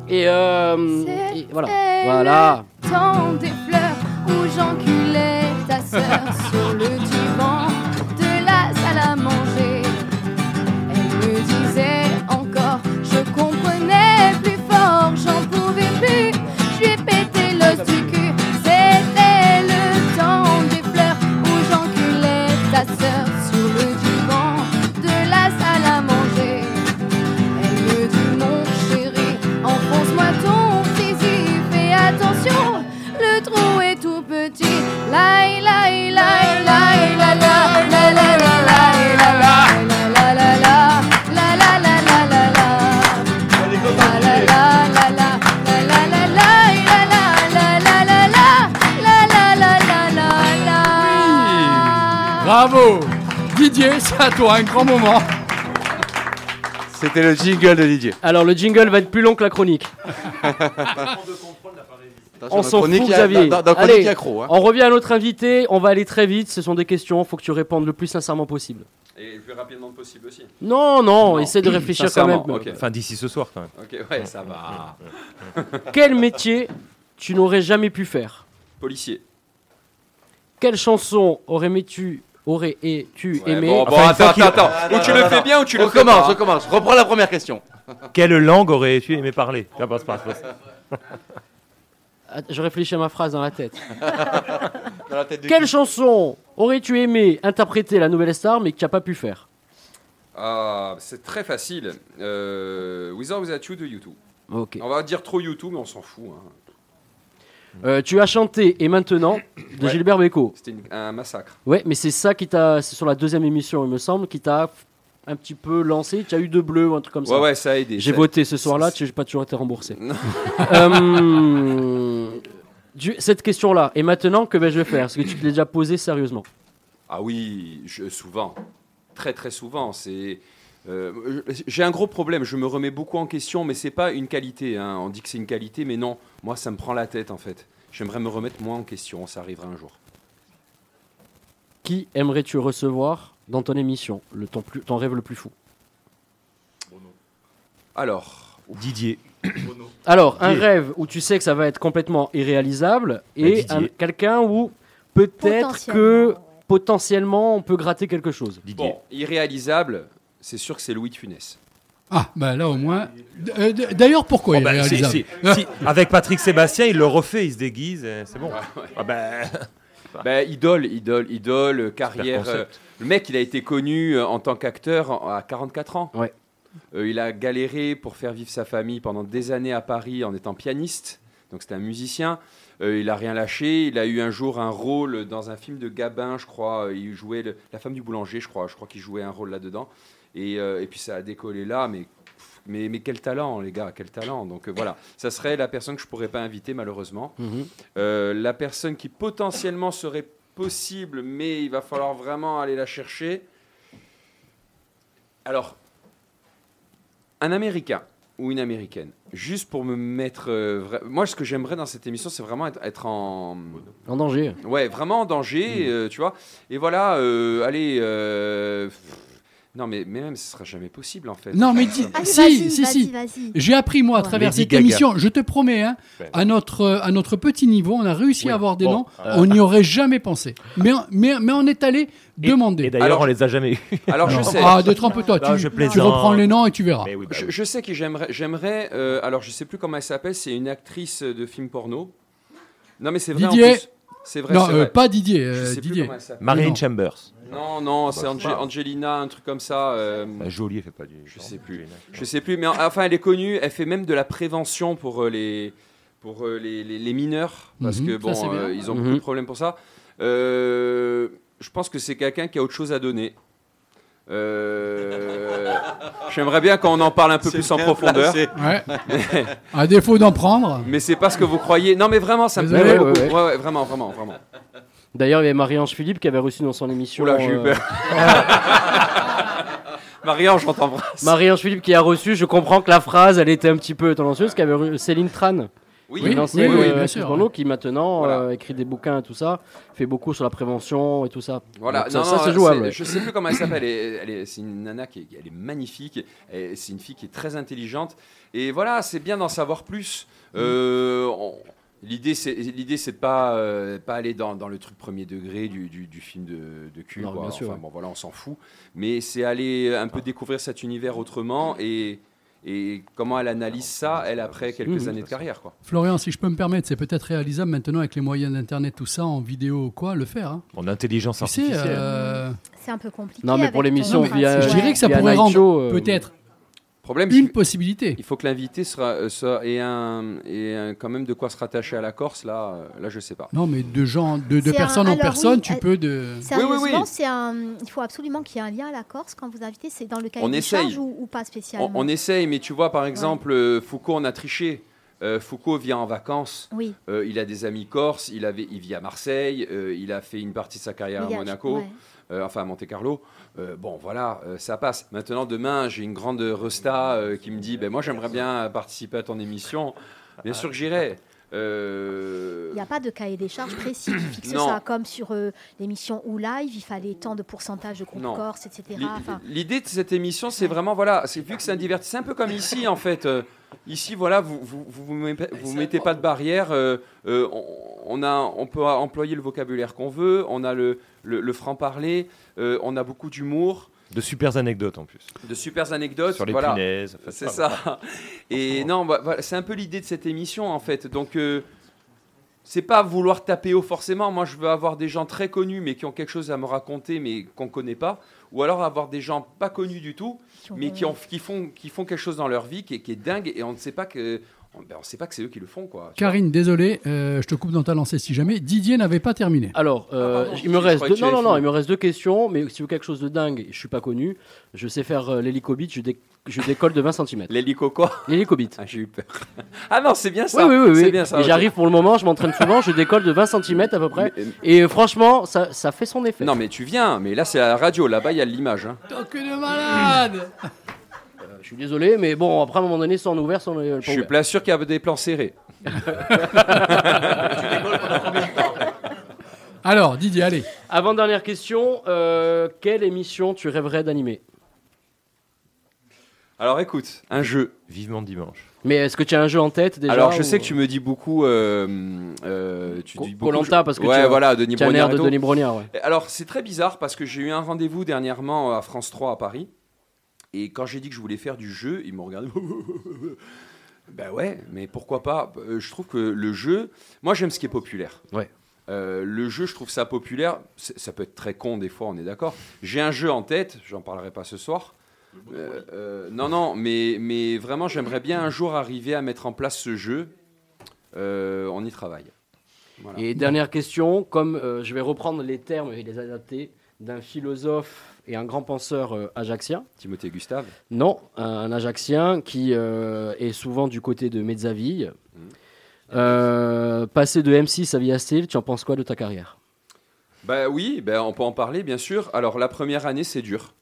Et, euh, et voilà. Voilà. temps des fleurs où j'enculais ta sœur sur le divan de la salle à manger. Elle me disait encore, je comprenais plus fort, j'en Bravo. Didier, c'est à toi, un grand moment. C'était le jingle de Didier. Alors, le jingle va être plus long que la chronique. On s'en fout, Xavier. dans- dans Chronique, Allez, hein. on revient à notre invité. On va aller très vite. Ce sont des questions. Il faut que tu répondes le plus sincèrement possible. Et le plus rapidement possible aussi. Non, non, essaie de réfléchir quand même. Enfin, d'ici ce soir, quand même. Ok, ouais, ça va. Quel métier tu n'aurais jamais pu faire? Policier. Quelle chanson aurais-tu aurais et tu Ouais, aimé bon, bon, attends, attends, attends. Ou tu le fais bien ou tu le fais Recommence, pas. recommence. Reprends la première question. Quelle langue aurais-tu aimé parler? Ah, passe, passe, passe. Je réfléchis à ma phrase dans la tête. Dans la tête de Quelle qui? chanson aurais-tu aimé interpréter la nouvelle star mais que tu n'as pas pu faire? Ah, c'est très facile. Euh, With or Without You de YouTube. Ok. On va dire trop YouTube, mais on s'en fout. hein. Euh, Tu as chanté Et maintenant de Ouais. Gilbert Bécaud. C'était un massacre. Ouais, mais c'est ça qui t'a. C'est sur la deuxième émission, il me semble, qui t'a un petit peu lancé. Tu as eu deux bleus ou un truc comme ça. Ouais, ouais, ça a aidé. J'ai Ça- voté ce soir-là, tu n'as pas toujours été remboursé. Euh, du- cette question-là, et maintenant, que vais-je faire? Est-ce que tu te l'as déjà posé sérieusement Ah oui, je- souvent. Très très souvent. C'est. Euh, j'ai un gros problème, je me remets beaucoup en question, mais c'est pas une qualité. hein. On dit que c'est une qualité, mais non, moi ça me prend la tête en fait. J'aimerais me remettre moins en question, ça arrivera un jour. Qui aimerais-tu recevoir dans ton émission le, ton, plus, ton rêve le plus fou? Alors, Didier. Alors, un Didier. rêve où tu sais que ça va être complètement irréalisable et Didier. un- quelqu'un où peut-être que potentiellement on peut gratter quelque chose. bon, irréalisable, c'est sûr que c'est Louis de Funès. Ah, bah là au moins. Euh, D'ailleurs, pourquoi Oh, il est bah, si- réalisable si- si, avec Patrick Sébastien, il le refait, il se déguise, euh, c'est bon. Ah ben, Ben, idole, idole, idole, carrière. euh, le mec, il a été connu en tant qu'acteur à 44 ans. Ouais. Euh, il a galéré pour faire vivre sa famille pendant des années à Paris en étant pianiste. Donc c'était un musicien. Euh, il a rien lâché. Il a eu un jour un rôle dans un film de Gabin, je crois. Il jouait le- la femme du boulanger, je crois. Je crois qu'il jouait un rôle là-dedans. Et, euh, et puis ça a décollé là, mais. Mais, mais quel talent, les gars, quel talent. Donc euh, voilà, ça serait la personne que je pourrais pas inviter, malheureusement. Mhm. Euh, la personne qui potentiellement serait possible, mais il va falloir vraiment aller la chercher. Alors, un Américain ou une Américaine, juste pour me mettre... euh, vra- Moi, ce que j'aimerais dans cette émission, c'est vraiment être, être en... En danger. Ouais, vraiment en danger, euh, tu vois. Et voilà, allez... pff, Non, mais, mais même, ce sera jamais possible, en fait. Non, mais dis- Allez, si, si, si. J'ai appris, moi, à Ouais. travers Lady cette Gaga. émission, je te promets, hein, Ben. à, notre, à notre petit niveau, on a réussi à avoir des bon, noms, euh, on n'y aurait jamais pensé. Mais, on- mais, mais on est allé demander. Et d'ailleurs, on les a jamais eu. Alors, je sais. Ah, détrompe-toi, Non, tu, je tu plaisante. reprends les noms et tu verras. Mais oui, bah Je, sais que j'aimerais, j'aimerais euh, alors je sais plus comment elle s'appelle, c'est une actrice de film porno. Non mais c'est vrai Didier. en plus. C'est vrai, non, c'est euh, vrai. pas Didier, euh, Didier. non. Chambers. Non, non, c'est Bah, Ange- c'est pas. Angelina, un truc comme ça. euh, Bah, Jolie, elle fait pas du. je sais plus. Je sais plus, mais en- enfin elle est connue. Elle fait même de la prévention pour euh, les pour euh, les, les- les mineurs parce Mhm, que bon, euh, ils ont Mhm. beaucoup de problèmes pour ça. Euh, je pense que c'est quelqu'un qui a autre chose à donner. Euh, J'aimerais bien qu'on en parle un peu plus en profondeur. Ouais. à défaut d'en prendre. Mais c'est pas ce que vous croyez. Non, mais vraiment, ça me plaît ouais, beaucoup. ouais. Ouais, ouais, vraiment, vraiment, vraiment. D'ailleurs, il y avait Marie-Ange Philippe qui avait reçu dans son émission. Oula, j'ai eu euh, peur. Marie-Ange, on t'embrasse. Marie-Ange Philippe qui a reçu, je comprends que la phrase, elle était un petit peu tendancieuse, qui avait re- Céline Tran. Oui, oui, oui, euh, bien actrice sûr, qui maintenant Voilà. euh, écrit des bouquins et tout ça, fait beaucoup sur la prévention et tout ça. Voilà, Donc ça, non, ça, non, c'est jouable. ouais. Je sais plus comment elle s'appelle. elle elle est- C'est une nana qui est, elle est magnifique. C'est une fille qui est très intelligente. Et voilà, c'est bien d'en savoir plus. Euh, on- L'idée, c'est l'idée, c'est de pas euh, pas aller dans, dans le truc premier degré du, du, du film de, de cul. Non, quoi. bien sûr, Enfin, ouais. bon, voilà, on s'en fout. Mais c'est aller un peu découvrir cet univers autrement et et comment elle analyse ça, elle après quelques années de carrière, quoi. Florian, si je peux me permettre, c'est peut-être réalisable maintenant avec les moyens d'internet, tout ça, en vidéo ou quoi, le faire. hein. En intelligence artificielle. euh, C'est un peu compliqué. Non, mais pour l'émission ton- via- je dirais que ça pourrait rendre euh, peut-être Problème, une possibilité. Il faut que l'invité sera, euh, soit, ait, un, ait un- quand même de quoi se rattacher à la Corse. Là, euh, là je sais pas. Non, mais de gens, de, de C'est un- personne en personne, oui, tu euh, peux de. Sérieusement, Oui, oui, un. Il faut absolument qu'il y ait un lien à la Corse quand vous invitez. C'est dans le cahier On des essaye. charges ou, ou pas spécialement On, on essaye, mais tu vois, par exemple, euh, Foucault, on a triché. Euh, Foucault vient en vacances. Oui. Euh, il a des amis corses. Il, avait, il vit à Marseille. euh, il a fait une partie de sa carrière à Monaco. ouais. euh, enfin à Monte Carlo. Euh, bon, voilà, euh, ça passe. Maintenant, demain, j'ai une grande resta euh, qui me dit ben, Moi, j'aimerais bien participer à ton émission. Bien sûr que j'irai. Euh, Il n'y a pas de cahier des charges précis qui fixe Non. ça, comme sur euh, l'émission ou live, il fallait tant de pourcentage de groupe corse, etc. L'idée de cette émission, c'est vraiment, voilà, c'est vu que c'est un divertissement, c'est un peu comme ici, en fait. Euh, ici, voilà, vous vous, vous, vous mettez, vous mettez pas de barrière. euh, euh, on, on a, on peut employer le vocabulaire qu'on veut, on a le, le, le franc-parler, euh, on a beaucoup d'humour. De super anecdotes en plus. De super anecdotes. Sur les voilà. punaises, C'est ça. Et non, bah, voilà, c'est un peu l'idée de cette émission, en fait. Donc, euh, c'est pas vouloir taper haut forcément. Moi, je veux avoir des gens très connus, mais qui ont quelque chose à me raconter, mais qu'on connaît pas. Ou alors avoir des gens pas connus du tout, mais qui, ont, qui, font, qui font quelque chose dans leur vie qui est dingue, et on ne sait pas que. On- ben, on sait pas que c'est eux qui le font, quoi. Karine, désolé, euh, je te coupe dans ta lancée si jamais. Didier n'avait pas terminé. Alors, euh, il me reste deux, non, non, non, il me reste deux questions, mais si vous quelque chose de dingue, je suis pas connu. Je sais faire euh, l'hélicobite, je, dé- je décolle de 20 cm. L'hélico quoi? L'hélicobite. Ah, j'ai eu peur. Ah non, c'est bien Oui, ça. oui, oui. C'est oui. bien ça. Et ok. j'arrive pour le moment, je m'entraîne souvent, je décolle de 20 cm à peu près. Et euh, franchement, ça, ça fait son effet. Non, mais tu viens, mais là, c'est à la radio. Là-bas, il y a l'image. Hein. que de malade je suis désolé, mais bon, après à un moment donné, est ouvert, soit on est Je suis pas sûr qu'il y a des plans serrés. Alors, Didier, allez. Avant-dernière question, euh, quelle émission tu rêverais d'animer? Alors écoute, un jeu. Vivement dimanche. Mais est-ce que tu as un jeu en tête déjà Alors je ou- sais que tu me dis beaucoup. euh, euh, tu dis beaucoup. Koh-Lanta, parce que ouais, tu as- voilà, Denis as l'air Brognard. de. Denis Brognard, ouais. Alors c'est très bizarre parce que j'ai eu un rendez-vous dernièrement à France 3 à Paris. Et quand j'ai dit que je voulais faire du jeu, ils m'ont regardé. ben ouais, mais pourquoi pas? Euh, Je trouve que le jeu. Moi j'aime ce qui est populaire. Ouais. Euh, le jeu, je trouve ça populaire. C'est- Ça peut être très con des fois, on est d'accord. J'ai un jeu en tête, j'en parlerai pas ce soir. Euh, euh, non, non, mais, mais vraiment, j'aimerais bien un jour arriver à mettre en place ce jeu. Euh, on y travaille. Voilà. Et dernière question, comme euh, je vais reprendre les termes et les adapter d'un philosophe et un grand penseur euh, ajaxien. Timothée Gustave Non, un, un ajaxien qui euh, est souvent du côté de Mezzaville. Mmh. Euh, passer de M6 à Via Steel, tu en penses quoi de ta carrière? Bah oui, bah, on peut en parler bien sûr. Alors la première année c'est dur.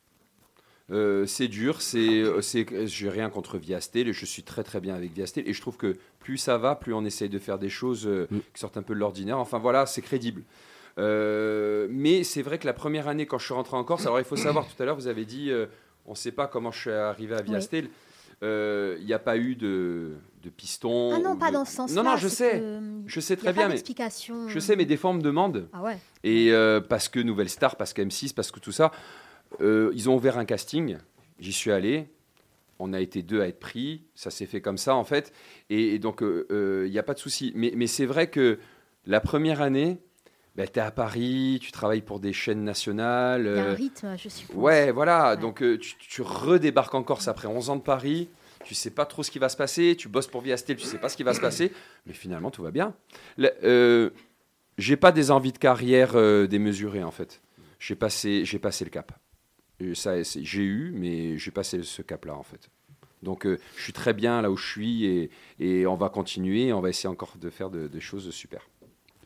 Euh, c'est dur, c'est, c'est, j'ai rien contre Viastel et je suis très très bien avec Viastel et je trouve que plus ça va, plus on essaye de faire des choses euh, qui sortent un peu de l'ordinaire. Enfin voilà, c'est crédible. Euh, mais c'est vrai que la première année quand je suis rentré en Corse, alors il faut savoir tout à l'heure vous avez dit, euh, on ne sait pas comment je suis arrivé à Viastel. Euh, Il n'y a pas eu de, de piston. Ah non, pas de- dans ce sens-là. Non, non, je sais. que, Je sais très bien, mais je sais, mais des fois on me demande. Ah ouais. Et euh, parce que Nouvelle Star, parce que M6, parce que tout ça, euh, ils ont ouvert un casting. J'y suis allé. On a été deux à être pris. Ça s'est fait comme ça, en fait. Et, et donc, il n'y a pas de souci. Mais, mais c'est vrai que la première année, tu es à Paris, tu travailles pour des chaînes nationales. Il y a un euh, rythme, je suppose. Ouais, voilà. Donc, euh, tu, tu redébarques en Corse après 11 ans de Paris. Tu sais pas trop ce qui va se passer. Tu bosses pour Viastel, tu sais pas ce qui va se passer. Mais finalement, tout va bien. Euh, j'ai pas des envies de carrière euh, démesurées, en fait. J'ai passé, j'ai passé le cap. Ça, j'ai eu, mais j'ai passé ce cap-là, en fait. Donc, euh, je suis très bien là où je suis et, et on va continuer. On va essayer encore de faire de- des choses super.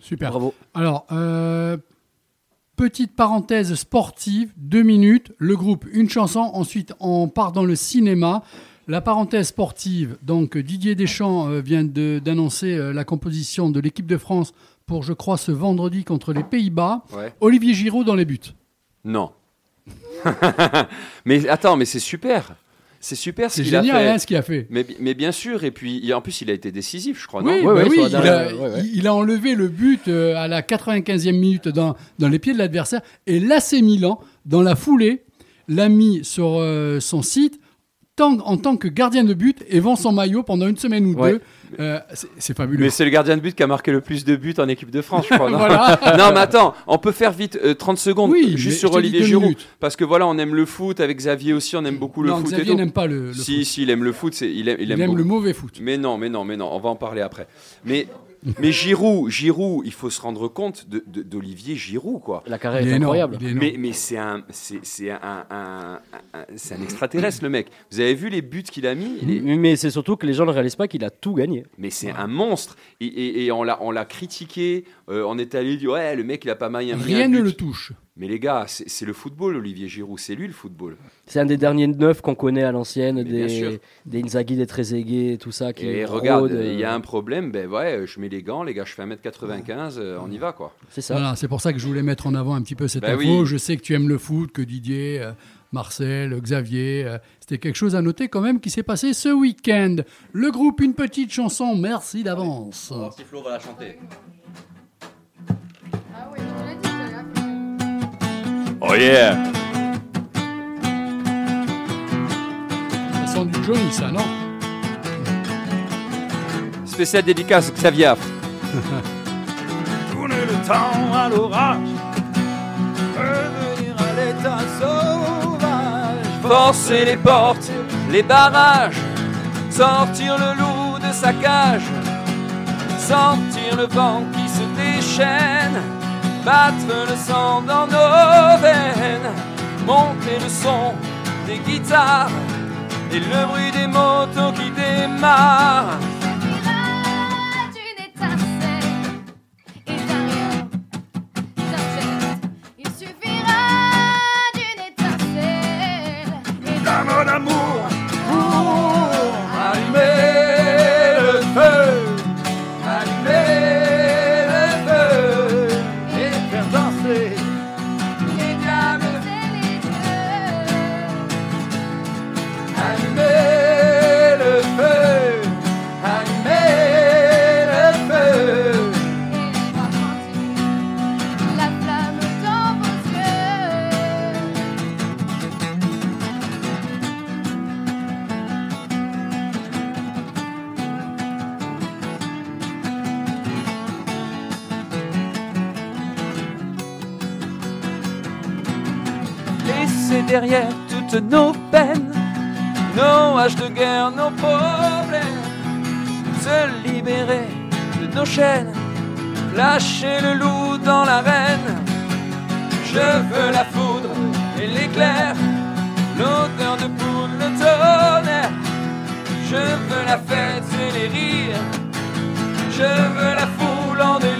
Super. Bravo. Alors, euh, petite parenthèse sportive, deux minutes. Le groupe, une chanson. Ensuite, on part dans le cinéma. La parenthèse sportive, donc Didier Deschamps euh, vient de- d'annoncer euh, la composition de l'équipe de France pour, je crois, ce vendredi contre les Pays-Bas. Ouais. Olivier Giroud dans les buts. Non. mais attends, mais c'est super. C'est super ce C'est qu'il a génial, fait. hein, ce qu'il a fait. Mais, bi- mais bien sûr, et puis il- en plus il a été décisif, je crois, Oui, non bah oui, il, a, il- il a enlevé le but euh, à la 95e minute dans, dans les pieds de l'adversaire et l'AC Milan, dans la foulée, l'a mis sur euh, son site tant- en tant que gardien de but et vend son maillot pendant une semaine ou Ouais. deux. Euh, c'est- fabuleux. Mais c'est le gardien de but qui a marqué le plus de buts en équipe de France, je crois. Non, Voilà. non mais attends, on peut faire vite euh, 30 secondes Oui, juste sur Olivier Giroud. minutes. Parce que voilà, on aime le foot, avec Xavier aussi, on aime beaucoup le Non, foot. Xavier n'aime pas le- le si, si, il aime le foot, il aime, il Il aime, le mauvais foot. Mais non, mais non, mais non, on va en parler après. Mais, mais Giroud, Giroud, il faut se rendre compte d'Olivier Giroud, quoi. La carrière est est incroyable. est. Mais, mais c'est un, c'est, un, un- un- un- c'est un extraterrestre, le mec. Vous avez vu les buts qu'il a mis Mais c'est surtout que les gens ne réalisent pas qu'il a tout gagné. mais c'est un monstre. Et, et- et on l'a, on l'a critiqué. Euh, on est allé dire ouais, le mec il a pas mal. Rien ne le touche. Mais les gars, c'est le football, Olivier Giroud, c'est lui le football. C'est un des derniers neufs qu'on connaît à l'ancienne, bien sûr. des, des Inzaghi, des Trezeguet, tout ça. Qui Et regarde, euh, il y a un problème, ben ouais, je mets les gants, les gars, je fais 1m95, euh, on y va quoi. C'est Voilà, c'est pour ça que je voulais mettre en avant un petit peu cette Ben info. oui. Je sais que tu aimes le foot, que Didier, euh, Marcel, Xavier, euh, c'était quelque chose à noter quand même qui s'est passé ce week-end. Le groupe Une Petite Chanson, merci d'avance. Si Flo va la chanter. Oh yeah. Ça sent du Johnny, ça, non? Spécial dédicace, Xavier. Tourner le temps à l'orage, revenir à l'état sauvage. Forcer les portes, les barrages, sortir le loup de sa cage, sentir le vent qui se déchaîne, battre le sang dans nos veines, monter le son des guitares et le bruit des motos qui démarrent. Toutes nos peines, nos haches de guerre, nos problèmes, se libérer de nos chaînes, lâcher le loup dans l'arène. Je veux la foudre et l'éclair, l'odeur de poule, le tonnerre. Je veux la fête et les rires, je veux la foule en délire.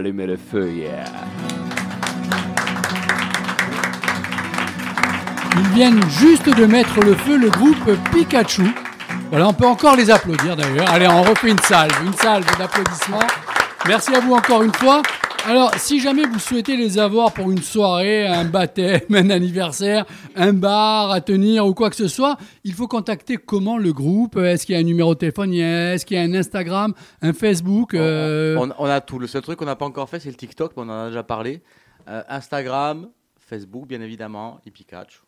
Allumer le feu, yeah. Ils viennent juste de mettre le feu, le groupe Pikachu. Voilà, on peut encore les applaudir d'ailleurs. Allez, on refait une salve, une salve d'applaudissements. Merci à vous encore une fois. Alors, si jamais vous souhaitez les avoir pour une soirée, un baptême, un anniversaire, un bar à tenir ou quoi que ce soit, il faut contacter comment le groupe? Est-ce qu'il y a un numéro de téléphone? Est-ce qu'il y a un Instagram, un Facebook euh, On, on a tout. Le seul truc qu'on n'a pas encore fait, c'est le TikTok, mais on en a déjà parlé. Euh, Instagram, Facebook, bien évidemment, et Pikachu.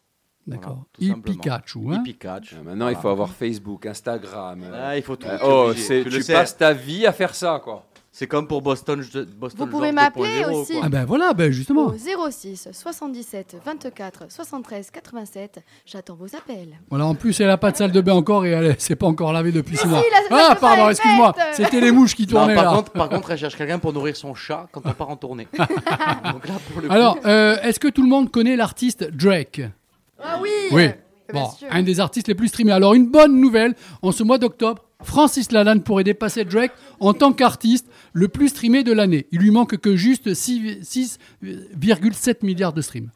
D'accord. tout simplement. Pikachu, hein? Pikachu. Maintenant, il faut avoir Facebook, Instagram. Ah, il faut tout. Euh, oh, Tu tu passes ta vie à faire ça, quoi. C'est comme pour Boston. Vous pouvez m'appeler 2.0, aussi. quoi. Ah ben voilà, ben justement. Au 06 77 24 73 87. J'attends vos appels. Voilà, en plus, elle a pas de salle de bain encore et elle s'est pas encore lavée depuis six si, mois. ah, pardon, excuse-moi. C'était les mouches qui Non, tournaient par là. contre, par contre, elle cherche quelqu'un pour nourrir son chat quand on part en tournée. Donc là, pour le coup- Alors, euh, est-ce que tout le monde connaît l'artiste Drake? Ah oui Oui. Bon, sûr. un des artistes les plus streamés. Alors, une bonne nouvelle, en ce mois d'octobre, Francis Lalanne pourrait dépasser Drake en tant qu'artiste le plus streamé de l'année. Il lui manque que juste 6 6,7 milliards de streams.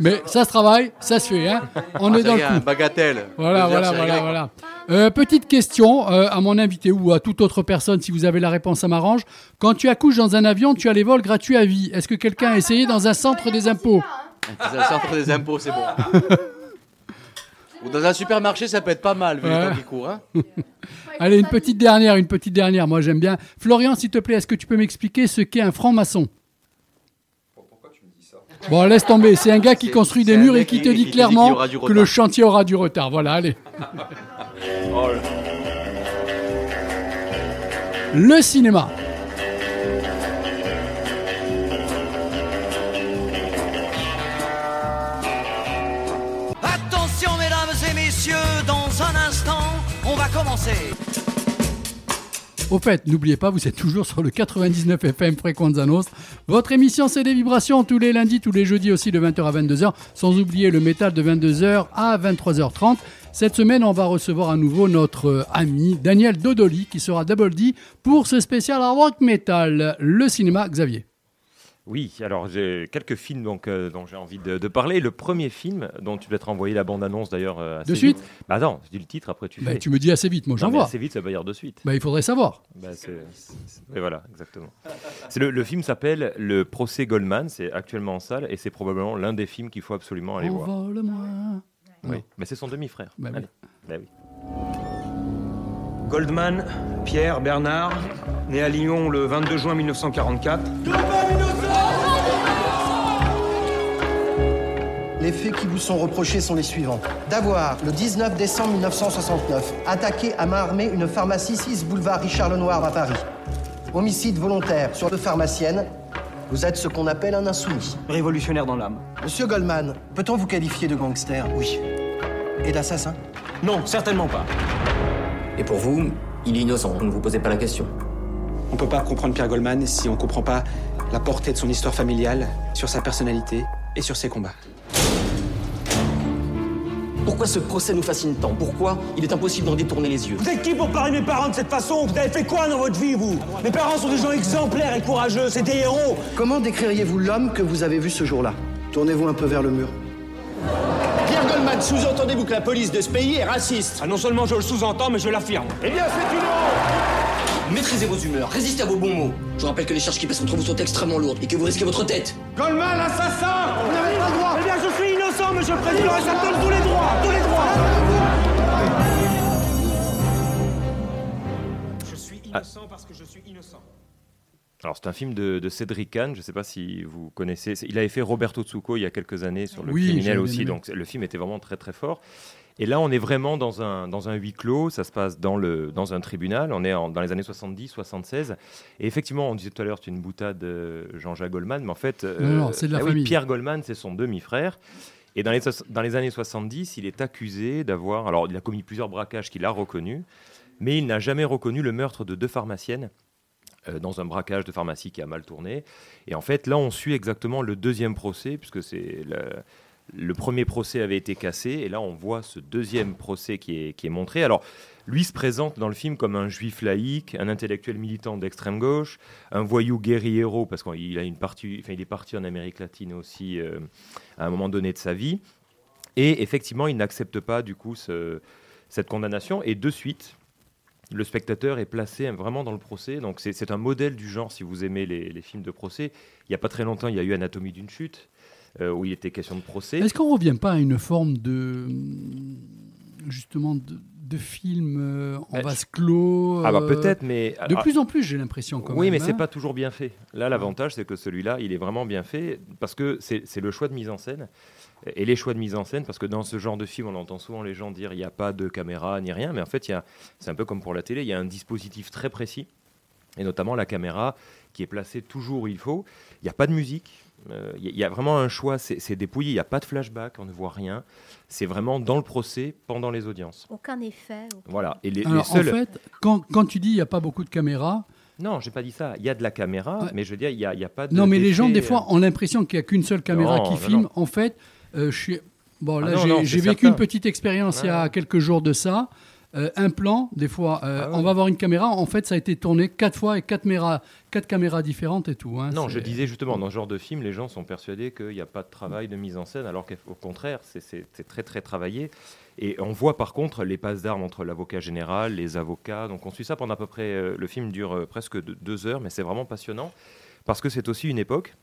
Mais ça se travaille, ça se fait. Hein On Ah, est dans le un coup. bagatelle. Voilà, voilà, voilà, voilà. Euh, petite question euh, à mon invité ou à toute autre personne, si vous avez la réponse, ça m'arrange. Quand tu accouches dans un avion, tu as les vols gratuits à vie. Est-ce que quelqu'un a essayé dans un centre des impôts? C'est le centre des impôts, c'est bon. Ou dans un supermarché, ça peut être pas mal, vu Ouais. le temps qui court. Hein. Allez, une petite dernière, une petite dernière. Moi, j'aime bien. Florian, s'il te plaît, est-ce que tu peux m'expliquer ce qu'est un franc-maçon? Bon, laisse tomber. C'est un gars qui construit des murs et qui qui- te dit clairement que le chantier aura du retard. Voilà, allez. Le cinéma. Au fait, n'oubliez pas, vous êtes toujours sur le 99 FM Frequenza Nostra. Votre émission, c'est des vibrations tous les lundis, tous les jeudis aussi de 20h à 22h, sans oublier le métal de 22h à 23h30. Cette semaine, on va recevoir à nouveau notre euh, ami Daniel Dodoli, qui sera Double D pour ce spécial rock metal, le cinéma Xavier. Oui, alors j'ai quelques films donc, euh, dont j'ai envie de, de parler. Le premier film, dont tu dois te renvoyer la bande-annonce d'ailleurs euh, De suite vite. Bah attends, je dis le titre, après tu Bah, fais. tu me dis assez vite, moi Non, j'envoie. Assez vite, ça veut dire de suite. Bah, il faudrait savoir. Bah, oui, voilà, exactement. Le, le film s'appelle Le procès Goldman, c'est actuellement en salle et c'est probablement l'un des films qu'il faut absolument aller voir. Envole-moi. Oui, Non. mais c'est son demi-frère. Bah oui. Bah oui. Goldman, Pierre Bernard, né à Lyon le 22 juin 1944. Les faits qui vous sont reprochés sont les suivants. D'avoir, le 19 décembre 1969, attaqué à main armée une pharmacie 6 boulevard Richard Lenoir à Paris. Homicide volontaire sur deux pharmaciennes. Vous êtes ce qu'on appelle un insoumis. Révolutionnaire dans l'âme. Monsieur Goldman, peut-on vous qualifier de gangster? Oui. Et d'assassin? Non, certainement pas. Et pour vous, il est innocent, ne vous posez pas la question. On peut pas comprendre Pierre Goldman si on comprend pas la portée de son histoire familiale, sur sa personnalité et sur ses combats. Pourquoi ce procès nous fascine tant? Pourquoi il est impossible d'en détourner les yeux? Vous êtes qui pour parler de mes parents de cette façon? Vous avez fait quoi dans votre vie, vous? Mes parents sont des gens exemplaires et courageux, c'est des héros. Comment décririez-vous l'homme que vous avez vu ce jour-là? Tournez-vous un peu vers le mur. Pierre Goldman, sous-entendez-vous que la police de ce pays est raciste? Ah non seulement je le sous-entends, mais je l'affirme. Eh bien, c'est une honte! Maîtrisez vos humeurs, résistez à vos bons mots. Je vous rappelle que les charges qui pèsent contre vous sont extrêmement lourdes et que vous risquez votre tête. Goldman, assassin! Vous n'avez pas le droit Bien, je président, et ça me donne tous les droits Tous les droits Je suis innocent parce que je suis innocent. Alors c'est un film de, de Cédric Kahn, je ne sais pas si vous connaissez. Il avait fait Roberto Tsuko il y a quelques années sur le Oui, criminel aussi, aimé. donc le film était vraiment très très fort. Et là on est vraiment dans un, dans un huis clos, ça se passe dans, le, dans un tribunal, on est en- dans les années 70-76. Et effectivement on disait tout à l'heure c'est une boutade de Jean-Jacques Goldman, mais en fait euh, Non, non, c'est de la ah oui. Pierre Goldman c'est son demi-frère. Et dans les, années 70, il est accusé d'avoir... Alors il a commis plusieurs braquages qu'il a reconnus, mais il n'a jamais reconnu le meurtre de deux pharmaciennes euh, dans un braquage de pharmacie qui a mal tourné. Et en fait, là, on suit exactement le deuxième procès, puisque c'est le, le premier procès avait été cassé, et là, on voit ce deuxième procès qui est, qui est montré. Alors, lui se présente dans le film comme un juif laïque, un intellectuel militant d'extrême gauche, un voyou guerriero, parce qu'il a une partie, enfin, il est parti en Amérique latine aussi euh, à un moment donné de sa vie. Et effectivement, il n'accepte pas du coup ce, cette condamnation. Et de suite, le spectateur est placé vraiment dans le procès. Donc c'est un modèle du genre, si vous aimez les, films de procès. Il n'y a pas très longtemps, il y a eu Anatomie d'une chute, euh, où il était question de procès. Est-ce qu'on revient pas à une forme de justement de, de film euh, en Bah, vase clos Ah bah euh, peut-être, mais de ah, plus en plus, j'ai l'impression quand oui, même. mais c'est hein. pas toujours bien fait. Là, l'avantage, c'est que celui-là, il est vraiment bien fait parce que c'est c'est le choix de mise en scène. Et les choix de mise en scène, parce que dans ce genre de film, on entend souvent les gens dire il n'y a pas de caméra ni rien, mais en fait, c'est un peu comme pour la télé, il y a un dispositif très précis, et notamment la caméra qui est placée toujours où il faut. Il n'y a pas de musique, euh, il y, a- il y a vraiment un choix, c'est dépouillé, il n'y a pas de flashback, on ne voit rien. C'est vraiment dans le procès, pendant les audiences. Aucun effet. aucun- Voilà. Et les, les Alors, seuls... en fait, quand, quand tu dis il n'y a pas beaucoup de caméras, Non, j'ai pas dit ça. Il y a de la caméra, mais je veux dire, il n'y a, il y a pas de. non, mais les gens, des fois, ont l'impression qu'il n'y a qu'une seule caméra Non, qui non, filme. non. En fait, euh, je suis. Bon, Ah là, j'ai- vécu certain. une petite expérience il y a quelques jours de ça. Euh, un plan, des fois, euh, on va avoir une caméra. En fait, ça a été tourné quatre fois et quatre caméras, quatre caméras différentes et tout. hein. Non, je disais justement, dans ce genre de film, les gens sont persuadés qu'il n'y a pas de travail de mise en scène, alors qu'au contraire, c'est- très très travaillé. Et on voit par contre les passes d'armes entre l'avocat général, les avocats. Donc on suit ça pendant à peu près. euh, le film dure presque de- deux heures, mais c'est vraiment passionnant parce que c'est aussi une époque,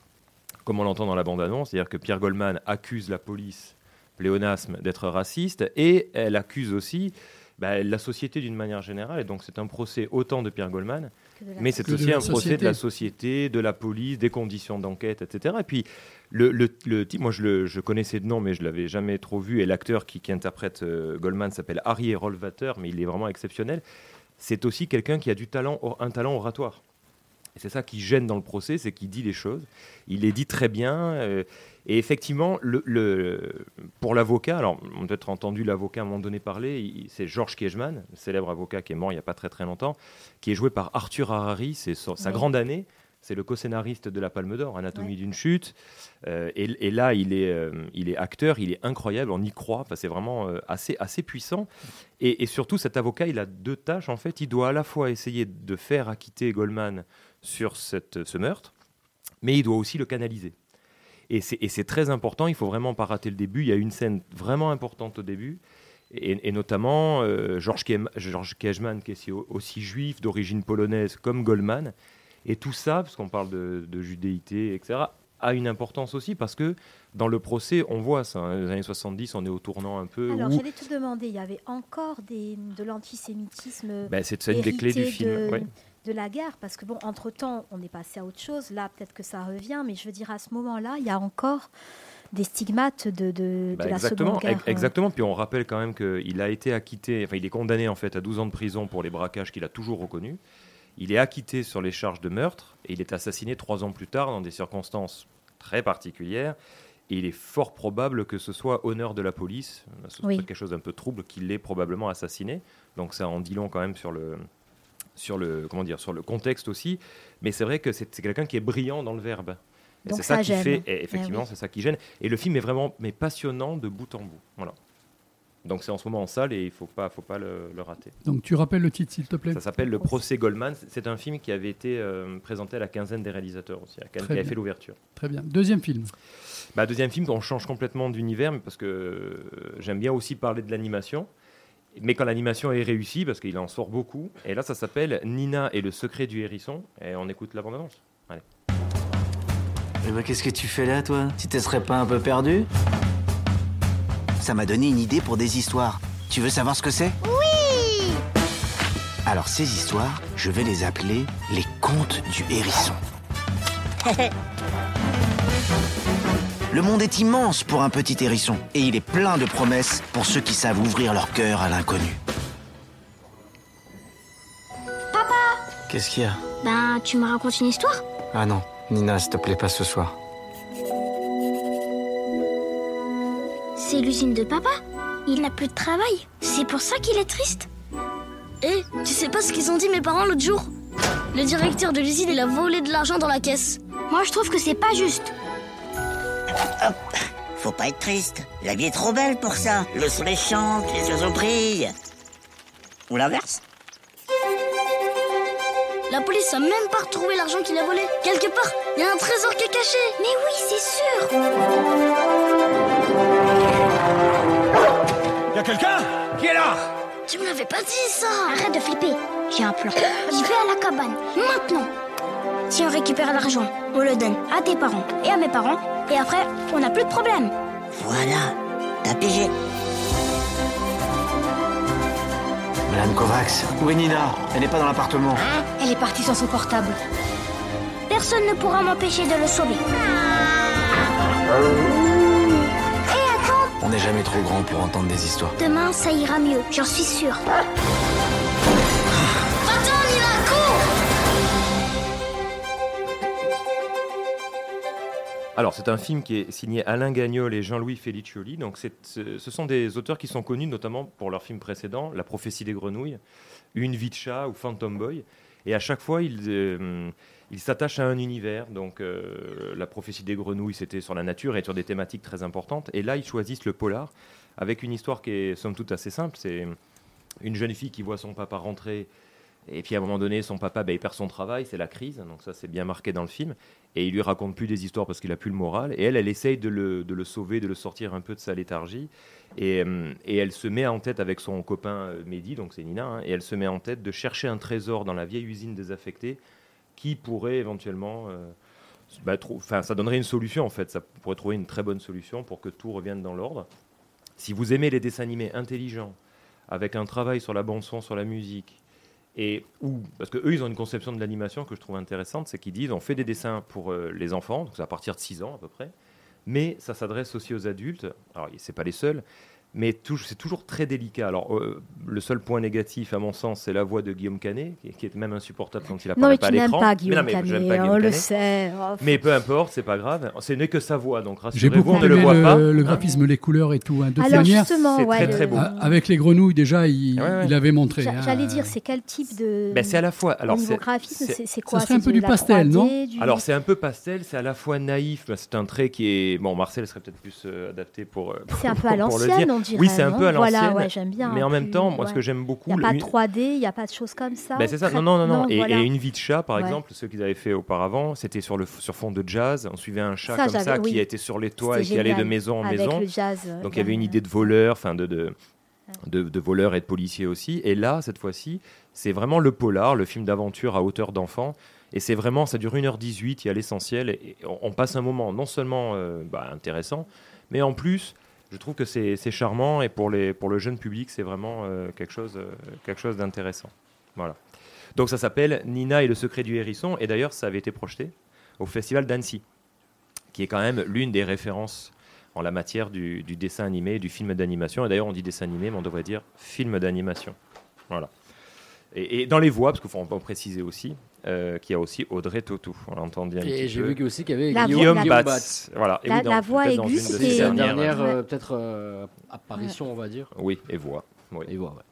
comme on l'entend dans la bande-annonce, c'est-à-dire que Pierre Goldman accuse la police, pléonasme, d'être raciste, et elle accuse aussi bah, la société d'une manière générale. Et donc c'est un procès autant de Pierre Goldman, de mais c'est aussi un procès de la société. de la police, des conditions d'enquête, etc. Et puis, le, le, le type, moi je, le, je connaissais de nom, mais je l'avais jamais trop vu, et l'acteur qui, qui interprète euh, Goldman s'appelle Harry Rolvater, mais il est vraiment exceptionnel. C'est aussi quelqu'un qui a du talent, or- un talent oratoire. Et c'est ça qui gêne dans le procès, c'est qu'il dit les choses. Il les dit très bien. euh, et effectivement, le, le- pour l'avocat, alors on a peut-être entendu l'avocat à un moment donné parler, c'est Georges Kiechman, le célèbre avocat qui est mort il n'y a pas très très longtemps, qui est joué par Arthur Harari, c'est sa Oui. grande année. C'est le co-scénariste de La Palme d'Or, Anatomie d'une chute. Euh, et, et là, il est, euh, il est acteur, il est incroyable, on y croit. Enfin, c'est vraiment euh, assez, assez puissant. Et, et surtout, cet avocat, il a deux tâches. En fait, il doit à la fois essayer de faire acquitter Goldman sur cette, ce meurtre, mais il doit aussi le canaliser. Et c'est très important, il faut vraiment pas rater le début. Il y a une scène vraiment importante au début, et, et notamment euh, Georges Kejman, qui est aussi, juif, d'origine polonaise, comme Goldman. Et tout ça, parce qu'on parle de, de judéité, etc., a une importance aussi, parce que dans le procès, on voit ça. hein, les années 70, on est au tournant un peu. Alors, où- j'allais te demander, il y avait encore des, de l'antisémitisme Ben, c'est- une des clés du film, de, ouais. De la guerre, parce que bon, entre-temps, on est passé à autre chose. Là, peut-être que ça revient, mais je veux dire, à ce moment-là, il y a encore des stigmates de, de, Bah, de la exactement, Seconde Guerre. ex- exactement. Puis on rappelle quand même qu'il a été acquitté, enfin il est condamné en fait à 12 ans de prison pour les braquages qu'il a toujours reconnus. Il est acquitté sur les charges de meurtre et il est assassiné trois ans plus tard dans des circonstances très particulières. Et il est fort probable que ce soit honneur de la police, ce soit Oui. quelque chose d'un peu trouble, qu'il l'ait probablement assassiné. Donc ça en dit long quand même sur le, sur le, comment dire, sur le contexte aussi. Mais c'est vrai que c'est c'est quelqu'un qui est brillant dans le verbe. Et c'est ça, ça qui gêne. fait, Eh et effectivement, oui. c'est ça qui gêne. Et le film est vraiment mais passionnant de bout en bout. Voilà. Donc c'est en ce moment en salle et il faut pas, faut pas le, le rater. Donc tu rappelles le titre, s'il te plaît? Ça s'appelle Le procès Goldman. C'est un film qui avait été euh, présenté à la quinzaine des réalisateurs aussi, à Cannes, qui avait fait l'ouverture. Très bien. Deuxième film. Bah, deuxième film, on change complètement d'univers, mais parce que euh, j'aime bien aussi parler de l'animation. Mais quand l'animation est réussie, parce qu'il en sort beaucoup. Et là, ça s'appelle Nina et le secret du hérisson. Et on écoute la bande-annonce. Allez. Eh ben, qu'est-ce que tu fais là, toi? Tu te serais pas un peu perdu? Ça m'a donné une idée pour des histoires. Tu veux savoir ce que c'est? Oui Alors, ces histoires, je vais les appeler les contes du hérisson. Le monde est immense pour un petit hérisson, et il est plein de promesses pour ceux qui savent ouvrir leur cœur à l'inconnu. Papa Qu'est-ce qu'il y a? Ben, tu me racontes une histoire? Ah non, Nina, s'il te plaît, pas ce soir. C'est l'usine de papa? Il n'a plus de travail. C'est pour ça qu'il est triste? Eh, tu sais pas ce qu'ils ont dit mes parents l'autre jour? Le directeur de l'usine, il a volé de l'argent dans la caisse. Moi, je trouve que c'est pas juste. Faut pas être triste. La vie est trop belle pour ça. Le soleil chante, les oiseaux brillent. Ou l'inverse. La police a même pas retrouvé l'argent qu'il a volé. Quelque part, il y a un trésor qui est caché. Mais oui, c'est sûr. Y a quelqu'un Qui est là? Tu me l'avais pas dit ça Arrête de flipper. J'ai un plan. J'y vais à la cabane. Maintenant. Si on récupère l'argent, on le donne à tes parents et à mes parents. Et après, on n'a plus de problème. Voilà, t'as pigé. Madame Kovacs, où est Nina? Elle n'est pas dans l'appartement. Elle est partie sans son portable. Personne ne pourra m'empêcher de le sauver. Et attends, On n'est jamais trop grand pour entendre des histoires. demain ça ira mieux, j'en suis sûre. Alors, c'est un film qui est signé Alain Gagnol et Jean-Louis Felicioli. Donc, ce sont des auteurs qui sont connus notamment pour leurs films précédents, La prophétie des grenouilles, Une vie de chat ou Phantom Boy. Et à chaque fois, ils, euh, s'attachent à un univers. Donc, euh, La prophétie des grenouilles, c'était sur la nature et sur des thématiques très importantes. Et là, ils choisissent le polar avec une histoire qui est somme toute assez simple. C'est une jeune fille qui voit son papa rentrer. Et puis à un moment donné, son papa, il perd son travail, c'est la crise, donc ça c'est bien marqué dans le film. Et il lui raconte plus des histoires parce qu'il a plus le moral. Et elle, elle essaye de le, sauver, de le sortir un peu de sa léthargie. Et, euh, elle se met en tête avec son copain euh, Mehdi, donc c'est Nina, hein, et elle se met en tête de chercher un trésor dans la vieille usine désaffectée qui pourrait éventuellement. euh, bah, ça donnerait une solution en fait, ça pourrait trouver une très bonne solution pour que tout revienne dans l'ordre. Si vous aimez les dessins animés intelligents, avec un travail sur la bande-son, sur la musique, et parce que eux, ils ont une conception de l'animation que je trouve intéressante, c'est qu'ils disent on fait des dessins pour euh, les enfants, donc c'est à partir de 6 ans à peu près, mais ça s'adresse aussi aux adultes. Alors, c'est pas les seuls, mais c'est toujours très délicat. Alors, euh, le seul point négatif, à mon sens, c'est la voix de Guillaume Canet, qui, qui est même insupportable quand il Non, apparaît mais pas à tu n'aimes l'écran. pas Mais Guillaume non, mais Canet, pas Guillaume on le Canet. sait. Oh, Mais peu importe, c'est pas grave. Ce n'est que sa voix, donc J'ai rassurez-vous, beaucoup on ne le voit le, pas. le Hein graphisme, les couleurs et tout. hein. De toute Alors, manière, justement, C'est ouais, très, très beau. a- avec les grenouilles, déjà, il, Ouais, ouais. il avait montré. Hein. J'allais dire, c'est quel type de. Ben, c'est à la fois- alors, au niveau c'est- graphisme, c'est- c'est Ça quoi? serait un peu du pastel, 3D, non Alors c'est un peu pastel, c'est à la fois naïf, c'est un trait qui est... Bon, Marcel serait peut-être plus euh, adapté pour, euh, C'est un peu à l'ancienne. On dirait. Oui, c'est un peu à Voilà, l'ancienne. ouais, j'aime bien. Mais en même plus, temps, moi, ce que j'aime beaucoup... Il n'y a pas de 3D, il n'y a pas de choses comme ça. Ben, c'est ça, non, non, non, non. Et, voilà. et une vie de chat, par Ouais. exemple, ceux qu'ils avaient fait auparavant, c'était sur, le, sur fond de jazz. On suivait un chat Ça, comme ça qui été sur les toits et qui allait de maison en Avec maison. le jazz, euh, Donc il y avait une idée de voleur, enfin de, de, de, de voleur et de policier aussi. Et là, cette fois-ci, c'est vraiment le polar, le film d'aventure à hauteur d'enfant. Et c'est vraiment, ça dure 1h18, il y a l'essentiel. Et on, on passe un moment non seulement euh, bah, intéressant, mais en plus, je trouve que c'est charmant. Et pour, le jeune public, c'est vraiment euh, quelque chose, euh, quelque chose d'intéressant. Voilà. Donc ça s'appelle Nina et le secret du hérisson. Et d'ailleurs, ça avait été projeté au Festival d'Annecy, qui est quand même l'une des références en la matière du, dessin animé, du film d'animation. Et d'ailleurs, on dit dessin animé, mais on devrait dire film d'animation. Voilà. Et, et dans les voix, parce qu'il faut en préciser aussi, euh, qu'il y a aussi Audrey Tautou. On l'entend bien. un Et petit j'ai vu aussi qu'il y avait La Guillaume, voix- Guillaume la- Batz. Voilà. Et La- oui, dans- la voix aiguë, une de c'était- ses C'est la dernières, dernière, euh, euh, peut-être, euh, apparition, on va dire. Oui, et voix. Oui. Et voix, ouais.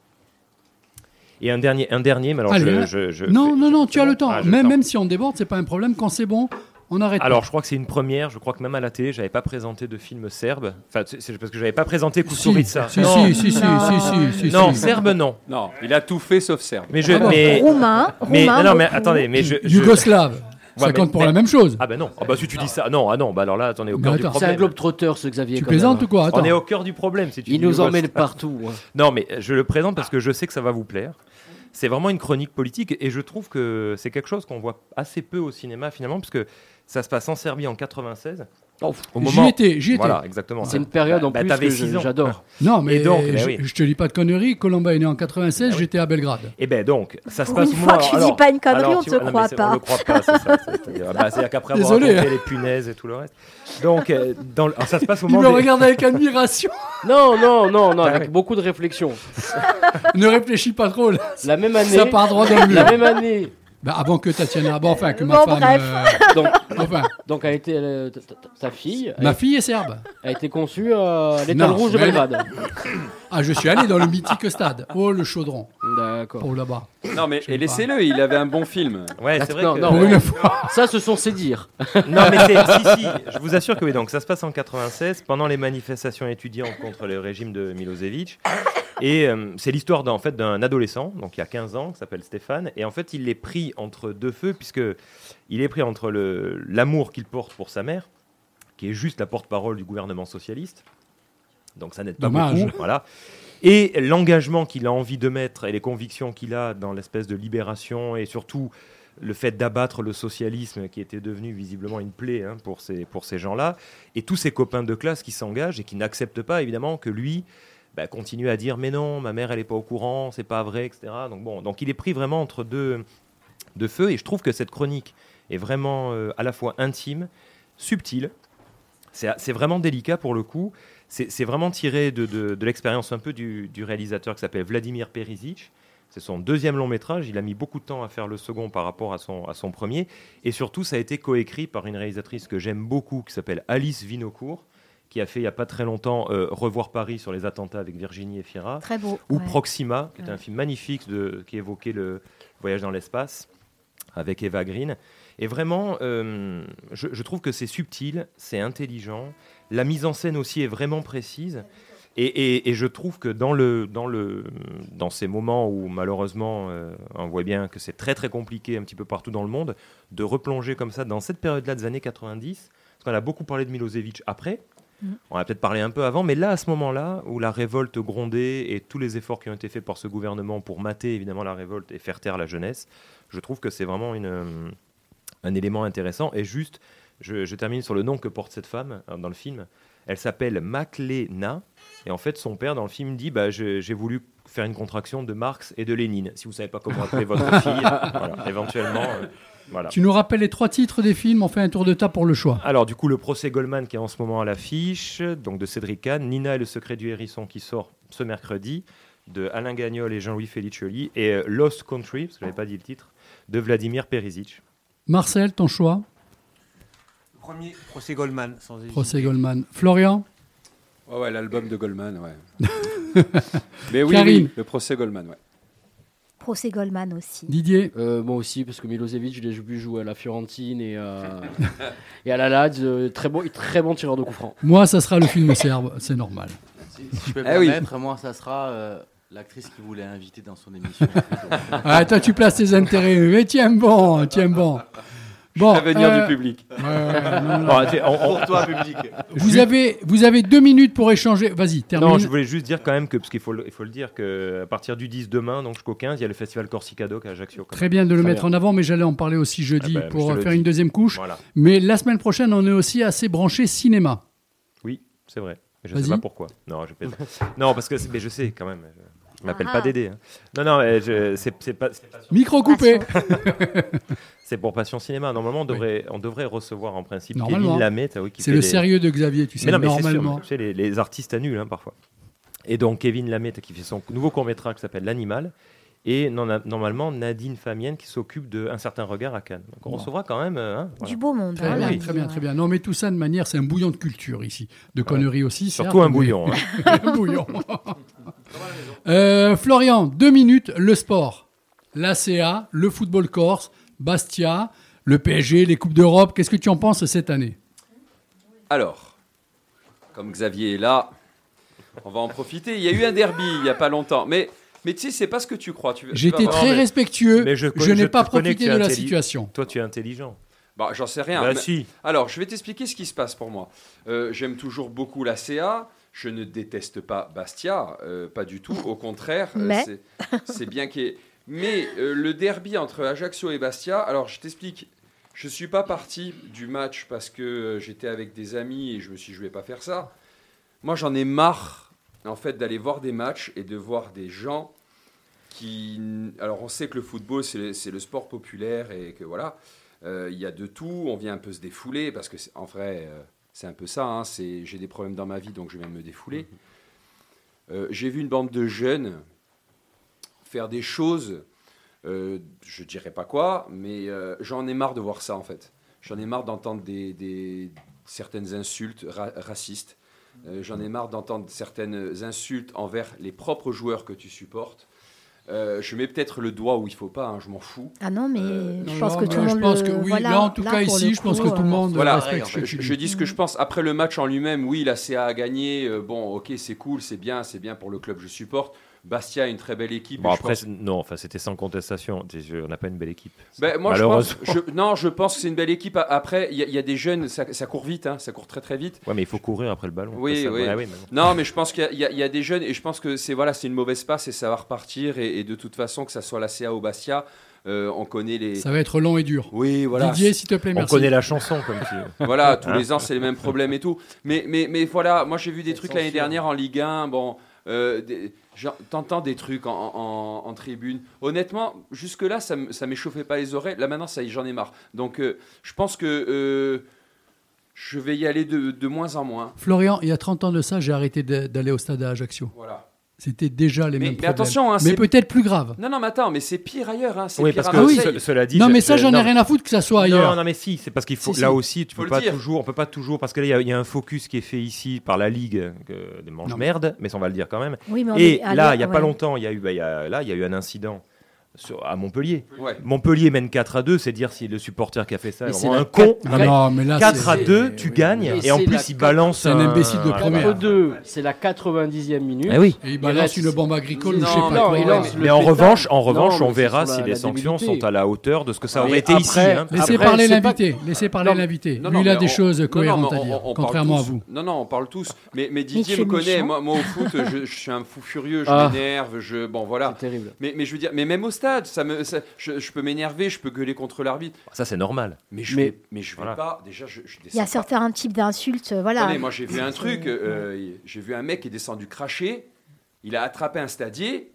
Et un dernier, un dernier, mais alors Allez, je, je- je non, fais- non, non, tu as le temps. Ah, le même, temps. même si on déborde, c'est pas un problème. Quand c'est bon, on arrête. Alors, je crois que c'est une première. Je crois que même à la télé, j'avais pas présenté de film serbe. Enfin, c'est parce que j'avais pas présenté Kusturica. si, non. si, si, si, si, si, si, non, si. serbe, non. Non, il a tout fait sauf serbe. Mais je, Ah bon mais, Roumain, mais roumain, non, non, mais attendez, mais je, je- Yougoslave. Ça Ouais, compte pour mais- la même chose. Ah ben non. Ah bah si tu dis ça, non, ah non, bah alors là, attendez, au cœur du attends. C'est problème. un globe trotteur, ce Xavier. Tu plaisantes hein. ou quoi? Attends. On est au cœur du problème. Si tu Il dis nous emmène partout. hein. Non, mais je le présente parce que je sais que ça va vous plaire. C'est vraiment une chronique politique et je trouve que c'est quelque chose qu'on voit assez peu au cinéma finalement, parce que ça se passe en Serbie en 96. Au J'y étais, j'y étais. Voilà, exactement. C'est une période en Bah, plus que j'adore. Non, mais Et donc, je, bah oui. je te dis pas de conneries. Colomba est né en 96, j'étais à Belgrade. Et ben donc, ça se passe une au fois que tu dis pas une connerie, alors, on te croit c'est- pas. On le croit pas, c'est ça. C'est-à-dire bah, qu'après avoir Désolé, raconté hein. les punaises et tout le reste. Donc, euh, dans le- alors, ça se passe au Il moment me des- regarde avec admiration. Non, non, non, non, avec oui. beaucoup de réflexion. ne réfléchis pas trop. Là. La même année. Ça part droit dans le mur. La même année. Bah, avant que Tatiana. Bon, enfin, que ma femme. bref. euh, Donc, enfin, donc a été euh, ta- fille. ma fille est serbe. a été conçue à l'étoile Non, rouge de mais- Belgrade. Ah, je suis allé dans le mythique stade. Oh, le chaudron. D'accord. Oh, là-bas. Non, mais et laissez-le, il avait un bon film. Ouais, c'est vrai Non, que... non, Pour ouais. une fois. Ça, ce sont ses dires. Non, mais c'est, si, si, je vous assure que oui. Donc, ça se passe en 96, pendant les manifestations étudiantes contre le régime de Milosevic. Et euh, c'est l'histoire d'un, en fait, d'un adolescent, donc il y a 15 ans, qui s'appelle Stéphane. Et en fait, il est pris entre deux feux, puisque il est pris entre l'amour qu'il porte pour sa mère, qui est juste la porte-parole du gouvernement socialiste. Donc, ça n'aide pas Dommage. beaucoup. Voilà. Et l'engagement qu'il a envie de mettre et les convictions qu'il a dans l'espèce de libération et surtout le fait d'abattre le socialisme qui était devenu visiblement une plaie hein, pour ces, pour ces gens-là, et tous ses copains de classe qui s'engagent et qui n'acceptent pas évidemment que lui bah, continue à dire mais non, ma mère elle n'est pas au courant, c'est pas vrai, etc. Donc bon, donc il est pris vraiment entre deux, deux feux, et je trouve que cette chronique est vraiment euh, à la fois intime, subtile, c'est c'est vraiment délicat pour le coup. C'est vraiment tiré de, de- de l'expérience un peu du, du réalisateur qui s'appelle Vladimir Perisic. C'est son deuxième long métrage. Il a mis beaucoup de temps à faire le second par rapport à son, à son premier. Et surtout, ça a été coécrit par une réalisatrice que j'aime beaucoup qui s'appelle Alice Vinocourt, qui a fait il n'y a pas très longtemps euh, Revoir Paris sur les attentats avec Virginie Efira. Très beau, Ou ouais. Proxima, qui est Ouais. un film magnifique de, qui évoquait le voyage dans l'espace avec Eva Green. Et vraiment, euh, je, je trouve que c'est subtil, c'est intelligent. La mise en scène aussi est vraiment précise. Et, et- et je trouve que dans, le, dans, le, dans ces moments où malheureusement euh, on voit bien que c'est très très compliqué un petit peu partout dans le monde, de replonger comme ça dans cette période-là des années 90, parce qu'on a beaucoup parlé de Milosevic après, Mhm. on a peut-être parlé un peu avant, mais là, à ce moment-là, où la révolte grondait et tous les efforts qui ont été faits par ce gouvernement pour mater évidemment la révolte et faire taire la jeunesse, je trouve que c'est vraiment une, euh, un élément intéressant. Et juste, je, je termine sur le nom que porte cette femme euh, dans le film. Elle s'appelle Maklena. Et en fait, son père, dans le film, dit bah, J'ai voulu faire une contraction de Marx et de Lénine. Si vous savez pas comment appeler votre fille, voilà, éventuellement. euh, voilà. Tu nous rappelles les trois titres des films, on fait un tour de table pour le choix. Alors du coup, le procès Goldman qui est en ce moment à l'affiche, donc de Cédric Kahn, Nina et le secret du hérisson qui sort ce mercredi, de Alain Gagnol et Jean-Louis Felicioli, et euh, Lost Country, parce que je n'avais pas dit le titre, de Vladimir Perisic. Marcel, ton choix? Premier, procès Goldman, sans hésiter. Procès Goldman. Florian Ouais, ouais, l'album de Goldman, ouais. Mais oui, le procès Goldman, ouais. Procès Goldman aussi. Didier Euh, Moi aussi, parce que Milosevic, je l'ai vu jouer à la Fiorentine et, à- et à la Lazio. euh, Très bon, très bon tireur de coup franc. Moi, ça sera le film serbe, c'est normal. Si, si je peux me Eh oui. moi, ça sera euh, l'actrice qui voulait inviter dans son émission. Ah, toi, tu places tes intérêts. Mais tiens bon, tiens bon. Bon, L'avenir euh, du public. non, non. Bon, sais, on- on- Pour toi, public. Vous avez, vous avez deux minutes pour échanger. Vas-y, termine. Non, je voulais juste dire quand même que, parce qu'il faut, le- il faut le dire, qu'à partir du 10 demain, donc jusqu'au 15, il y a le festival Corsicado à Ajaccio. Très bien de le Très mettre bien. en avant, mais j'allais en parler aussi jeudi Ah ben, pour je faire une deuxième couche. Voilà. Mais la semaine prochaine, on est aussi assez branché cinéma. Oui, c'est vrai. Mais je Vas-y. sais pas pourquoi. Non, je non, parce que mais je sais quand même. Je m'appelle Ah. pas Dédé. hein. Non, non, c'est pas. c'est pas- Micro coupé. c'est pour Passion Cinéma. Normalement, on devrait, on devrait recevoir en principe. Kevin Lamet. ah oui, qui C'est le des- sérieux de Xavier, tu sais, Mais non, mais c'est sûr, normalement. tu sais, les, les artistes annulent hein, parfois. Et donc Kevin Lamet qui fait son nouveau court métrage qui s'appelle L'animal. Et non- normalement Nadine Famienne qui s'occupe d'un certain regard à Cannes. Donc on Bon. recevra quand même. euh, hein, voilà. Du beau monde. Très hein, bien, lundi, très bien, très bien. Non, mais tout ça de manière, c'est un bouillon de culture ici, de conneries aussi. Surtout certes, un mais- bouillon, hein. un bouillon. Euh, Florian, deux minutes, le sport, l'ACA, le football corse, Bastia, le PSG, les coupes d'Europe. Qu'est-ce que tu en penses cette année? Alors, comme Xavier est là, on va en profiter. Il y a eu un derby il n'y a pas longtemps, mais, mais tu sais, c'est pas ce que tu crois. Tu, J'étais très respectueux. Mais je je, n'ai pas profité de la situation. Toi, tu es intelligent. Bah, j'en sais rien. Bah, mais- si. Alors, je vais t'expliquer ce qui se passe pour moi. Euh, J'aime toujours beaucoup la CA. Je ne déteste pas Bastia, euh, pas du tout. Au contraire, euh, Mais. c'est bien qu'il y ait. Mais euh, le derby entre Ajaccio et Bastia, alors je t'explique. Je ne suis pas parti du match parce que euh, j'étais avec des amis et je me suis dit, je vais pas faire ça. Moi, j'en ai marre, en fait, d'aller voir des matchs et de voir des gens qui. Alors, on sait que le football, c'est le sport populaire et que voilà, euh, il y a de tout. On vient un peu se défouler parce que, en vrai, euh, c'est un peu ça. hein, J'ai des problèmes dans ma vie, donc je viens me défouler. Euh, J'ai vu une bande de jeunes faire des choses, euh, je dirais pas quoi, mais euh, j'en ai marre de voir ça en fait. J'en ai marre d'entendre des, des- certaines insultes ra- racistes. Euh, J'en ai marre d'entendre certaines insultes envers les propres joueurs que tu supportes. Euh, je mets peut-être le doigt où il faut pas, hein, je m'en fous. Ah non, mais Euh, je Non, pense non, que tout le je monde pense le- que oui. voilà, Là, en tout cas, ici, je pense que tout le monde Voilà, respecte ce que je, tu je dis. dis ce que je pense. Après le match en lui-même, oui, la CA a gagné. euh, bon, ok, c'est cool, c'est bien, c'est bien pour le club Bastia a une très belle équipe. Bon, après, non, enfin, c'était sans contestation. On n'a pas une belle équipe. Ben, moi, Malheureusement. Je pense, non, je pense que c'est une belle équipe. Après, il y, a des jeunes, ça, court vite, hein, ça court très très vite. Ouais, mais il faut courir après le ballon. Oui, oui. Non, mais je pense qu'il y, a des jeunes et je pense que c'est voilà, une mauvaise passe et ça va repartir. Et, de toute façon, que ça soit la CA ou Bastia. Euh, on connaît les. Ça va être long et dur. Oui, voilà. Didier, s'il te plaît, merci. On connaît la chanson, comme tu voilà, tous les ans, c'est les mêmes problèmes et tout. Mais, mais, mais voilà, moi, j'ai vu des trucs l'année dernière en Ligue 1. Bon, euh, t'entends des trucs en, tribune. Honnêtement, jusque-là, ça ne m'échauffait pas les oreilles. Là, maintenant, ça j'en ai marre. Donc, euh, je pense que euh, je vais y aller de, de, moins en moins. Florian, il y a 30 ans de ça, j'ai arrêté d'aller au stade à Ajaccio. Voilà c'était déjà les mais, mêmes mais problèmes. Attention, hein, mais peut-être plus grave. Non, non, mais attends, mais c'est pire ailleurs. Hein, oui, pire parce que cela dit. Non, mais ça, j'en ai rien à foutre que ça soit ailleurs. Non, non, mais si, c'est parce qu'il faut. Si, là aussi, tu faut peux pas toujours, on peut pas toujours, parce que là, il y, a un focus qui est fait ici par la ligue de mange merde, mais on va le dire quand même. Et là, il y a pas longtemps, il y bah, il y a eu un incident à Montpellier. Montpellier mène 4 à 2, c'est dire si le supporter qui a fait ça mais est un con. Non, mais là, 4 à 2, tu gagnes, et en plus il balance un, un imbécile de première. 4 2, c'est la 90e minute. Eh oui. Et il balance une bombe agricole non, ou je sais pas quoi. mais, mais, mais en revanche, en revanche on verra si les sanctions sont à la hauteur de ce que ça aurait été ici. Hein. Laissez parler l'invité, laissez parler l'invité. Lui, il a des choses cohérentes à dire, contrairement à vous. Non, non, on parle tous, mais Didier me connaît. Moi, au foot, je suis un fou furieux, je ah. m'énerve, je. Bon, voilà. terrible. Mais je veux dire, mais même au stade. Ça me, je, peux m'énerver, je peux gueuler contre l'arbitre. Ça, c'est normal. Mais je pas. Déjà, Il y a certains types d'insultes, euh, voilà. Moi j'ai vu un truc. Euh, j'ai vu un mec qui est descendu cracher. Il a attrapé un stadier.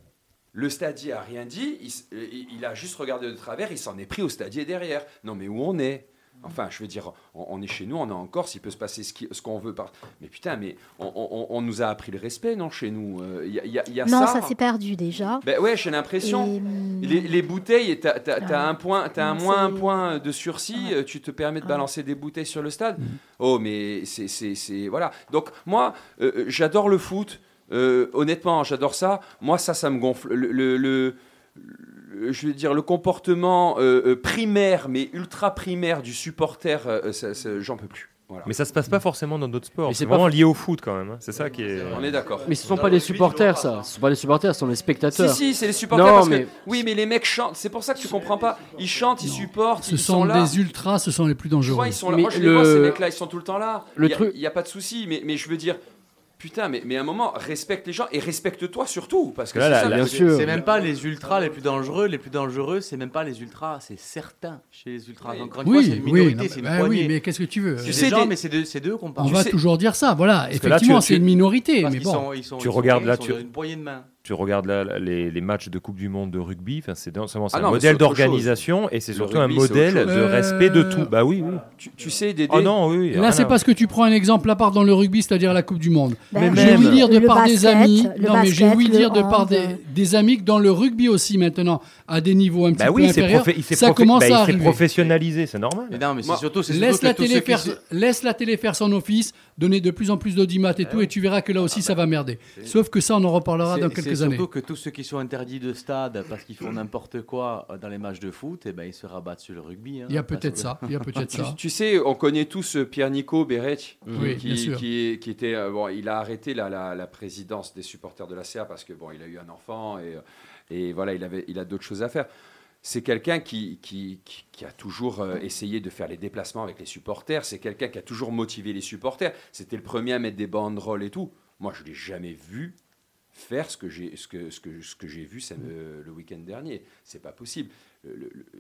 Le stadier a rien dit. Il, euh, il a juste regardé de travers. Il s'en est pris au stadier derrière. Non, mais où on est? Enfin, je veux dire, on, est chez nous, on est en Corse, il peut se passer ce, qu'on veut. Par... Mais putain, mais on, nous a appris le respect, non, chez nous Il y, Non, ça, s'est perdu déjà. Ben ouais, j'ai l'impression. Hum, les, bouteilles, ah. t'as, un, point, un moins un point de sursis, ah euh, tu te permets de ah. balancer des bouteilles sur le stade. Hum. Oh, mais c'est, Voilà. Donc, moi, euh, j'adore le foot. Honnêtement, j'adore ça. Moi, ça, ça me gonfle. le euh, je veux dire, le comportement euh, euh, primaire, mais ultra primaire du supporter, j'en peux plus. Mais ça se passe pas forcément dans d'autres sports. C'est vraiment lié au foot quand même. Hein. C'est ça qui est. On est d'accord. Mais ce sont pas les supporters, ça. Ce sont pas les supporters, ce sont les spectateurs. Si si, c'est les supporters. Non, mais... Oui, mais les mecs chantent. C'est pour ça que tu comprends pas. Ils chantent, ils supportent. Ce sont, sont des ultras, ce sont les plus dangereux. Vois, ils sont là. Moi, je le... les vois, ces mecs-là, ils sont tout le temps là. Le il y a, truc. Il a pas de souci, mais je veux dire, Putain, mais, mais à un moment, respecte les gens et respecte-toi surtout. Parce que voilà, c'est ça, bien sûr. C'est même pas les ultras les plus dangereux. Les plus dangereux, c'est même pas les ultras, c'est certains chez les ultras. Donc, oui, fois, c'est une minorité, oui, non, c'est une bah, poignée. Oui, mais qu'est-ce que tu veux? C'est, c'est des gens, mais c'est, de, c'est d'eux qu'on parle. On tu va sais... toujours dire ça, voilà. Parce Effectivement, là, tu, c'est tu, une minorité. mais bon. Sont, ils sont, tu ils regardes là, tu. Une poignée de main tu regardes là, les, matchs de Coupe du Monde de rugby, c'est ah un modèle d'organisation et c'est surtout un modèle de respect de tout. Bah oui. Tu, sais, Dédé. Oh non, oui. Là, c'est parce que tu prends un exemple à part dans le rugby, c'est-à-dire la Coupe du Monde. J'ai ouï dire de par basket, des amis. Non, mais j'ai ouï dire de par des, des, amis que dans le rugby aussi maintenant, à des niveaux un bah petit bah oui, peu inférieurs, ça commence bah, à Il professionnalisé, c'est normal. Mais non, mais c'est surtout. Laisse la télé faire son office donner de plus en plus d'audimat et eh tout, et tu verras que là ah aussi bah, ça va merder. Sauf que ça, on en reparlera dans quelques années. C'est surtout que tous ceux qui sont interdits de stade parce qu'ils font n'importe quoi euh, dans les matchs de foot, eh ben, ils se rabattent sur le rugby. Hein. Il y a peut-être ça. Il y a peut tu, ça. Tu sais, on connaît tous euh, Pierre-Nico Berec, oui, qui, était. Euh, bon, il a arrêté la, la, présidence des supporters de la CA parce que, bon, il a eu un enfant et, et voilà, il, avait, il a d'autres choses à faire. C'est quelqu'un qui, qui, a toujours euh, essayé de faire les déplacements avec les supporters. C'est quelqu'un qui a toujours motivé les supporters. C'était le premier à mettre des banderoles et tout. Moi, je ne l'ai jamais vu faire ce que j'ai vu le week-end dernier. C'est pas possible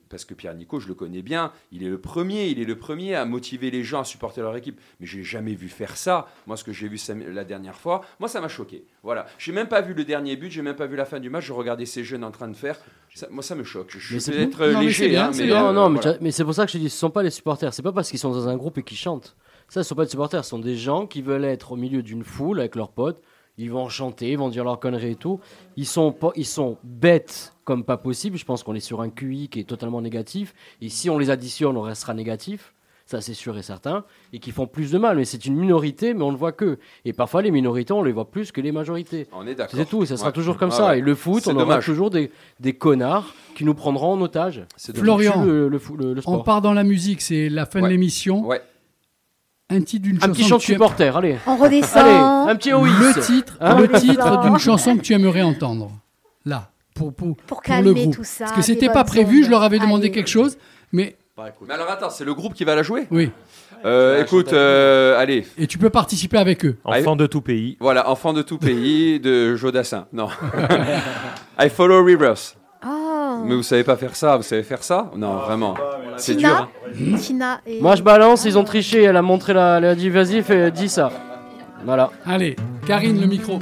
parce que Pierre Nico, je le connais bien, il est le premier, il est le premier à motiver les gens à supporter leur équipe. Mais je n'ai jamais vu faire ça. Moi, ce que j'ai vu la dernière fois, moi, ça m'a choqué. Voilà. J'ai même pas vu le dernier but, j'ai même pas vu la fin du match. Je regardais ces jeunes en train de faire. Ça, moi, ça me choque. Je suis peut-être léger, hein, mais euh, non, non, mais, c'est pour ça que je dis, ce ne sont pas les supporters. C'est pas parce qu'ils sont dans un groupe et qu'ils chantent. Ça, ce sont pas des supporters. Ce sont des gens qui veulent être au milieu d'une foule avec leurs potes. Ils vont chanter, ils vont dire leurs conneries et tout. Ils sont, ils sont bêtes comme pas possible. Je pense qu'on est sur un QI qui est totalement négatif. Et si on les additionne, on restera négatif. Ça, c'est sûr et certain. Et qui font plus de mal. Mais c'est une minorité, mais on ne voit que. Et parfois, les minorités, on les voit plus que les majorités. On est d'accord. C'est tout. Ça sera toujours comme ça. Et le foot, on dommage. aura toujours des, des connards qui nous prendront en otage. Florian, le, le, on part dans la musique. C'est la fin de l'émission. Un titre d'une chanson. Un petit chant de supporter, allez. On redescend. Un petit oui. Le titre, hein le titre d'une chanson que tu aimerais entendre. Là pour, pour, Pour le calmer groupe. tout ça, Parce que c'était pas prévu, ondes. je leur avais demandé Allez. quelque chose, mais Mais alors attends, c'est le groupe qui va la jouer Oui. Euh, écoute, euh, allez. et tu peux participer avec eux. Enfant de tout pays. Voilà, Enfant de tout pays de Jodassin. Non. I follow rivers. Oh. Mais vous savez pas faire ça, vous savez faire ça Non, vraiment. C'est Tina, dur. hein. Tina et... Moi je balance, ils ont triché, elle a montré la. Elle a dit vas-y, fais, dis ça. Voilà. Allez, Karine, le micro.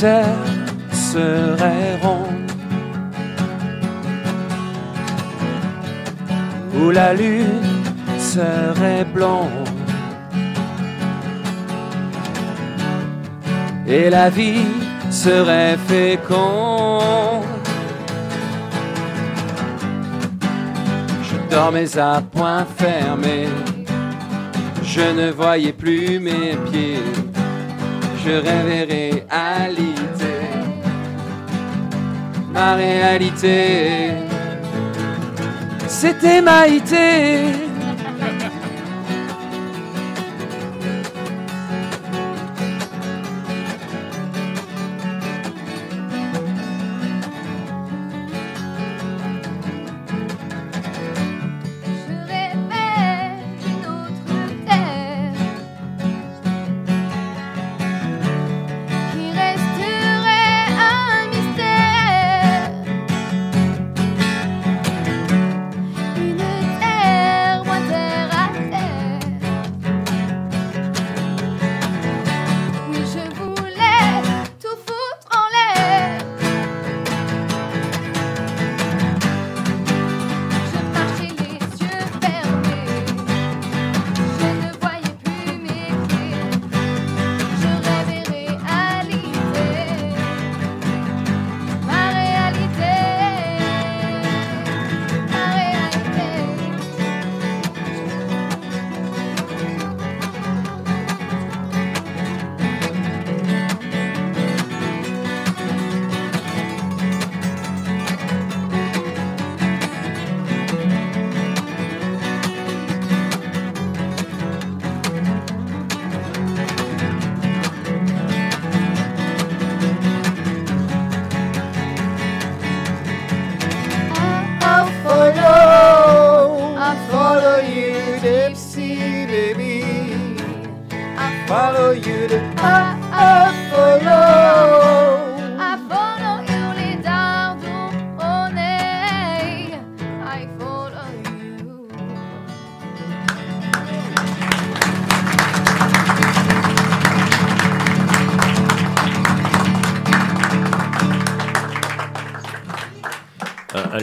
Serait ronde, où la lune serait blonde. Et la vie serait féconde. Je dormais à point fermé, je ne voyais plus mes pieds, je rêvais réalité, ma réalité, c'était Maïté.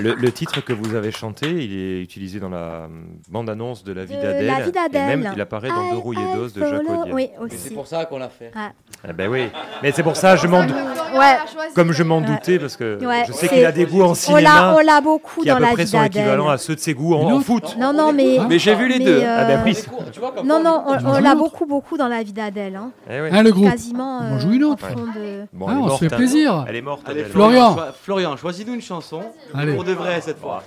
Le, le titre que vous avez chanté, il est utilisé dans la euh, bande-annonce de La vie d'Adèle. La vie Et d'Adèle. même, il apparaît dans Deux rouillés d'os de Jacques Audiard. Oui, c'est pour ça qu'on l'a fait. Ah. Eh ben oui, mais c'est pour ça je m'en Ouais. comme je m'en doutais parce que Ouais, je sais qu'il a des goûts en On cinéma l'a- on l'a beaucoup qui à dans peu La près vie sont équivalents à ceux de ses goûts en, en foot. Non, non, mais. Mais j'ai vu les deux. euh, Ah ben. Non, non, on, l'a beaucoup, beaucoup dans la vie d'Adèle. Hein. Eh oui. Hein, le groupe Quasiment. On euh, joue une autre. fond de- Bon, Ah, elle est on se morte, fait hein. plaisir. Elle est morte. Allez, Adèle. Florian. choi- Florian, choisis-nous une chanson. Allez. Pour de vrai cette fois.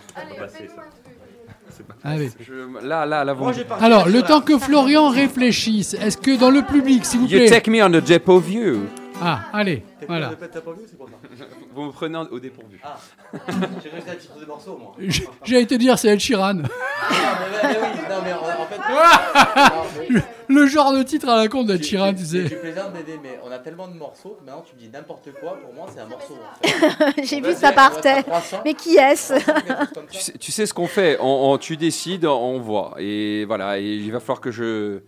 Allez. Je- là, là, là, vous Moi, Alors, le temps que Florian réfléchisse, est-ce que dans le public, s'il vous You plaît. take me on the Depot View. Ah, allez, voilà. Répète, t'as pas vu, c'est pour ça. Vous me prenez en- au dépourvu. Ah, j'ai réussi à tirer des morceaux, moi. J- J'allais te dire, c'est Ed Sheeran. Ah, mais, mais oui, non, mais en, en fait. non, mais- Le, genre de titre à la con d'Ed Sheeran, tu Tu sais. plaisantes d'aider, mais on a tellement de morceaux que maintenant tu me dis n'importe quoi. Pour moi, c'est un morceau. en fait. J'ai vu ça partait. on va faire 300. Mais qui est-ce Tu sais, tu sais ce qu'on fait on, on- Tu décides, on voit. Et voilà, et il va falloir que je.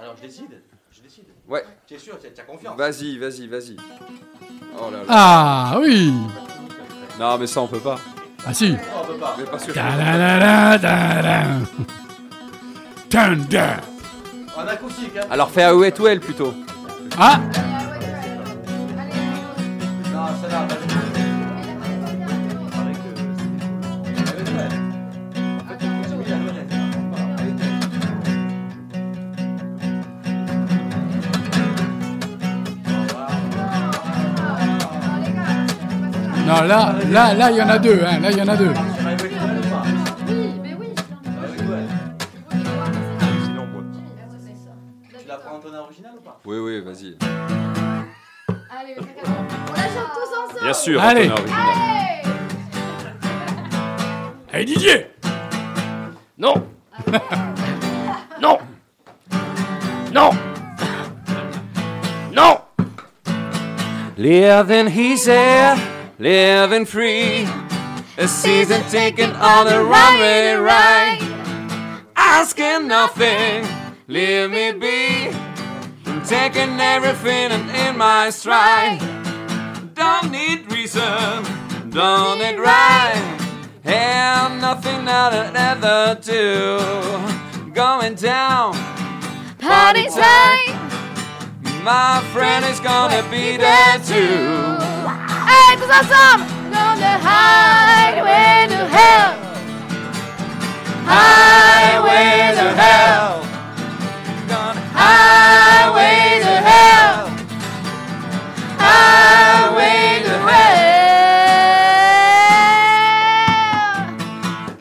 Alors, je décide. Ouais. Tu es sûr, tu as- tu as confiance. Vas-y, vas-y, vas-y. Oh là là. Ah, oui. Non, mais ça, on peut pas. Ah, si. on peut pas. Mais parce que. En acoustique, hein. Alors, fais plutôt. Ah Non, celle-là, vas-y. Non, là, là, là, il y en a deux. Hein. Là, il y en a deux. Tu la prends en ton original ou pas? Oui, oui, vas-y. Allez, on la chante tous ensemble. Bien sûr, Allez. Allez Hey Didier Non Non Non Non said, living free. A season taken on a runway ride. Asking nothing, leave me be. I'm Taking everything and in my stride. Don't need reason, don't need rhyme. And nothing that I'd ever do. Going down, Party time. my friend is gonna be there too. Hey, tous ensemble. On the highway to hell. Highway to hell. Highway to hell. Highway to hell.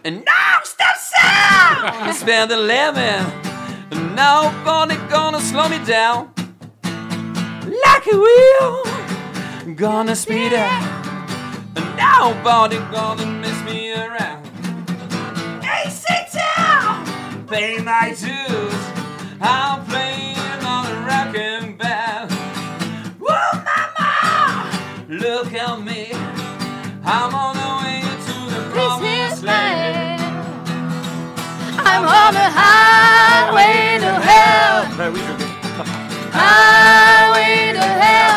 And now stop sound. It's the lemon. Nobody gonna slow me down. Like a wheel. Gonna speed up. And nobody gonna mess me around. AC Town. Pay my dues. I'm playing on a rockin' band. Whoa, mama. Look at me. I'm on the way to the promised land. I'm on the highway to hell. Bah oui, je vais. Highway to hell.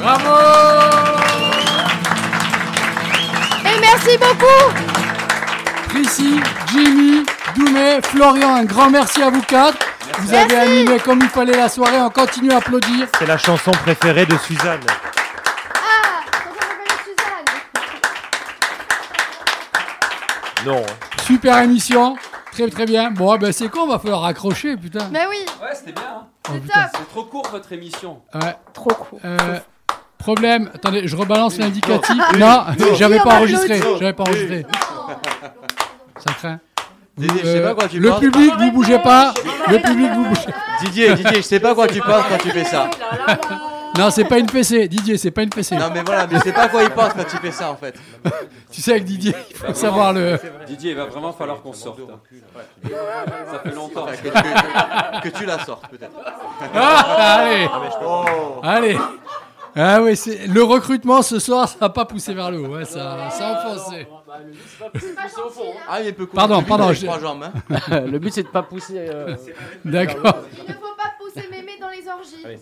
Bravo Et merci beaucoup. Prissy, Jimmy, Doumé, Florian, un grand merci à vous quatre. Vous avez animé comme il fallait la soirée, on continue à applaudir. C'est la chanson préférée de Suzanne. Non. Super émission, très très bien. Bon, ben c'est con, va falloir raccrocher, putain. Mais oui. Ouais, c'était bien. hein. Oh, C'est. C'est trop court votre émission. Ouais. Trop court. Euh, problème, attendez, je rebalance l'indicatif. Non. Non, Non. j'avais pas enregistré. J'avais pas enregistré. Ça craint. Didier, je sais pas quoi tu le penses. public, vous bougez pas. Le public, vous bougez. Didier, Didier, je sais pas quoi tu penses quand tu fais ça. Non, c'est pas une fessée, Didier, c'est pas une fessée. Non, mais voilà, mais je sais pas quoi il pense quand il fait ça en fait. Tu sais, avec Didier, il faut savoir le. Didier, il va vraiment falloir qu'on sorte. hein. Ça fait longtemps. Que, que- que tu la sortes peut-être. Ah, allez Oh. Allez Ah oui, c'est- le recrutement ce soir, ça n'a pas poussé vers le haut, ouais, ça, ça a enfoncé. Ah, il peut courir Pardon, vite pardon. avec je- trois jambes. hein. le but c'est de pas pousser. euh, D'accord faut pas pousser mémé dans les orgies.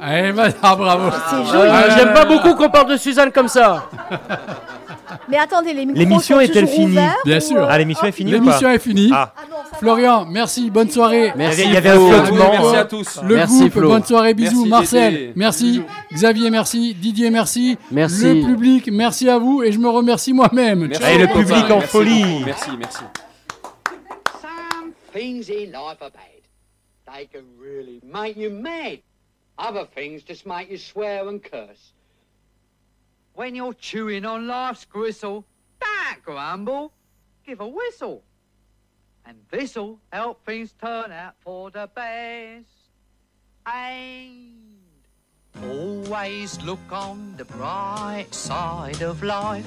Allez, bah, ah, bravo. euh, J'aime pas beaucoup qu'on parle de Suzanne comme ça. Mais attendez, les micros L'émission sont est-elle toujours finie ouverts Bien ou, sûr. euh, Ah, l'émission est finie ou L'émission pas est finie. Ah. Florian, merci, bonne soirée. Merci, Il y avait un Flo. flottement. Merci à tous. Le Merci, groupe, Flo. bonne soirée, bisous. Merci, Marcel, merci. Xavier, merci. Didier, merci. Merci. Le public, merci à vous et je me remercie moi-même. Ciao. Et le public en Merci folie. beaucoup. Merci, merci. Some things in life are bad. They can really make you mad. Other things just make you swear and curse. When you're chewing on life's gristle, don't grumble, give a whistle. And this'll help things turn out for the best. And always look on the bright side of life.